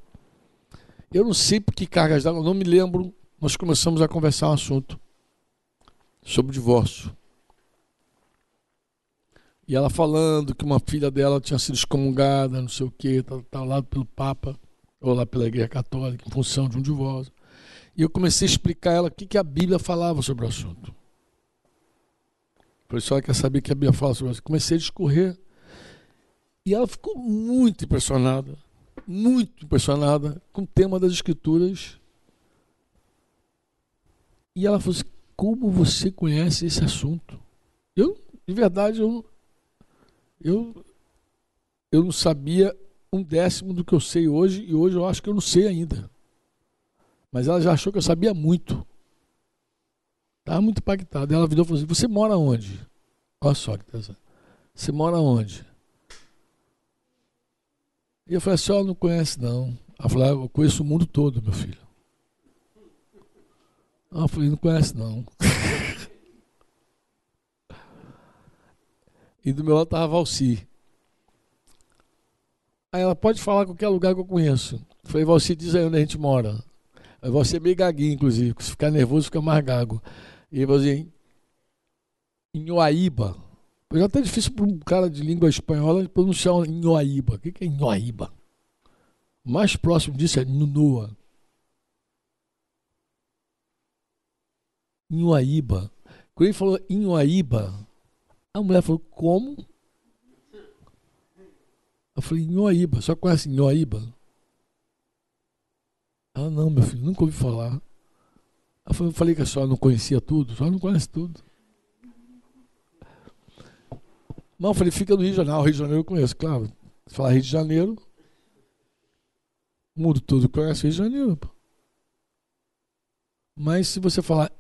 Eu não sei por que cargas d'água, não me lembro. Nós começamos a conversar um assunto sobre divórcio. E ela falando que uma filha dela tinha sido excomungada, não sei o quê, estava tá, tá lá pelo Papa ou lá pela Igreja Católica, em função de um divórcio. E eu comecei a explicar a ela o que, que a Bíblia falava sobre o assunto. Isso ela quer saber que a Bíblia fala sobre o assunto. Comecei a discorrer. E ela ficou muito impressionada, muito impressionada com o tema das Escrituras. E ela falou assim: Como você conhece esse assunto? Eu, de verdade, eu, eu, eu não sabia um décimo do que eu sei hoje e hoje eu acho que eu não sei ainda. Mas ela já achou que eu sabia muito. Estava muito impactada. Ela virou e falou assim: Você mora onde? Olha só que interessante. Você mora onde? E eu falei assim: Ela não conhece, não. Ela falou: ah, Eu conheço o mundo todo, meu filho. Ela falou: Não conhece, não. e do meu lado estava a Valci. Aí ela pode falar qualquer lugar que eu conheço. Eu falei, você diz aí onde a gente mora. Aí você é meio gaguinho, inclusive. Se ficar nervoso, fica mais gago. E ele falou assim, em Oaíba. Já tá difícil para um cara de língua espanhola pronunciar Inhoaíba. O que é Inhoaíba? O mais próximo disso é Nunua. Inhuaíba. Quando ele falou Inhuaíba, a mulher falou, como? Eu falei, Inhuaíba, só conhece Inhuaíba? Ela, não, meu filho, nunca ouvi falar. Eu falei que a senhora não conhecia tudo, a senhora não conhece tudo. Não, eu falei, fica no Rio de Janeiro. Ah, o Rio de Janeiro eu conheço, claro. Se falar Rio de Janeiro, mundo todo conhece Rio de Janeiro. Pô. Mas se você falar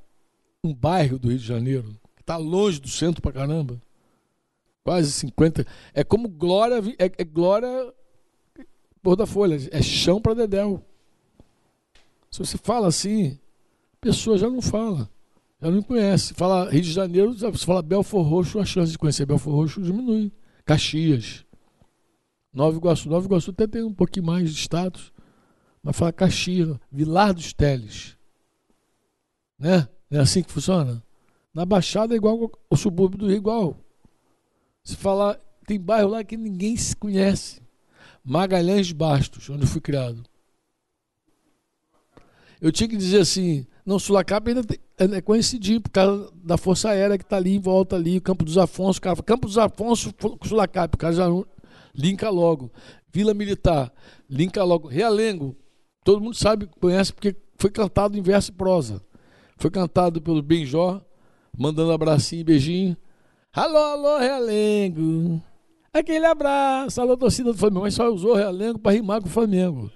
um bairro do Rio de Janeiro, que está longe do centro pra caramba, quase 50, é como Glória, é, é Glória Porra da Folha, é chão para Dedéu. Se você fala assim, pessoa já não fala. Já não conhece. Fala Rio de Janeiro, se fala Belfor Roxo, a chance de conhecer Belfor Roxo diminui. Caxias. Nova Iguaçu. Nova Iguaçu até tem um pouquinho mais de status. Mas fala Caxias, Vilar dos Teles. Né? É assim que funciona? Na Baixada é igual o subúrbio do Rio, igual. Se falar, tem bairro lá que ninguém se conhece. Magalhães Bastos, onde eu fui criado eu tinha que dizer assim, não, Sulacap ainda é conhecidinho por causa da Força Aérea que está ali em volta ali, Campo dos Afonso, cara, Campo dos Afonso, Sulacap, o cara já linka logo. Vila Militar, linka logo. Realengo, todo mundo sabe, conhece porque foi cantado em verso e prosa. Foi cantado pelo Benjó, mandando abracinho e beijinho. Alô, alô, Realengo. Aquele abraço, alô, torcida do Flamengo. Mas só usou Realengo para rimar com o Flamengo.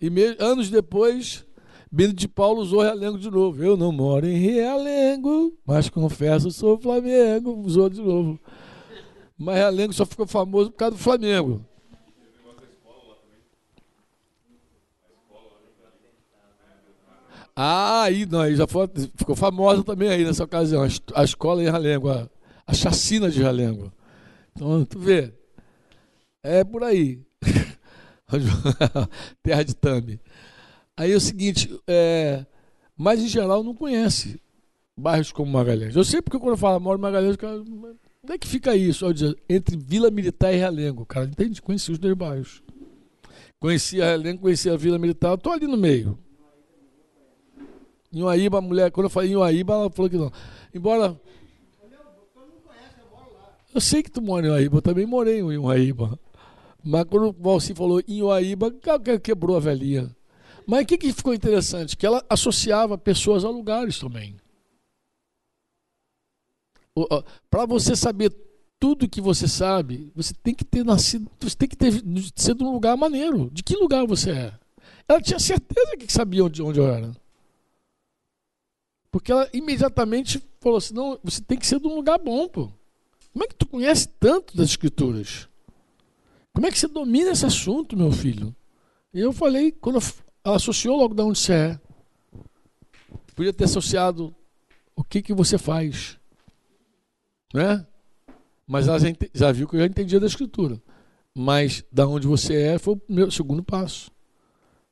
E me... anos depois, Bento de Paulo usou Realengo de novo. Eu não moro em Realengo, mas confesso sou Flamengo. Usou de novo. Mas Realengo só ficou famoso por causa do Flamengo. Ah, aí, não, aí já foi, ficou famosa também aí nessa ocasião, a, escola em Realengo, a, a chacina de Realengo. Então, tu vê, é por aí. Terra de Tame. Aí é o seguinte, é, mas em geral não conhece bairros como Magalhães. Eu sei porque quando eu falo moro em Magalhães, cara, onde é que fica isso? Eu dizer, entre Vila Militar e Realengo. Cara, entende? Conheci os dois bairros. Conheci a Realengo, conheci a Vila Militar, eu tô ali no meio. Em Uaíba, a mulher, quando eu falei em Uaíba, ela falou que não. Embora. Eu sei que tu mora em Uaíba, eu também morei em Uaíba. Mas quando o Valci falou em Uaíba, quebrou a velhinha. Mas o que, que ficou interessante? Que ela associava pessoas a lugares também. Para você saber tudo que você sabe, você tem que ter nascido, você tem que ter sido num lugar maneiro. De que lugar você é? Ela tinha certeza que sabia onde, onde eu era. Porque ela imediatamente falou assim: não, você tem que ser de um lugar bom, pô. Como é que tu conhece tanto das escrituras? Como é que você domina esse assunto, meu filho? E eu falei, quando eu ela associou logo de onde você é. Podia ter associado o que, que você faz. Né? Mas ela já, já viu que eu já entendia da escritura. Mas da onde você é foi o meu segundo passo.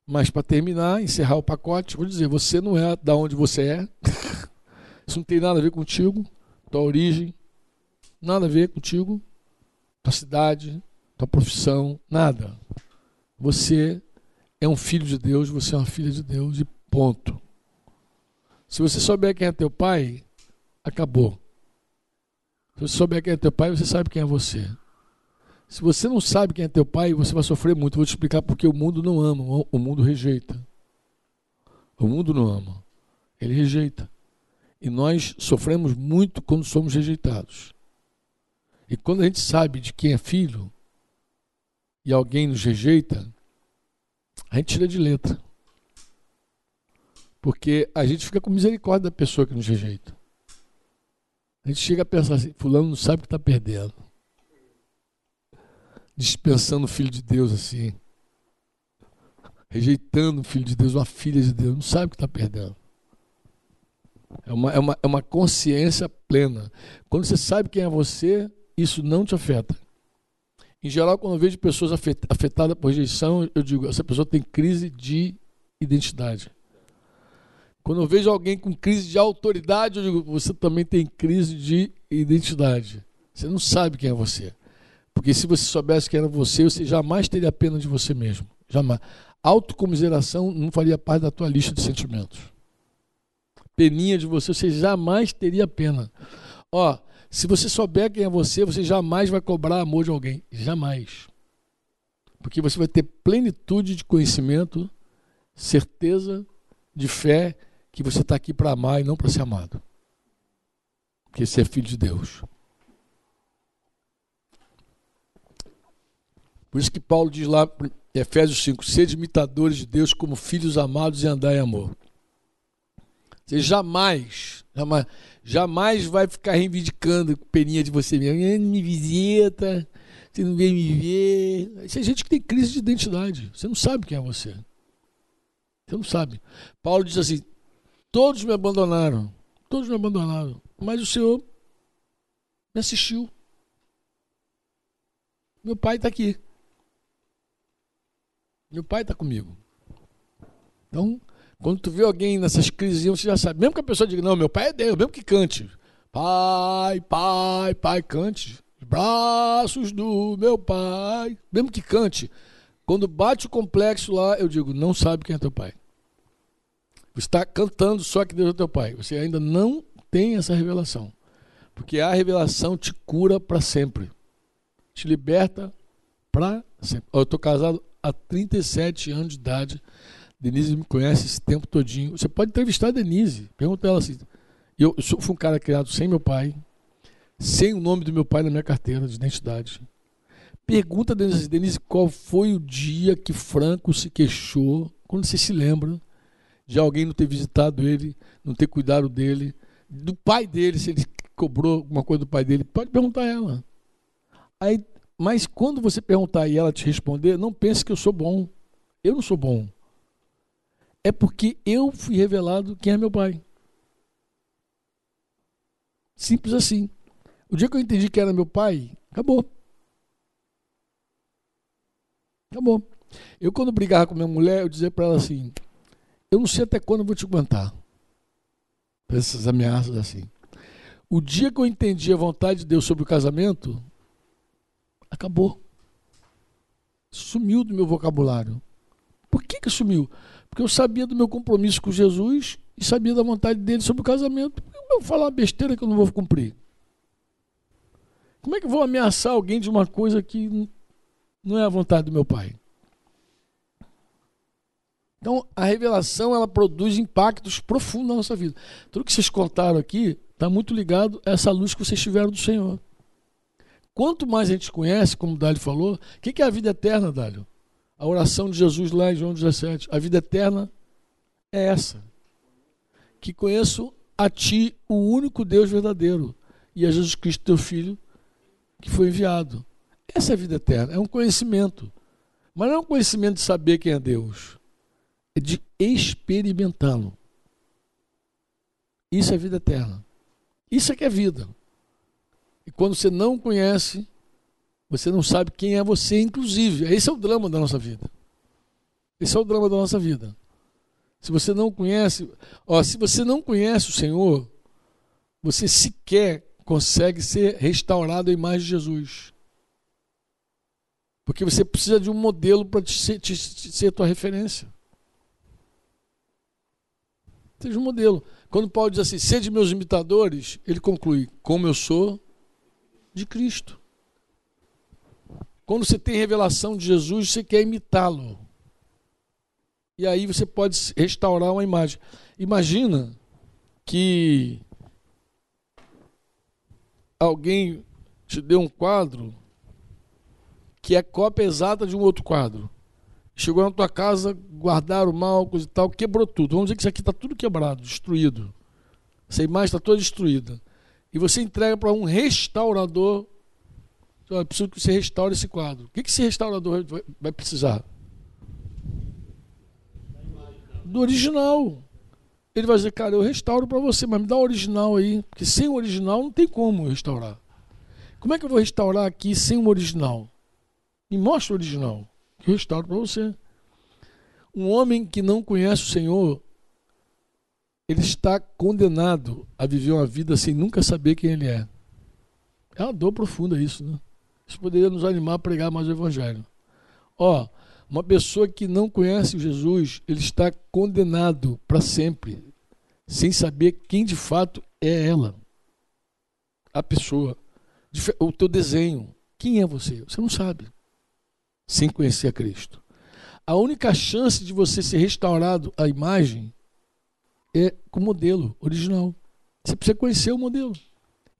Mas para terminar, encerrar o pacote, vou dizer, você não é da onde você é. Isso não tem nada a ver contigo, tua origem, nada a ver contigo, tua cidade, tua profissão, nada. Você é um filho de Deus, você é uma filha de Deus e ponto. Se você souber quem é teu pai, acabou. Se você souber quem é teu pai, você sabe quem é você. Se você não sabe quem é teu pai, você vai sofrer muito. Vou te explicar porque o mundo não ama, o mundo rejeita. O mundo não ama, ele rejeita. E nós sofremos muito quando somos rejeitados. E quando a gente sabe de quem é filho e alguém nos rejeita, a gente tira de letra. Porque a gente fica com misericórdia da pessoa que nos rejeita. A gente chega a pensar assim, fulano não sabe o que está perdendo. Dispensando o filho de Deus assim. Rejeitando o filho de Deus, uma filha de Deus, não sabe o que está perdendo. É uma, é, uma, é uma consciência plena. Quando você sabe quem é você, isso não te afeta. Em geral, quando eu vejo pessoas afetadas por rejeição, eu digo, essa pessoa tem crise de identidade. Quando eu vejo alguém com crise de autoridade, eu digo, você também tem crise de identidade. Você não sabe quem é você. Porque se você soubesse quem era você, você jamais teria pena de você mesmo. Jamais. Autocomiseração não faria parte da tua lista de sentimentos. peninha de você, você jamais teria pena. Ó, se você souber quem é você, você jamais vai cobrar amor de alguém. Jamais. Porque você vai ter plenitude de conhecimento, certeza de fé que você está aqui para amar e não para ser amado. Porque você é filho de Deus. Por isso que Paulo diz lá em Efésios 5: sede imitadores de Deus como filhos amados e andar em amor. Você jamais, jamais, jamais vai ficar reivindicando peninha de você mesmo. Não me visita, você não vem me ver. Isso é gente que tem crise de identidade. Você não sabe quem é você. Você não sabe. Paulo diz assim: todos me abandonaram. Todos me abandonaram. Mas o Senhor me assistiu. Meu pai está aqui. Meu pai está comigo. Então, quando tu vê alguém nessas crises, você já sabe. Mesmo que a pessoa diga, não, meu pai é Deus, mesmo que cante. Pai, pai, pai, cante. Braços do meu pai. Mesmo que cante. Quando bate o complexo lá, eu digo, não sabe quem é teu pai. Você está cantando só que Deus é teu pai. Você ainda não tem essa revelação. Porque a revelação te cura para sempre. Te liberta para sempre. Eu estou casado há 37 anos de idade. Denise me conhece esse tempo todinho. Você pode entrevistar a Denise. Pergunta ela assim. Eu, eu fui um cara criado sem meu pai, sem o nome do meu pai na minha carteira de identidade. Pergunta a Denise, Denise qual foi o dia que Franco se queixou, quando você se lembra, de alguém não ter visitado ele, não ter cuidado dele, do pai dele, se ele cobrou alguma coisa do pai dele, pode perguntar a ela. Aí, mas quando você perguntar e ela te responder, não pense que eu sou bom. Eu não sou bom é porque eu fui revelado quem é meu pai. Simples assim. O dia que eu entendi que era meu pai, acabou. Acabou. Eu, quando brigava com minha mulher, eu dizia para ela assim: Eu não sei até quando eu vou te aguentar. Essas ameaças assim. O dia que eu entendi a vontade de Deus sobre o casamento, acabou. Sumiu do meu vocabulário. Por que, que sumiu? Porque eu sabia do meu compromisso com Jesus e sabia da vontade dele sobre o casamento. Eu vou falar besteira que eu não vou cumprir. Como é que eu vou ameaçar alguém de uma coisa que não é a vontade do meu pai? Então, a revelação ela produz impactos profundos na nossa vida. Tudo que vocês contaram aqui está muito ligado a essa luz que vocês tiveram do Senhor. Quanto mais a gente conhece, como o Dálio falou, o que é a vida eterna, Dálio? A oração de Jesus lá em João 17. A vida eterna é essa. Que conheço a ti, o único Deus verdadeiro, e a Jesus Cristo, teu Filho, que foi enviado. Essa é a vida eterna, é um conhecimento. Mas não é um conhecimento de saber quem é Deus, é de experimentá-lo. Isso é vida eterna. Isso é que é vida. E quando você não conhece, você não sabe quem é você, inclusive. Esse é o drama da nossa vida. Esse é o drama da nossa vida. Se você não conhece, ó, se você não conhece o Senhor, você sequer consegue ser restaurado à imagem de Jesus. Porque você precisa de um modelo para ser, te, te, ser tua referência. Seja um modelo. Quando Paulo diz assim, sede meus imitadores, ele conclui, como eu sou de Cristo. Quando você tem revelação de Jesus, você quer imitá-lo. E aí você pode restaurar uma imagem. Imagina que alguém te deu um quadro que é cópia exata de um outro quadro. Chegou na tua casa, guardaram mal, coisa e tal, quebrou tudo. Vamos dizer que isso aqui está tudo quebrado, destruído. Essa imagem está toda destruída. E você entrega para um restaurador eu preciso que você restaure esse quadro. O que esse restaurador vai precisar? Do original. Ele vai dizer, cara, eu restauro para você, mas me dá o original aí. Porque sem o original não tem como restaurar. Como é que eu vou restaurar aqui sem o original? Me mostra o original. Eu restauro para você. Um homem que não conhece o Senhor, ele está condenado a viver uma vida sem nunca saber quem ele é. É uma dor profunda isso, né? Isso poderia nos animar a pregar mais o Evangelho. Ó, uma pessoa que não conhece Jesus, ele está condenado para sempre. sem saber quem de fato é ela, a pessoa, o teu desenho. Quem é você? Você não sabe, sem conhecer a Cristo. A única chance de você ser restaurado à imagem é com o modelo original. Você precisa conhecer o modelo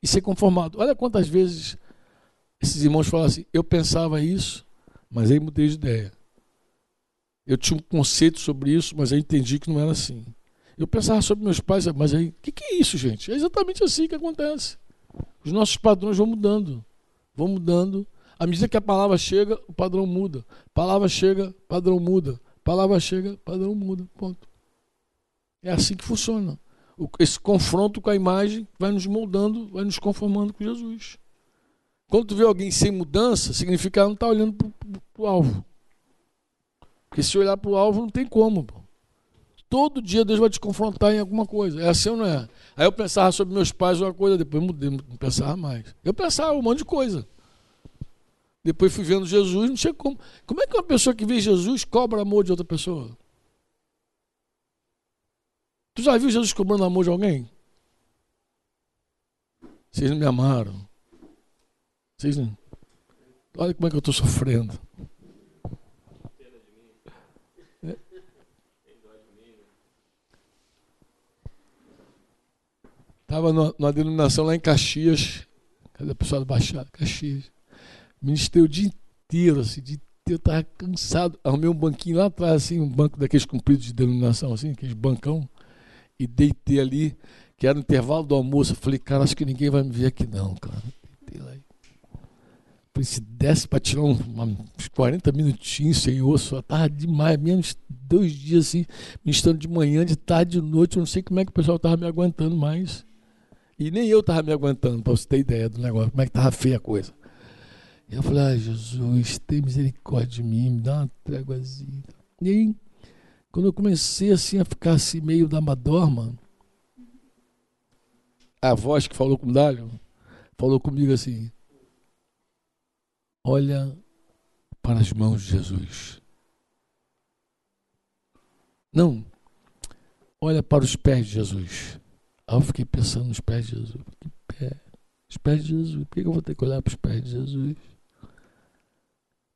e ser conformado. Olha quantas vezes esses irmãos falam assim: eu pensava isso, mas aí mudei de ideia. Eu tinha um conceito sobre isso, mas aí entendi que não era assim. Eu pensava sobre meus pais, mas aí, o que, que é isso, gente? É exatamente assim que acontece. Os nossos padrões vão mudando, vão mudando. À medida que a palavra chega, o padrão muda. Palavra chega, padrão muda. Palavra chega, padrão muda. Ponto. É assim que funciona. Esse confronto com a imagem vai nos moldando, vai nos conformando com Jesus. Quando tu vê alguém sem mudança, significa que ela não está olhando para o alvo. Porque se olhar para o alvo, não tem como. Pô. Todo dia Deus vai te confrontar em alguma coisa. É assim ou não é? Aí eu pensava sobre meus pais uma coisa, depois mudei, não pensava mais. Eu pensava um monte de coisa. Depois fui vendo Jesus, não tinha como. Como é que uma pessoa que vê Jesus cobra amor de outra pessoa? Tu já viu Jesus cobrando amor de alguém? Vocês não me amaram. Vocês não. Olha como é que eu estou sofrendo. Estava numa denominação lá em Caxias. Cadê a pessoa da Baixada? Caxias. Ministrei o dia inteiro, assim, o dia inteiro, estava cansado. Arrumei um banquinho lá atrás, assim, um banco daqueles compridos de denominação, assim, aqueles bancão. E deitei ali, que era no intervalo do almoço. Eu falei, cara, acho que ninguém vai me ver aqui não, cara. Deitei lá. Se desse para tirar uns 40 minutinhos sem osso, estava demais, menos dois dias assim, ministrando de manhã, de tarde, de noite. Eu não sei como é que o pessoal estava me aguentando mais. E nem eu estava me aguentando, para você ter ideia do negócio, como é que estava feia a coisa. E eu falei, ah, Jesus, tem misericórdia de mim, me dá uma tréguazinha. E aí, quando eu comecei assim a ficar assim meio da madorma, a voz que falou com o Dálio, falou comigo assim, olha para as mãos de Jesus. Não, olha para os pés de Jesus. Aí eu fiquei pensando nos pés de Jesus. Que pé? Os pés de Jesus. Por que eu vou ter que olhar para os pés de Jesus?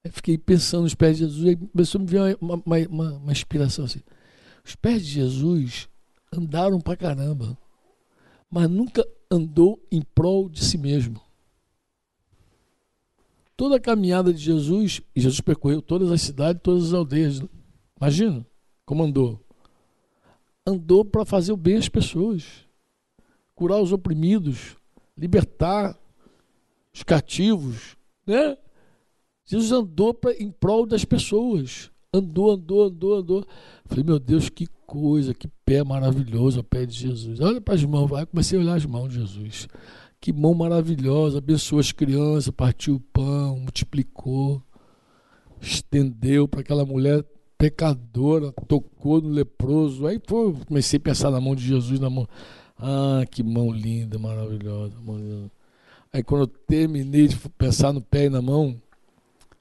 Aí fiquei pensando nos pés de Jesus. Aí começou a me vir uma, uma, uma, uma inspiração assim. Os pés de Jesus andaram pra caramba, mas nunca andou em prol de si mesmo. Toda a caminhada de Jesus, e Jesus percorreu todas as cidades, todas as aldeias. Imagina como andou. Andou para fazer o bem às pessoas curar os oprimidos, libertar os cativos, né? Jesus andou pra, em prol das pessoas. Andou, andou, andou, andou. Falei, meu Deus, que coisa, que pé maravilhoso o pé de Jesus. Olha para as mãos, vai. Comecei a olhar as mãos de Jesus. Que mão maravilhosa, abençoou as crianças, partiu o pão, multiplicou, estendeu para aquela mulher pecadora, tocou no leproso. Aí pô, comecei a pensar na mão de Jesus, na mão. Ah, que mão linda, maravilhosa. Mão Aí quando eu terminei de pensar no pé e na mão,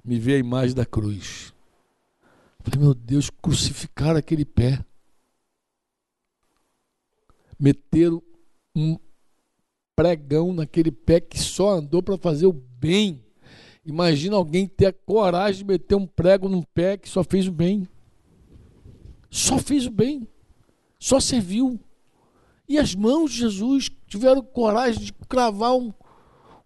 me veio a imagem da cruz. Falei, meu Deus, crucificaram aquele pé. Meteram um pregão naquele pé que só andou para fazer o bem. Imagina alguém ter a coragem de meter um prego num pé que só fez o bem. Só fez o bem. Só serviu. E as mãos de Jesus tiveram coragem de cravar um,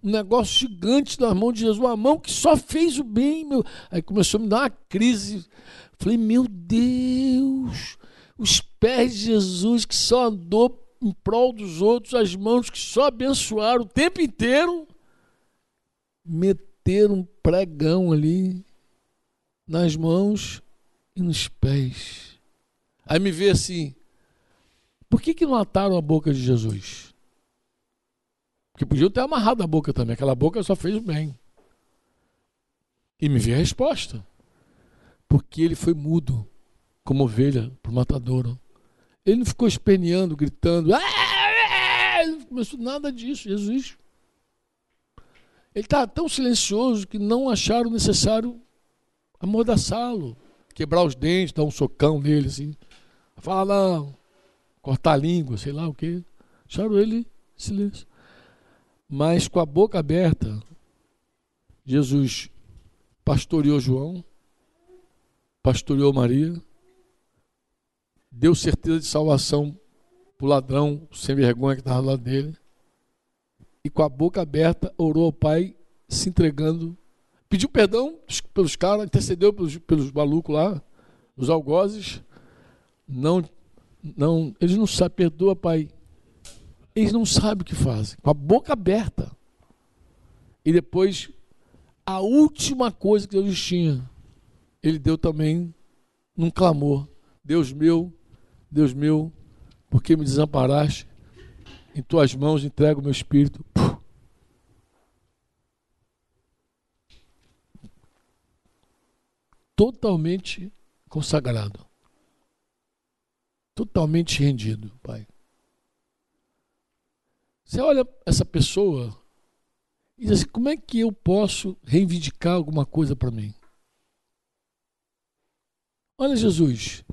um negócio gigante nas mãos de Jesus, uma mão que só fez o bem. Meu. Aí começou a me dar uma crise. Falei, meu Deus, os pés de Jesus que só andou em prol dos outros, as mãos que só abençoaram o tempo inteiro, meteram um pregão ali nas mãos e nos pés. Aí me vê assim, por que, que não ataram a boca de Jesus? Porque podiam ter amarrado a boca também. Aquela boca só fez bem. E me veio a resposta. Porque ele foi mudo, como ovelha para o matadouro. Ele não ficou esperneando, gritando. Ele não começou nada disso. Jesus. Ele estava tão silencioso que não acharam necessário amordaçá-lo, quebrar os dentes, dar um socão nele assim. Falar, não, cortar a língua, sei lá o que. Deixaram ele silêncio. Mas com a boca aberta, Jesus pastoreou João, pastoreou Maria, deu certeza de salvação para o ladrão sem vergonha que estava lado dele, e com a boca aberta orou ao Pai, se entregando, pediu perdão pelos caras, intercedeu pelos, pelos malucos lá, os algozes, não, não, eles não sabem, perdoa, Pai, eles não sabem o que fazem, com a boca aberta. E depois, a última coisa que Deus tinha, ele deu também num clamor: Deus meu, Deus meu, por que me desamparaste? Em tuas mãos entrego o meu espírito. Totalmente consagrado. Totalmente rendido, Pai. Você olha essa pessoa e diz assim: como é que eu posso reivindicar alguma coisa para mim? Olha Jesus,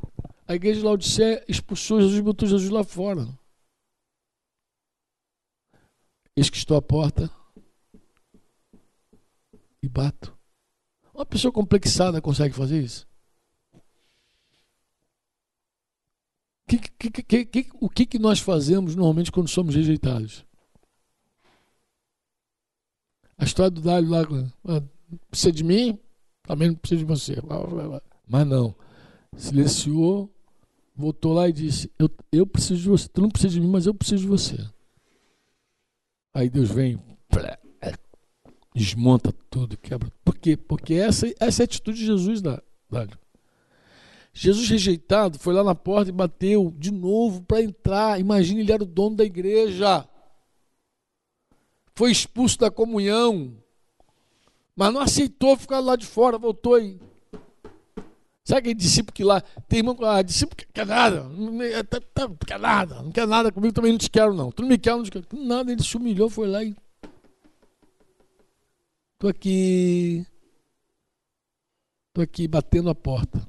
a igreja de Laodicea expulsou Jesus e botou Jesus lá fora. Eis que estou à porta e bato. Uma pessoa complexada consegue fazer isso? Que, que, que, o que, que nós fazemos normalmente quando somos rejeitados? A história do Dário lá, ah, precisa de mim, também não precisa de você. Mas não. Silenciou, voltou lá e disse: eu, eu preciso de você. Tu não precisa de mim, mas eu preciso de você. Aí Deus vem, desmonta tudo, quebra. Por quê? Porque essa, essa é a atitude de Jesus, Dário. Jesus rejeitado foi lá na porta e bateu de novo para entrar. Imagine, ele era o dono da igreja. Foi expulso da comunhão. Mas não aceitou ficar lá de fora, voltou aí. Sabe aquele discípulo que lá tem irmão que ah, discípulo que quer nada, não tá, tá, quer nada, não quer nada comigo, também não te quero, não. Tu não me quer, não te quero. Nada, ele se humilhou, foi lá e. Estou aqui. Estou aqui batendo a porta.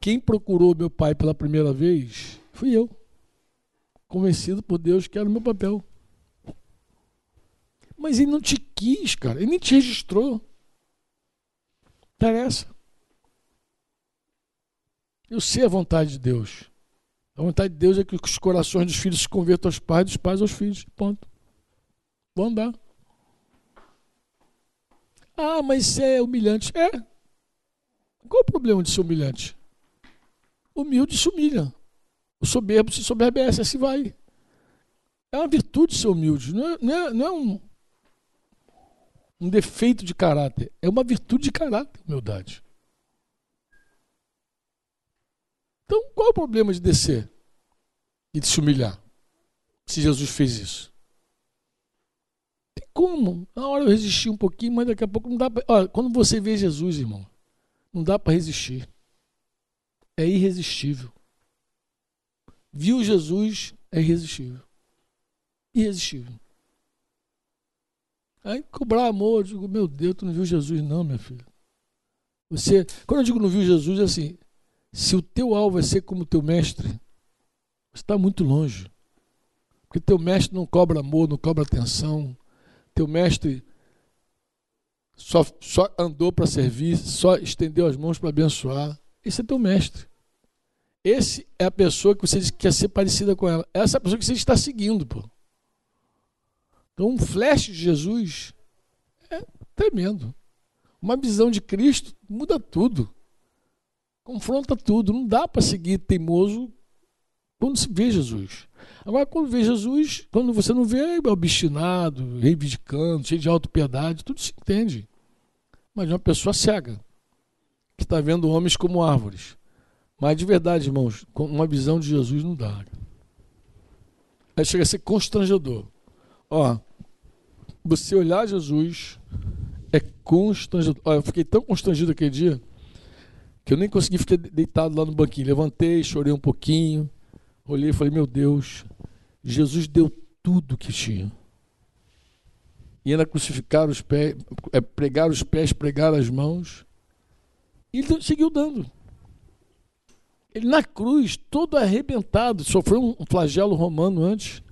Quem procurou meu pai pela primeira vez fui eu. Convencido por Deus que era o meu papel. Mas ele não te quis, cara. Ele nem te registrou. Interessa. Eu sei a vontade de Deus. A vontade de Deus é que os corações dos filhos se convertam aos pais, dos pais aos filhos. Ponto. Vou andar. Ah, mas isso é humilhante. É. Qual o problema de ser humilhante? humilde se humilha. O soberbo se soberbece, assim vai. É uma virtude ser humilde, não é, não é, não é um, um defeito de caráter, é uma virtude de caráter, humildade. Então, qual é o problema de descer e de se humilhar? Se Jesus fez isso. Tem como? Na hora eu resisti um pouquinho, mas daqui a pouco não dá para. Quando você vê Jesus, irmão, não dá para resistir é irresistível. Viu Jesus é irresistível. Irresistível. Aí cobrar amor, eu digo, meu Deus, tu não viu Jesus, não, minha filha. Você, quando eu digo não viu Jesus, é assim, se o teu alvo é ser como o teu mestre, você está muito longe. Porque teu mestre não cobra amor, não cobra atenção. Teu mestre só, só andou para servir, só estendeu as mãos para abençoar. Esse é teu mestre. Esse é a pessoa que você quer ser parecida com ela. Essa é a pessoa que você está seguindo, pô. Então, um flash de Jesus é tremendo. Uma visão de Cristo muda tudo. Confronta tudo. Não dá para seguir teimoso quando se vê Jesus. Agora, quando vê Jesus, quando você não vê, é obstinado, reivindicando, cheio de autopiedade, tudo se entende. Mas uma pessoa cega que está vendo homens como árvores. Mas de verdade, irmãos, uma visão de Jesus não dá. Aí chega a ser constrangedor. Ó, você olhar Jesus é constrangedor. Ó, eu fiquei tão constrangido aquele dia que eu nem consegui ficar deitado lá no banquinho. Levantei, chorei um pouquinho, olhei e falei: Meu Deus, Jesus deu tudo que tinha. E ainda crucificar os pés, é, pregar os pés, pregar as mãos. E ele seguiu dando. Ele na cruz, todo arrebentado, sofreu um flagelo romano antes.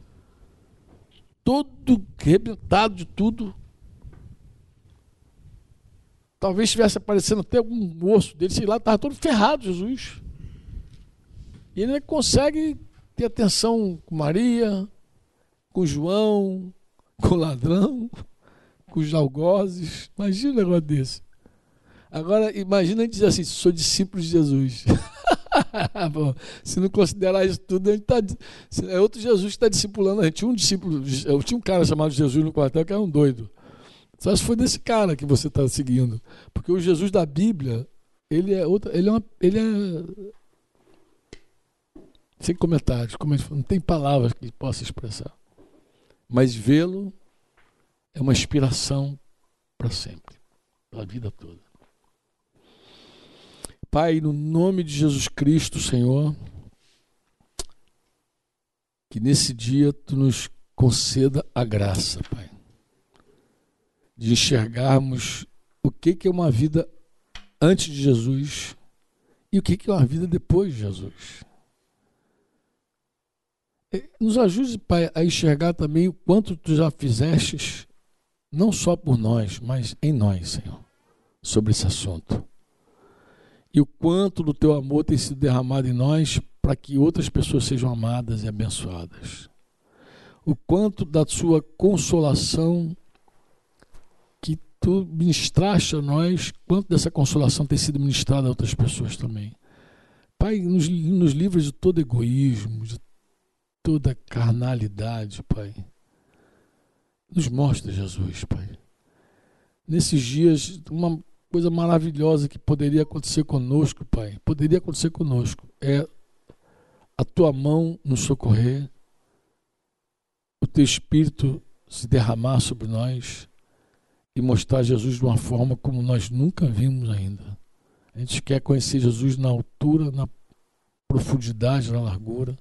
Todo arrebentado de tudo. Talvez estivesse aparecendo até algum osso dele, sei lá, estava todo ferrado, Jesus. E ele consegue ter atenção com Maria, com João, com o ladrão, com os algozes. Imagina um negócio desse. Agora, imagina dizer assim: sou discípulo de Jesus. Se não considerar isso tudo, a gente tá, é outro Jesus que está discipulando a gente. Tinha um discípulo, eu tinha um cara chamado Jesus no quartel que era um doido. Só se foi desse cara que você está seguindo. Porque o Jesus da Bíblia, ele é outra, ele é, uma, ele é sem comentários, não tem palavras que possa expressar. Mas vê-lo é uma inspiração para sempre, para a vida toda. Pai, no nome de Jesus Cristo, Senhor, que nesse dia tu nos conceda a graça, Pai, de enxergarmos o que é uma vida antes de Jesus e o que é uma vida depois de Jesus. Nos ajude, Pai, a enxergar também o quanto tu já fizestes, não só por nós, mas em nós, Senhor, sobre esse assunto e o quanto do teu amor tem sido derramado em nós para que outras pessoas sejam amadas e abençoadas. O quanto da sua consolação que tu ministraste a nós, quanto dessa consolação tem sido ministrada a outras pessoas também. Pai, nos, nos livros de todo egoísmo, de toda carnalidade, Pai. Nos mostra, Jesus, Pai. Nesses dias, uma coisa maravilhosa que poderia acontecer conosco, Pai, poderia acontecer conosco, é a tua mão nos socorrer, o teu espírito se derramar sobre nós e mostrar Jesus de uma forma como nós nunca vimos ainda. A gente quer conhecer Jesus na altura, na profundidade, na largura.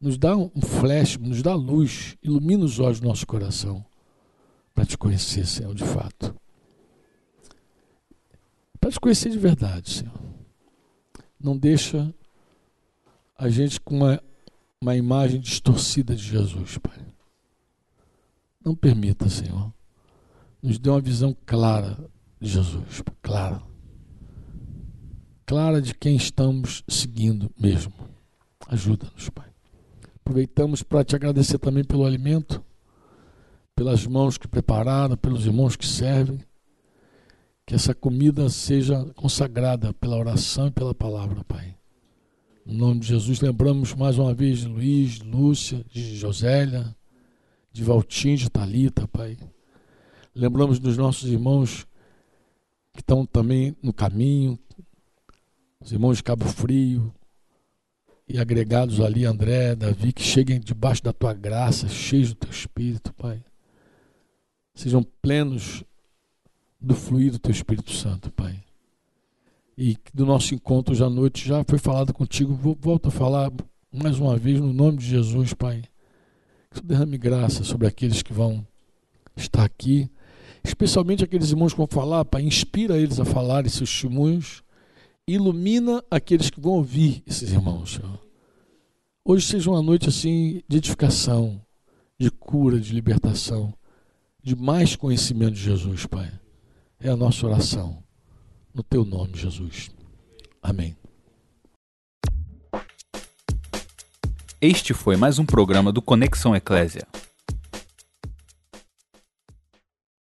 Nos dá um flash, nos dá luz, ilumina os olhos do nosso coração para te conhecer, Senhor, de fato para te conhecer de verdade, Senhor. Não deixa a gente com uma, uma imagem distorcida de Jesus, Pai. Não permita, Senhor. Nos dê uma visão clara de Jesus, Pai. clara. Clara de quem estamos seguindo mesmo. Ajuda-nos, Pai. Aproveitamos para te agradecer também pelo alimento, pelas mãos que prepararam, pelos irmãos que servem que essa comida seja consagrada pela oração e pela palavra, Pai. No nome de Jesus, lembramos mais uma vez de Luiz, de Lúcia, de Josélia, de Valtim, de Talita, Pai. Lembramos dos nossos irmãos que estão também no caminho, os irmãos de Cabo Frio, e agregados ali, André, Davi, que cheguem debaixo da tua graça, cheios do teu espírito, Pai. Sejam plenos do fluir do teu Espírito Santo, Pai. E do nosso encontro hoje à noite já foi falado contigo, volto a falar mais uma vez no nome de Jesus, Pai. Que tu derrame graça sobre aqueles que vão estar aqui, especialmente aqueles irmãos que vão falar, Pai, inspira eles a falar esses testemunhos, ilumina aqueles que vão ouvir esses irmãos, Senhor. Hoje seja uma noite assim de edificação, de cura, de libertação, de mais conhecimento de Jesus, Pai. É a nossa oração. No teu nome, Jesus. Amém. Este foi mais um programa do Conexão Eclésia.